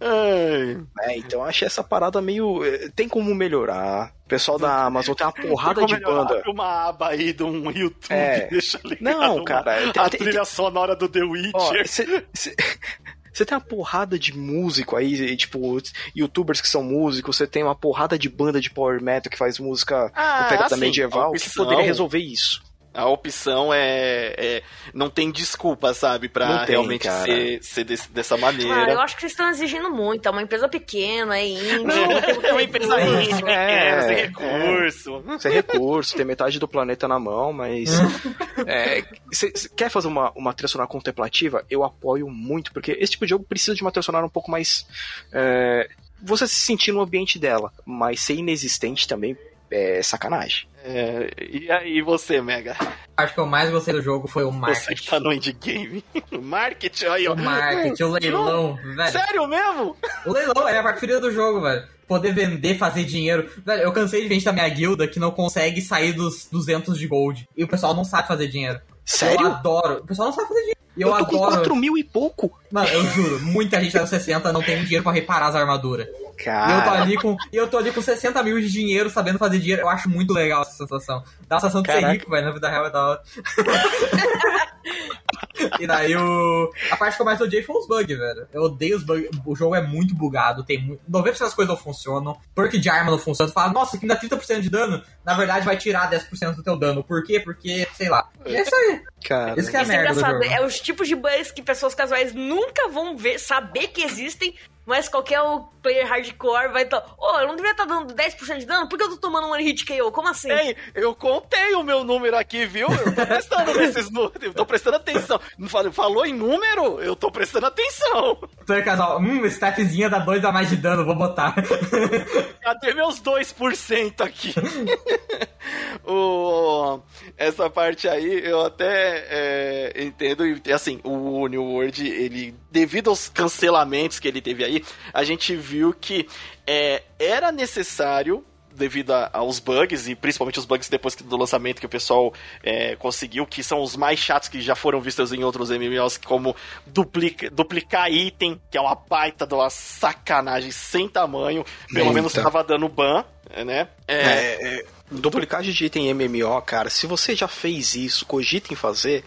é, então eu achei essa parada meio. Eh, tem como melhorar. O pessoal da Amazon tem uma porrada de banda. uma aba aí de um YouTube, é. deixa ligado. Não, cara. Tem, a trilha tem... sonora do The Witcher. Você tem uma porrada de músico aí, tipo, youtubers que são músicos, você tem uma porrada de banda de power metal que faz música ah, pegada assim, medieval, que poderia resolver isso. A opção é, é, Não tem desculpa, sabe? Pra tem, realmente cara. ser, ser desse, dessa maneira. Cara, eu acho que vocês estão exigindo muito. É uma empresa pequena, é indie. Não, é uma empresa indie, pequena, é, sem recurso. É, sem recurso, tem metade do planeta na mão, mas. é, cê, cê quer fazer uma, uma trilha sonora contemplativa? Eu apoio muito, porque esse tipo de jogo precisa de uma trilha sonora um pouco mais. É, você se sentir no ambiente dela, mas ser inexistente também é sacanagem. É, e aí você, Mega? Acho que eu mais gostei do jogo foi o marketing. Você que tá no endgame. o marketing, aí, ó. O marketing, o leilão, velho. Sério mesmo? O leilão é a parte preferida do jogo, velho. Poder vender, fazer dinheiro. Velho, eu cansei de gente da minha guilda que não consegue sair dos 200 de gold. E o pessoal não sabe fazer dinheiro. Sério? Eu adoro. O pessoal não sabe fazer dinheiro. E eu, Eu, tô adoro. com 4 mil e pouco. Mano, eu juro, muita gente anos 60 não tem dinheiro pra reparar as armaduras. E eu tô Cara, ali com. Eu tô ali com 60 mil de dinheiro sabendo fazer dinheiro. Eu acho muito legal essa sensação. Dá a sensação de ser Caraca. rico, velho. Na vida real é da hora. e daí o. A parte que eu mais odiei foi os bugs, velho. Eu odeio os bugs. O jogo é muito bugado. Tem mu- 90% das coisas não funcionam. Perk de arma não funciona. Tu fala, nossa, aqui me dá 30% de dano. Na verdade, vai tirar 10% do teu dano. Por quê? Porque, sei lá. E é isso aí. cara. Isso que é Isso é merda do engraçado. jogo. É os tipos de bugs que pessoas casuais nunca vão ver, saber que existem, mas qualquer player hardcore vai estar. Ô, eu não devia estar dando 10% de dano? Por que eu tô tomando um one hit KO? Como assim? Ei, eu contei o meu número aqui, viu? Eu tô prestando nesses números, eu tô prestando atenção. Não falou- Falou em número? Eu tô prestando atenção. Então, casal, hum, statzinha dá 2 a mais de dano, vou botar. Cadê meus 2% aqui? o, essa parte aí eu até é, entendo. E assim, o New World, ele, devido aos cancelamentos que ele teve aí, a gente viu que é, era necessário. Devido a- aos bugs, e principalmente os bugs depois do lançamento que o pessoal é, conseguiu, que são os mais chatos que já foram vistos em outros MMOs, como duplica, duplicar item, que é uma baita de uma sacanagem sem tamanho. Pelo Eita. menos tava dando ban, né? É, É, é, duplicagem de item MMO, cara, se você já fez isso, cogita em fazer,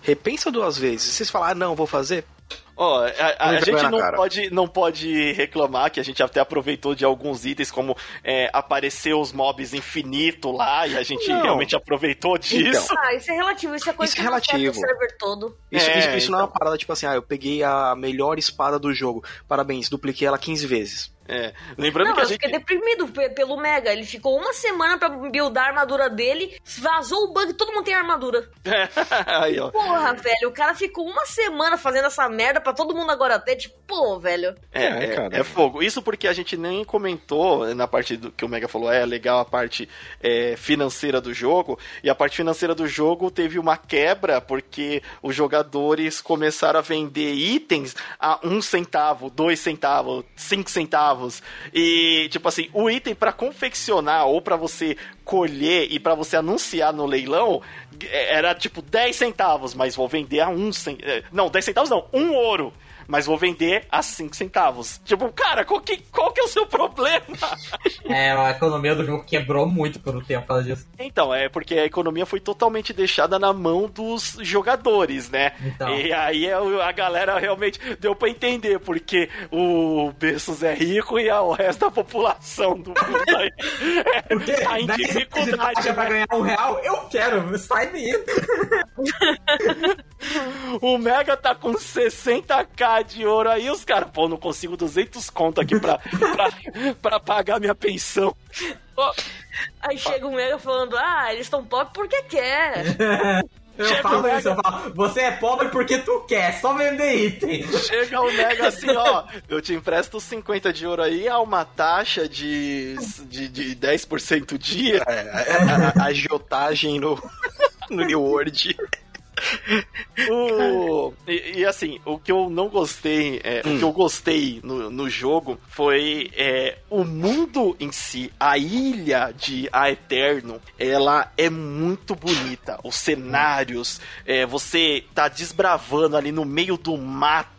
repensa duas vezes. Se você falar, ah, não, vou fazer, Ó, a, a- a gente não cara. pode, não pode reclamar que a gente até aproveitou de alguns itens, como é, apareceu os mobs infinito lá, e a gente Não. realmente aproveitou disso. Ah, isso é relativo, isso é coisa Isso é que afeta relativo. o server todo. Isso, É, isso, isso não é uma então. parada tipo assim, ah, eu peguei a melhor espada do jogo. Parabéns, dupliquei ela 15 vezes. É, Lembrando Não, que a eu gente. fiquei deprimido pe- pelo Mega. Ele ficou uma semana pra buildar a armadura dele, vazou o bug, todo mundo tem armadura. aí, ó. Porra, velho, o cara ficou uma semana fazendo essa merda pra todo mundo agora ter, tipo, pô, velho. É, É, é, cara. é fogo. Isso porque a gente nem comentou na parte do que o Mega falou, é legal a parte é, financeira do jogo. E a parte financeira do jogo teve uma quebra porque os jogadores começaram a vender itens a um centavo, dois centavos, cinco centavos. E, tipo assim, o item pra confeccionar ou pra você colher e pra você anunciar no leilão era tipo 10 centavos, mas vou vender a um centavo. Não, 10 centavos não, um ouro mas vou vender a 5 centavos. Tipo, cara, qual que, qual que é o seu problema? É, a economia do jogo quebrou muito por um tempo por causa disso. Então, é porque a economia foi totalmente deixada na mão dos jogadores, né? Então. E aí é a galera realmente deu pra entender porque o Bessos é rico e a- o resto da população do mundo aí Porque tá em 10 reais de dificuldade. taxa pra né? ganhar um real, eu quero, sai daí. O Mega tá com 60k de ouro aí, os caras, pô, não consigo 200 conto aqui pra, pra, pra pagar minha pensão. Aí chega o Mega falando, ah, eles estão pop porque quer. Eu Chega falo Mega- isso, eu falo, você é pobre porque tu quer, só vender item. Chega o Mega assim, ó, eu te empresto 50 de ouro aí a uma taxa de, de, de 10% dia. É, a, a- a agiotagem no, no New World. O, e, e, assim, o que eu não gostei, é, o que eu gostei no, no jogo foi é, o mundo em si, a ilha de A Eterno, ela é muito bonita. Os cenários, é, você tá desbravando ali no meio do mato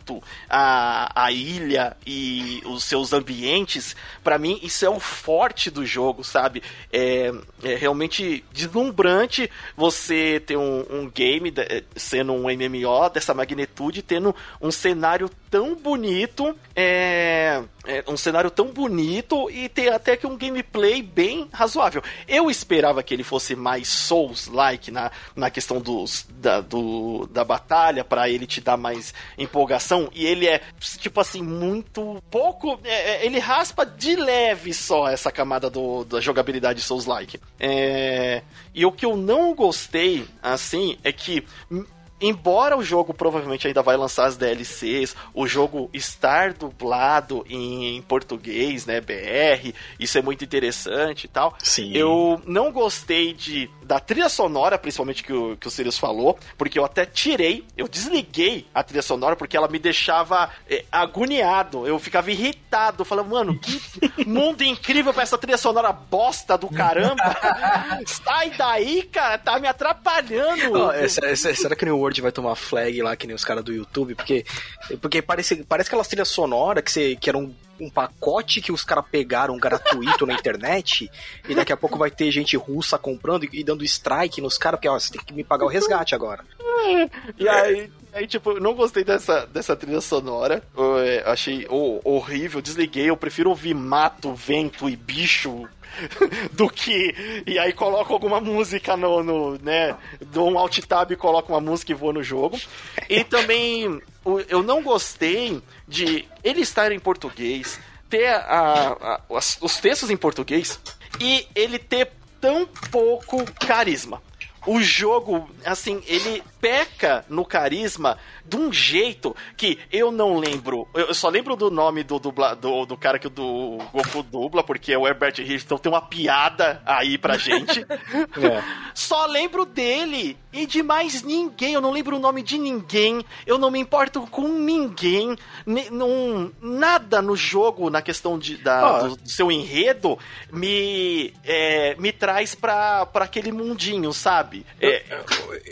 a, a ilha e os seus ambientes. Pra mim, isso é o forte do jogo, sabe? É, é realmente deslumbrante você ter um, um game de- sendo um MMO dessa magnitude, tendo um cenário tão bonito, é, é, um cenário tão bonito e ter até que um gameplay bem razoável. Eu esperava que ele fosse mais Souls-like na, na questão dos, da, do, da batalha, para ele te dar mais empolgação, e ele é, tipo assim, muito pouco. é, é, ele raspa de leve só essa camada do, da jogabilidade Souls-like. É, e o que eu não gostei, assim, é que. Embora o jogo provavelmente ainda vai lançar as DLCs, o jogo estar dublado em português, né, BR, isso é muito interessante e tal. Sim. Eu não gostei de da trilha sonora, principalmente que o, que o Sirius falou, porque eu até tirei, eu desliguei a trilha sonora porque ela me deixava é, agoniado. Eu ficava irritado, falando, mano, que mundo incrível pra essa trilha sonora bosta do caramba. Sai daí, cara, tá me atrapalhando. Oh, é, será que o New World vai tomar flag lá, que nem os caras do YouTube? Porque, porque parece, parece aquelas trilhas sonoras que, você, que eram um pacote que os caras pegaram gratuito na internet e daqui a pouco vai ter gente russa comprando e, dando strike nos caras, porque ó, você tem que me pagar o resgate agora. e aí, aí, tipo, não gostei dessa, dessa trilha sonora. Eu, é, achei oh, horrível, desliguei. Eu prefiro ouvir mato, vento e bicho do que. E aí coloco alguma música no. no né? Dou um alt tab e coloco uma música e vou no jogo. E também eu não gostei de ele estar em português, ter a, a, os textos em português e ele ter tão pouco carisma. O jogo, assim, ele peca no carisma de um jeito que eu não lembro. Eu só lembro do nome do, dubla, do, do cara que o do Goku dubla, porque o Herbert Richardson tem uma piada aí pra gente. é. Só lembro dele e de mais ninguém. Eu não lembro o nome de ninguém. Eu não me importo com ninguém. Não, nada no jogo, na questão de, da, oh. do, do, seu enredo, me, é, me traz pra, pra aquele mundinho, sabe? É,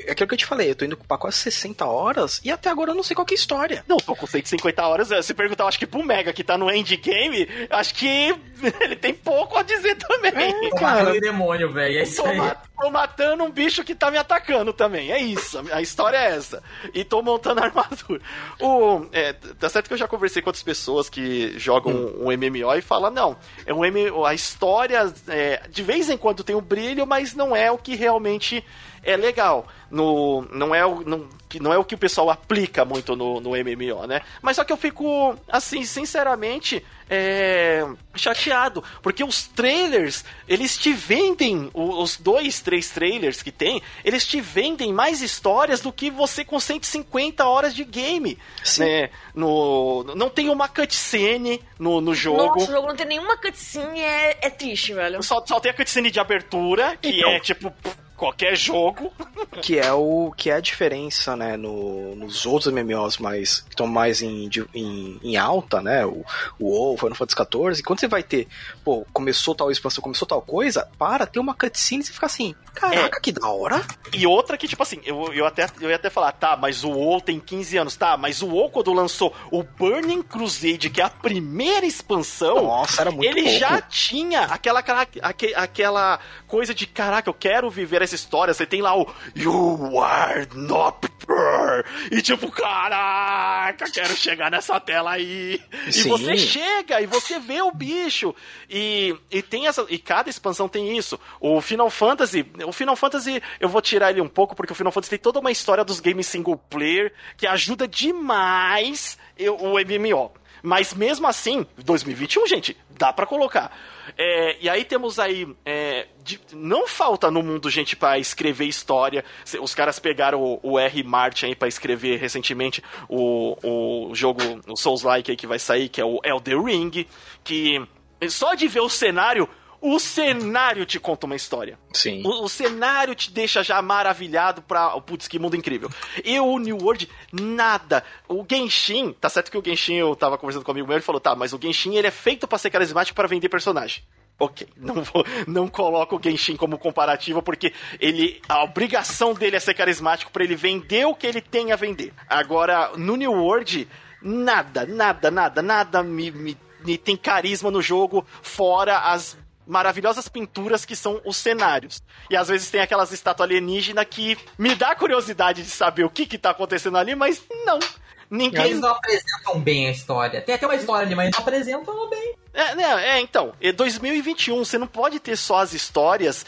é aquilo que eu te falei, eu tô indo pra quase 60 horas e até agora eu não sei qual é a história. Não, tô com 150 horas. Se perguntar, eu acho que pro Mega que tá no endgame, acho que ele tem pouco a dizer também. É, cara. demônio, velho. É isso aí. Tô matando um bicho que tá me atacando também. É isso. A história é essa. E tô montando armadura. O, é, tá certo que eu já conversei com outras pessoas que jogam hum. um, um MMO e falam, não, é um MMO, a história é, de vez em quando tem um brilho, mas não é o que realmente é legal. No, não, é o, não, não é o que o pessoal aplica muito no, no MMO, né? Mas só que eu fico, assim, sinceramente, é, chateado. Porque os trailers, eles te vendem, os dois, três trailers que tem, eles te vendem mais histórias do que você com 150 horas de game. Sim. Né? No, não tem uma cutscene no, no jogo. Nossa, o jogo não tem nenhuma cutscene, é, é triste, velho. Só, só tem a cutscene de abertura, que então, é tipo qualquer jogo. Que é o que é a diferença, né, no, nos outros MMOs mais que estão mais em, em, em, alta, né, o, o WoW, Final Fantasy XIV, quando você vai ter, pô, começou tal expansão, começou tal coisa, para, ter uma cutscene e você fica assim, caraca, é. que da hora. E outra que, tipo assim, eu, eu, até, eu ia até falar, tá, mas o WoW tem 15 anos, tá, mas o WoW quando lançou o Burning Crusade, que é a primeira expansão, Nossa, era muito ele pouco. já tinha aquela, aquela, aquela coisa de, caraca, eu quero viver essa história, você tem lá o You are not pure. E tipo, caraca, quero chegar nessa tela aí. Sim. E você chega e você vê o bicho. E, e tem essa. E cada expansão tem isso. O Final Fantasy. O Final Fantasy, eu vou tirar ele um pouco, porque o Final Fantasy tem toda uma história dos games single player que ajuda demais o MMO. Mas mesmo assim, 2021, gente, dá para colocar. É, e aí temos aí. É, de, não falta no mundo gente para escrever história. Os caras pegaram o, o R. Martin aí pra escrever recentemente o, o jogo, o Souls-like aí que vai sair, que é o Elder Ring. Que só de ver o cenário o cenário te conta uma história. Sim. O, o, cenário te deixa já maravilhado pra. Putz, que mundo incrível. E o New World, nada. O Genshin, tá certo que o Genshin, eu tava conversando com um amigo meu, ele falou: tá, mas o Genshin ele é feito para ser carismático para vender personagem. Ok, não, vou, não coloco o Genshin como comparativo porque ele a obrigação dele é ser carismático para ele vender o que ele tem a vender. Agora, no New World, nada, nada, nada, nada me, me, me tem carisma no jogo fora as maravilhosas pinturas que são os cenários. E às vezes tem aquelas estátuas alienígenas que me dá curiosidade de saber o que que tá acontecendo ali, mas não. Ninguém... Eles não apresentam bem a história. Tem até uma história ali, mas não apresentam bem. É, né, é, então, é 2021, você não pode ter só as histórias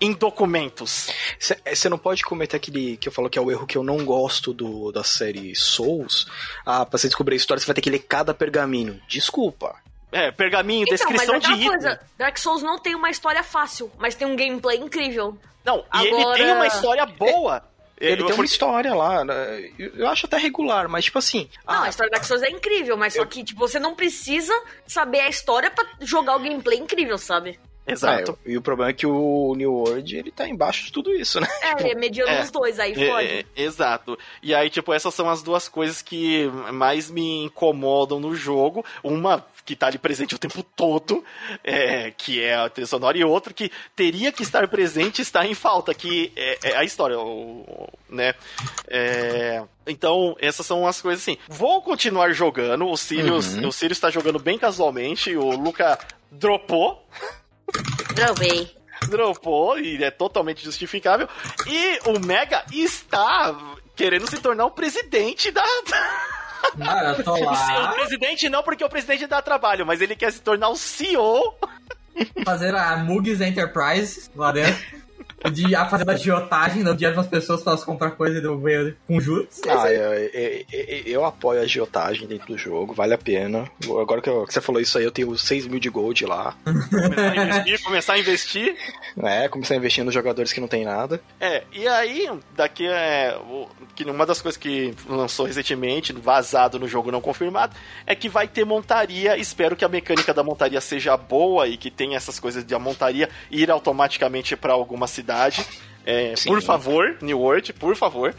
em documentos. Você não pode cometer aquele que eu falo que é o erro que eu não gosto do, da série Souls. Ah, pra você descobrir a história, você vai ter que ler cada pergaminho. Desculpa. É, pergaminho, então, descrição mas é de item. Coisa, Dark Souls não tem uma história fácil, mas tem um gameplay incrível. Não, Agora... e ele tem uma história boa. É, ele eu, tem uma história lá, né? eu acho até regular, mas tipo assim. Não, ah, a história da Dark Souls é incrível, mas eu... só que tipo, você não precisa saber a história para jogar o gameplay incrível, sabe? Exato. É, e o problema é que o New World, ele tá embaixo de tudo isso, né? É, ele é mediano é, os dois, aí é, fode. É, exato. E aí, tipo, essas são as duas coisas que mais me incomodam no jogo. Uma que tá ali presente o tempo todo, é, que é a trilha sonora, e outra que teria que estar presente está em falta, que é, é a história, o, né? É, então, essas são as coisas assim. Vou continuar jogando, o Sirius, uhum. o Sirius está jogando bem casualmente, o Luca dropou. Dropei. Dropou, e é totalmente justificável. E o Mega está querendo se tornar o presidente da. Eu tô lá. O presidente não, porque o presidente dá trabalho, mas ele quer se tornar o CEO. Fazer a Mugs Enterprise lá dentro de a fazer agiotagem no dia de umas pessoas para elas comprar coisa e devolver com juros. Ah, eu, eu, eu, apoio a agiotagem dentro do jogo, vale a pena. Agora que, eu, que você falou isso aí, eu tenho 6 mil de gold lá. Começar a investir, começar a investir. É, começar a investir nos jogadores que não tem nada. É, e aí, daqui é. Que uma das coisas que lançou recentemente, vazado no jogo não confirmado, é que vai ter montaria. Espero que a mecânica da montaria seja boa e que tenha essas coisas de a montaria ir automaticamente para alguma cidade cidade. É, por favor, New World, por favor.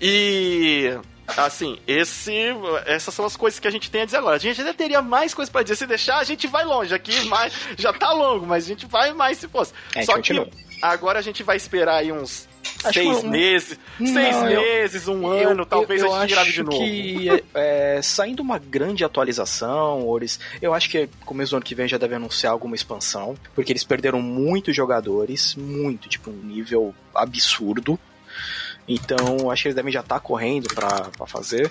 E assim, esse, essas são as coisas que a gente tem a dizer agora. A gente ainda teria mais coisas para dizer. Se deixar, a gente vai longe. Aqui mais, já tá longo, mas a gente vai mais se fosse. É, Só continua. que agora a gente vai esperar aí uns Acho seis meses, não, seis eu, meses, um eu, ano, eu, talvez a gente grave de novo. que é, saindo uma grande atualização, Ores, eu acho que começo do ano que vem já deve anunciar alguma expansão, porque eles perderam muitos jogadores, muito, tipo, um nível absurdo. Então, acho que eles devem já estar tá correndo para fazer.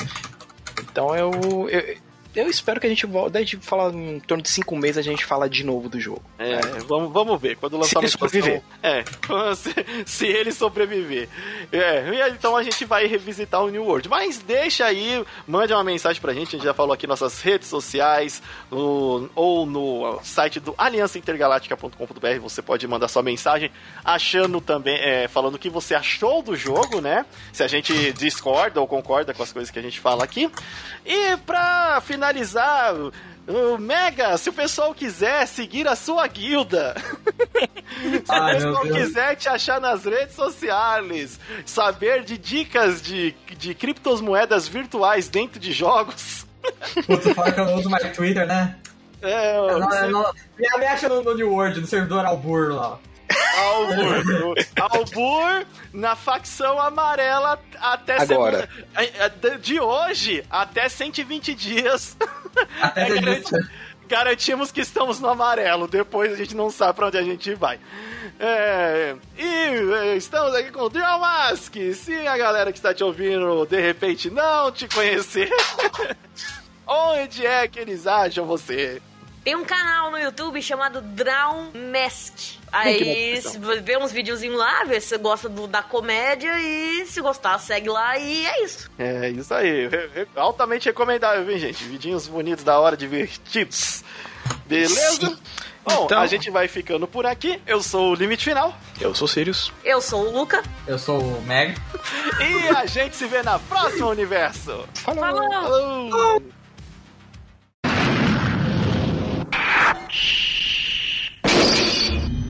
Então, eu, eu eu espero que a gente volte. Daí, tipo, falar em torno de cinco meses, a gente fala de novo do jogo. É, é. Vamos, vamos ver. Quando lançar se ele sobreviver. É, se, se, ele sobreviver. É, então a gente vai revisitar o New World. Mas deixa aí, mande uma mensagem pra gente. A gente já falou aqui nas nossas redes sociais no, ou no site do aliançaintergaláctica.com.br. Você pode mandar sua mensagem achando também, é, falando o que você achou do jogo, né? Se a gente discorda ou concorda com as coisas que a gente fala aqui. E pra finalizar finalizar, o Mega, se o pessoal quiser seguir a sua guilda, se o pessoal quiser te achar nas redes sociais, saber de dicas de, de criptomoedas virtuais dentro de jogos. Putz, fala que eu não uso mais Twitter, né? É, eu não, não, não, me acha no, no New World, no servidor Albur lá. Albur. Albur na facção amarela até Agora. Semana, de hoje até 120 dias. Até é garanti, garantimos que estamos no amarelo. Depois a gente não sabe pra onde a gente vai. É, e é, estamos aqui com o Drill Mask. Se a galera que está te ouvindo de repente não te conhecer, onde é que eles acham você? Tem um canal no YouTube chamado Drown Mask. Aí vê uns videozinhos lá, vê se você gosta do, da comédia e se gostar, segue lá e é isso. É isso aí. Altamente recomendável, viu, gente? Vidinhos bonitos, da hora, divertidos. Beleza? Sim. Bom, então... a gente vai ficando por aqui. Eu sou o Limite Final. Eu sou o Sirius. Eu sou o Luca. Eu sou o Meg. e a gente se vê na próxima universo. Falou! Falou. Falou. Shh.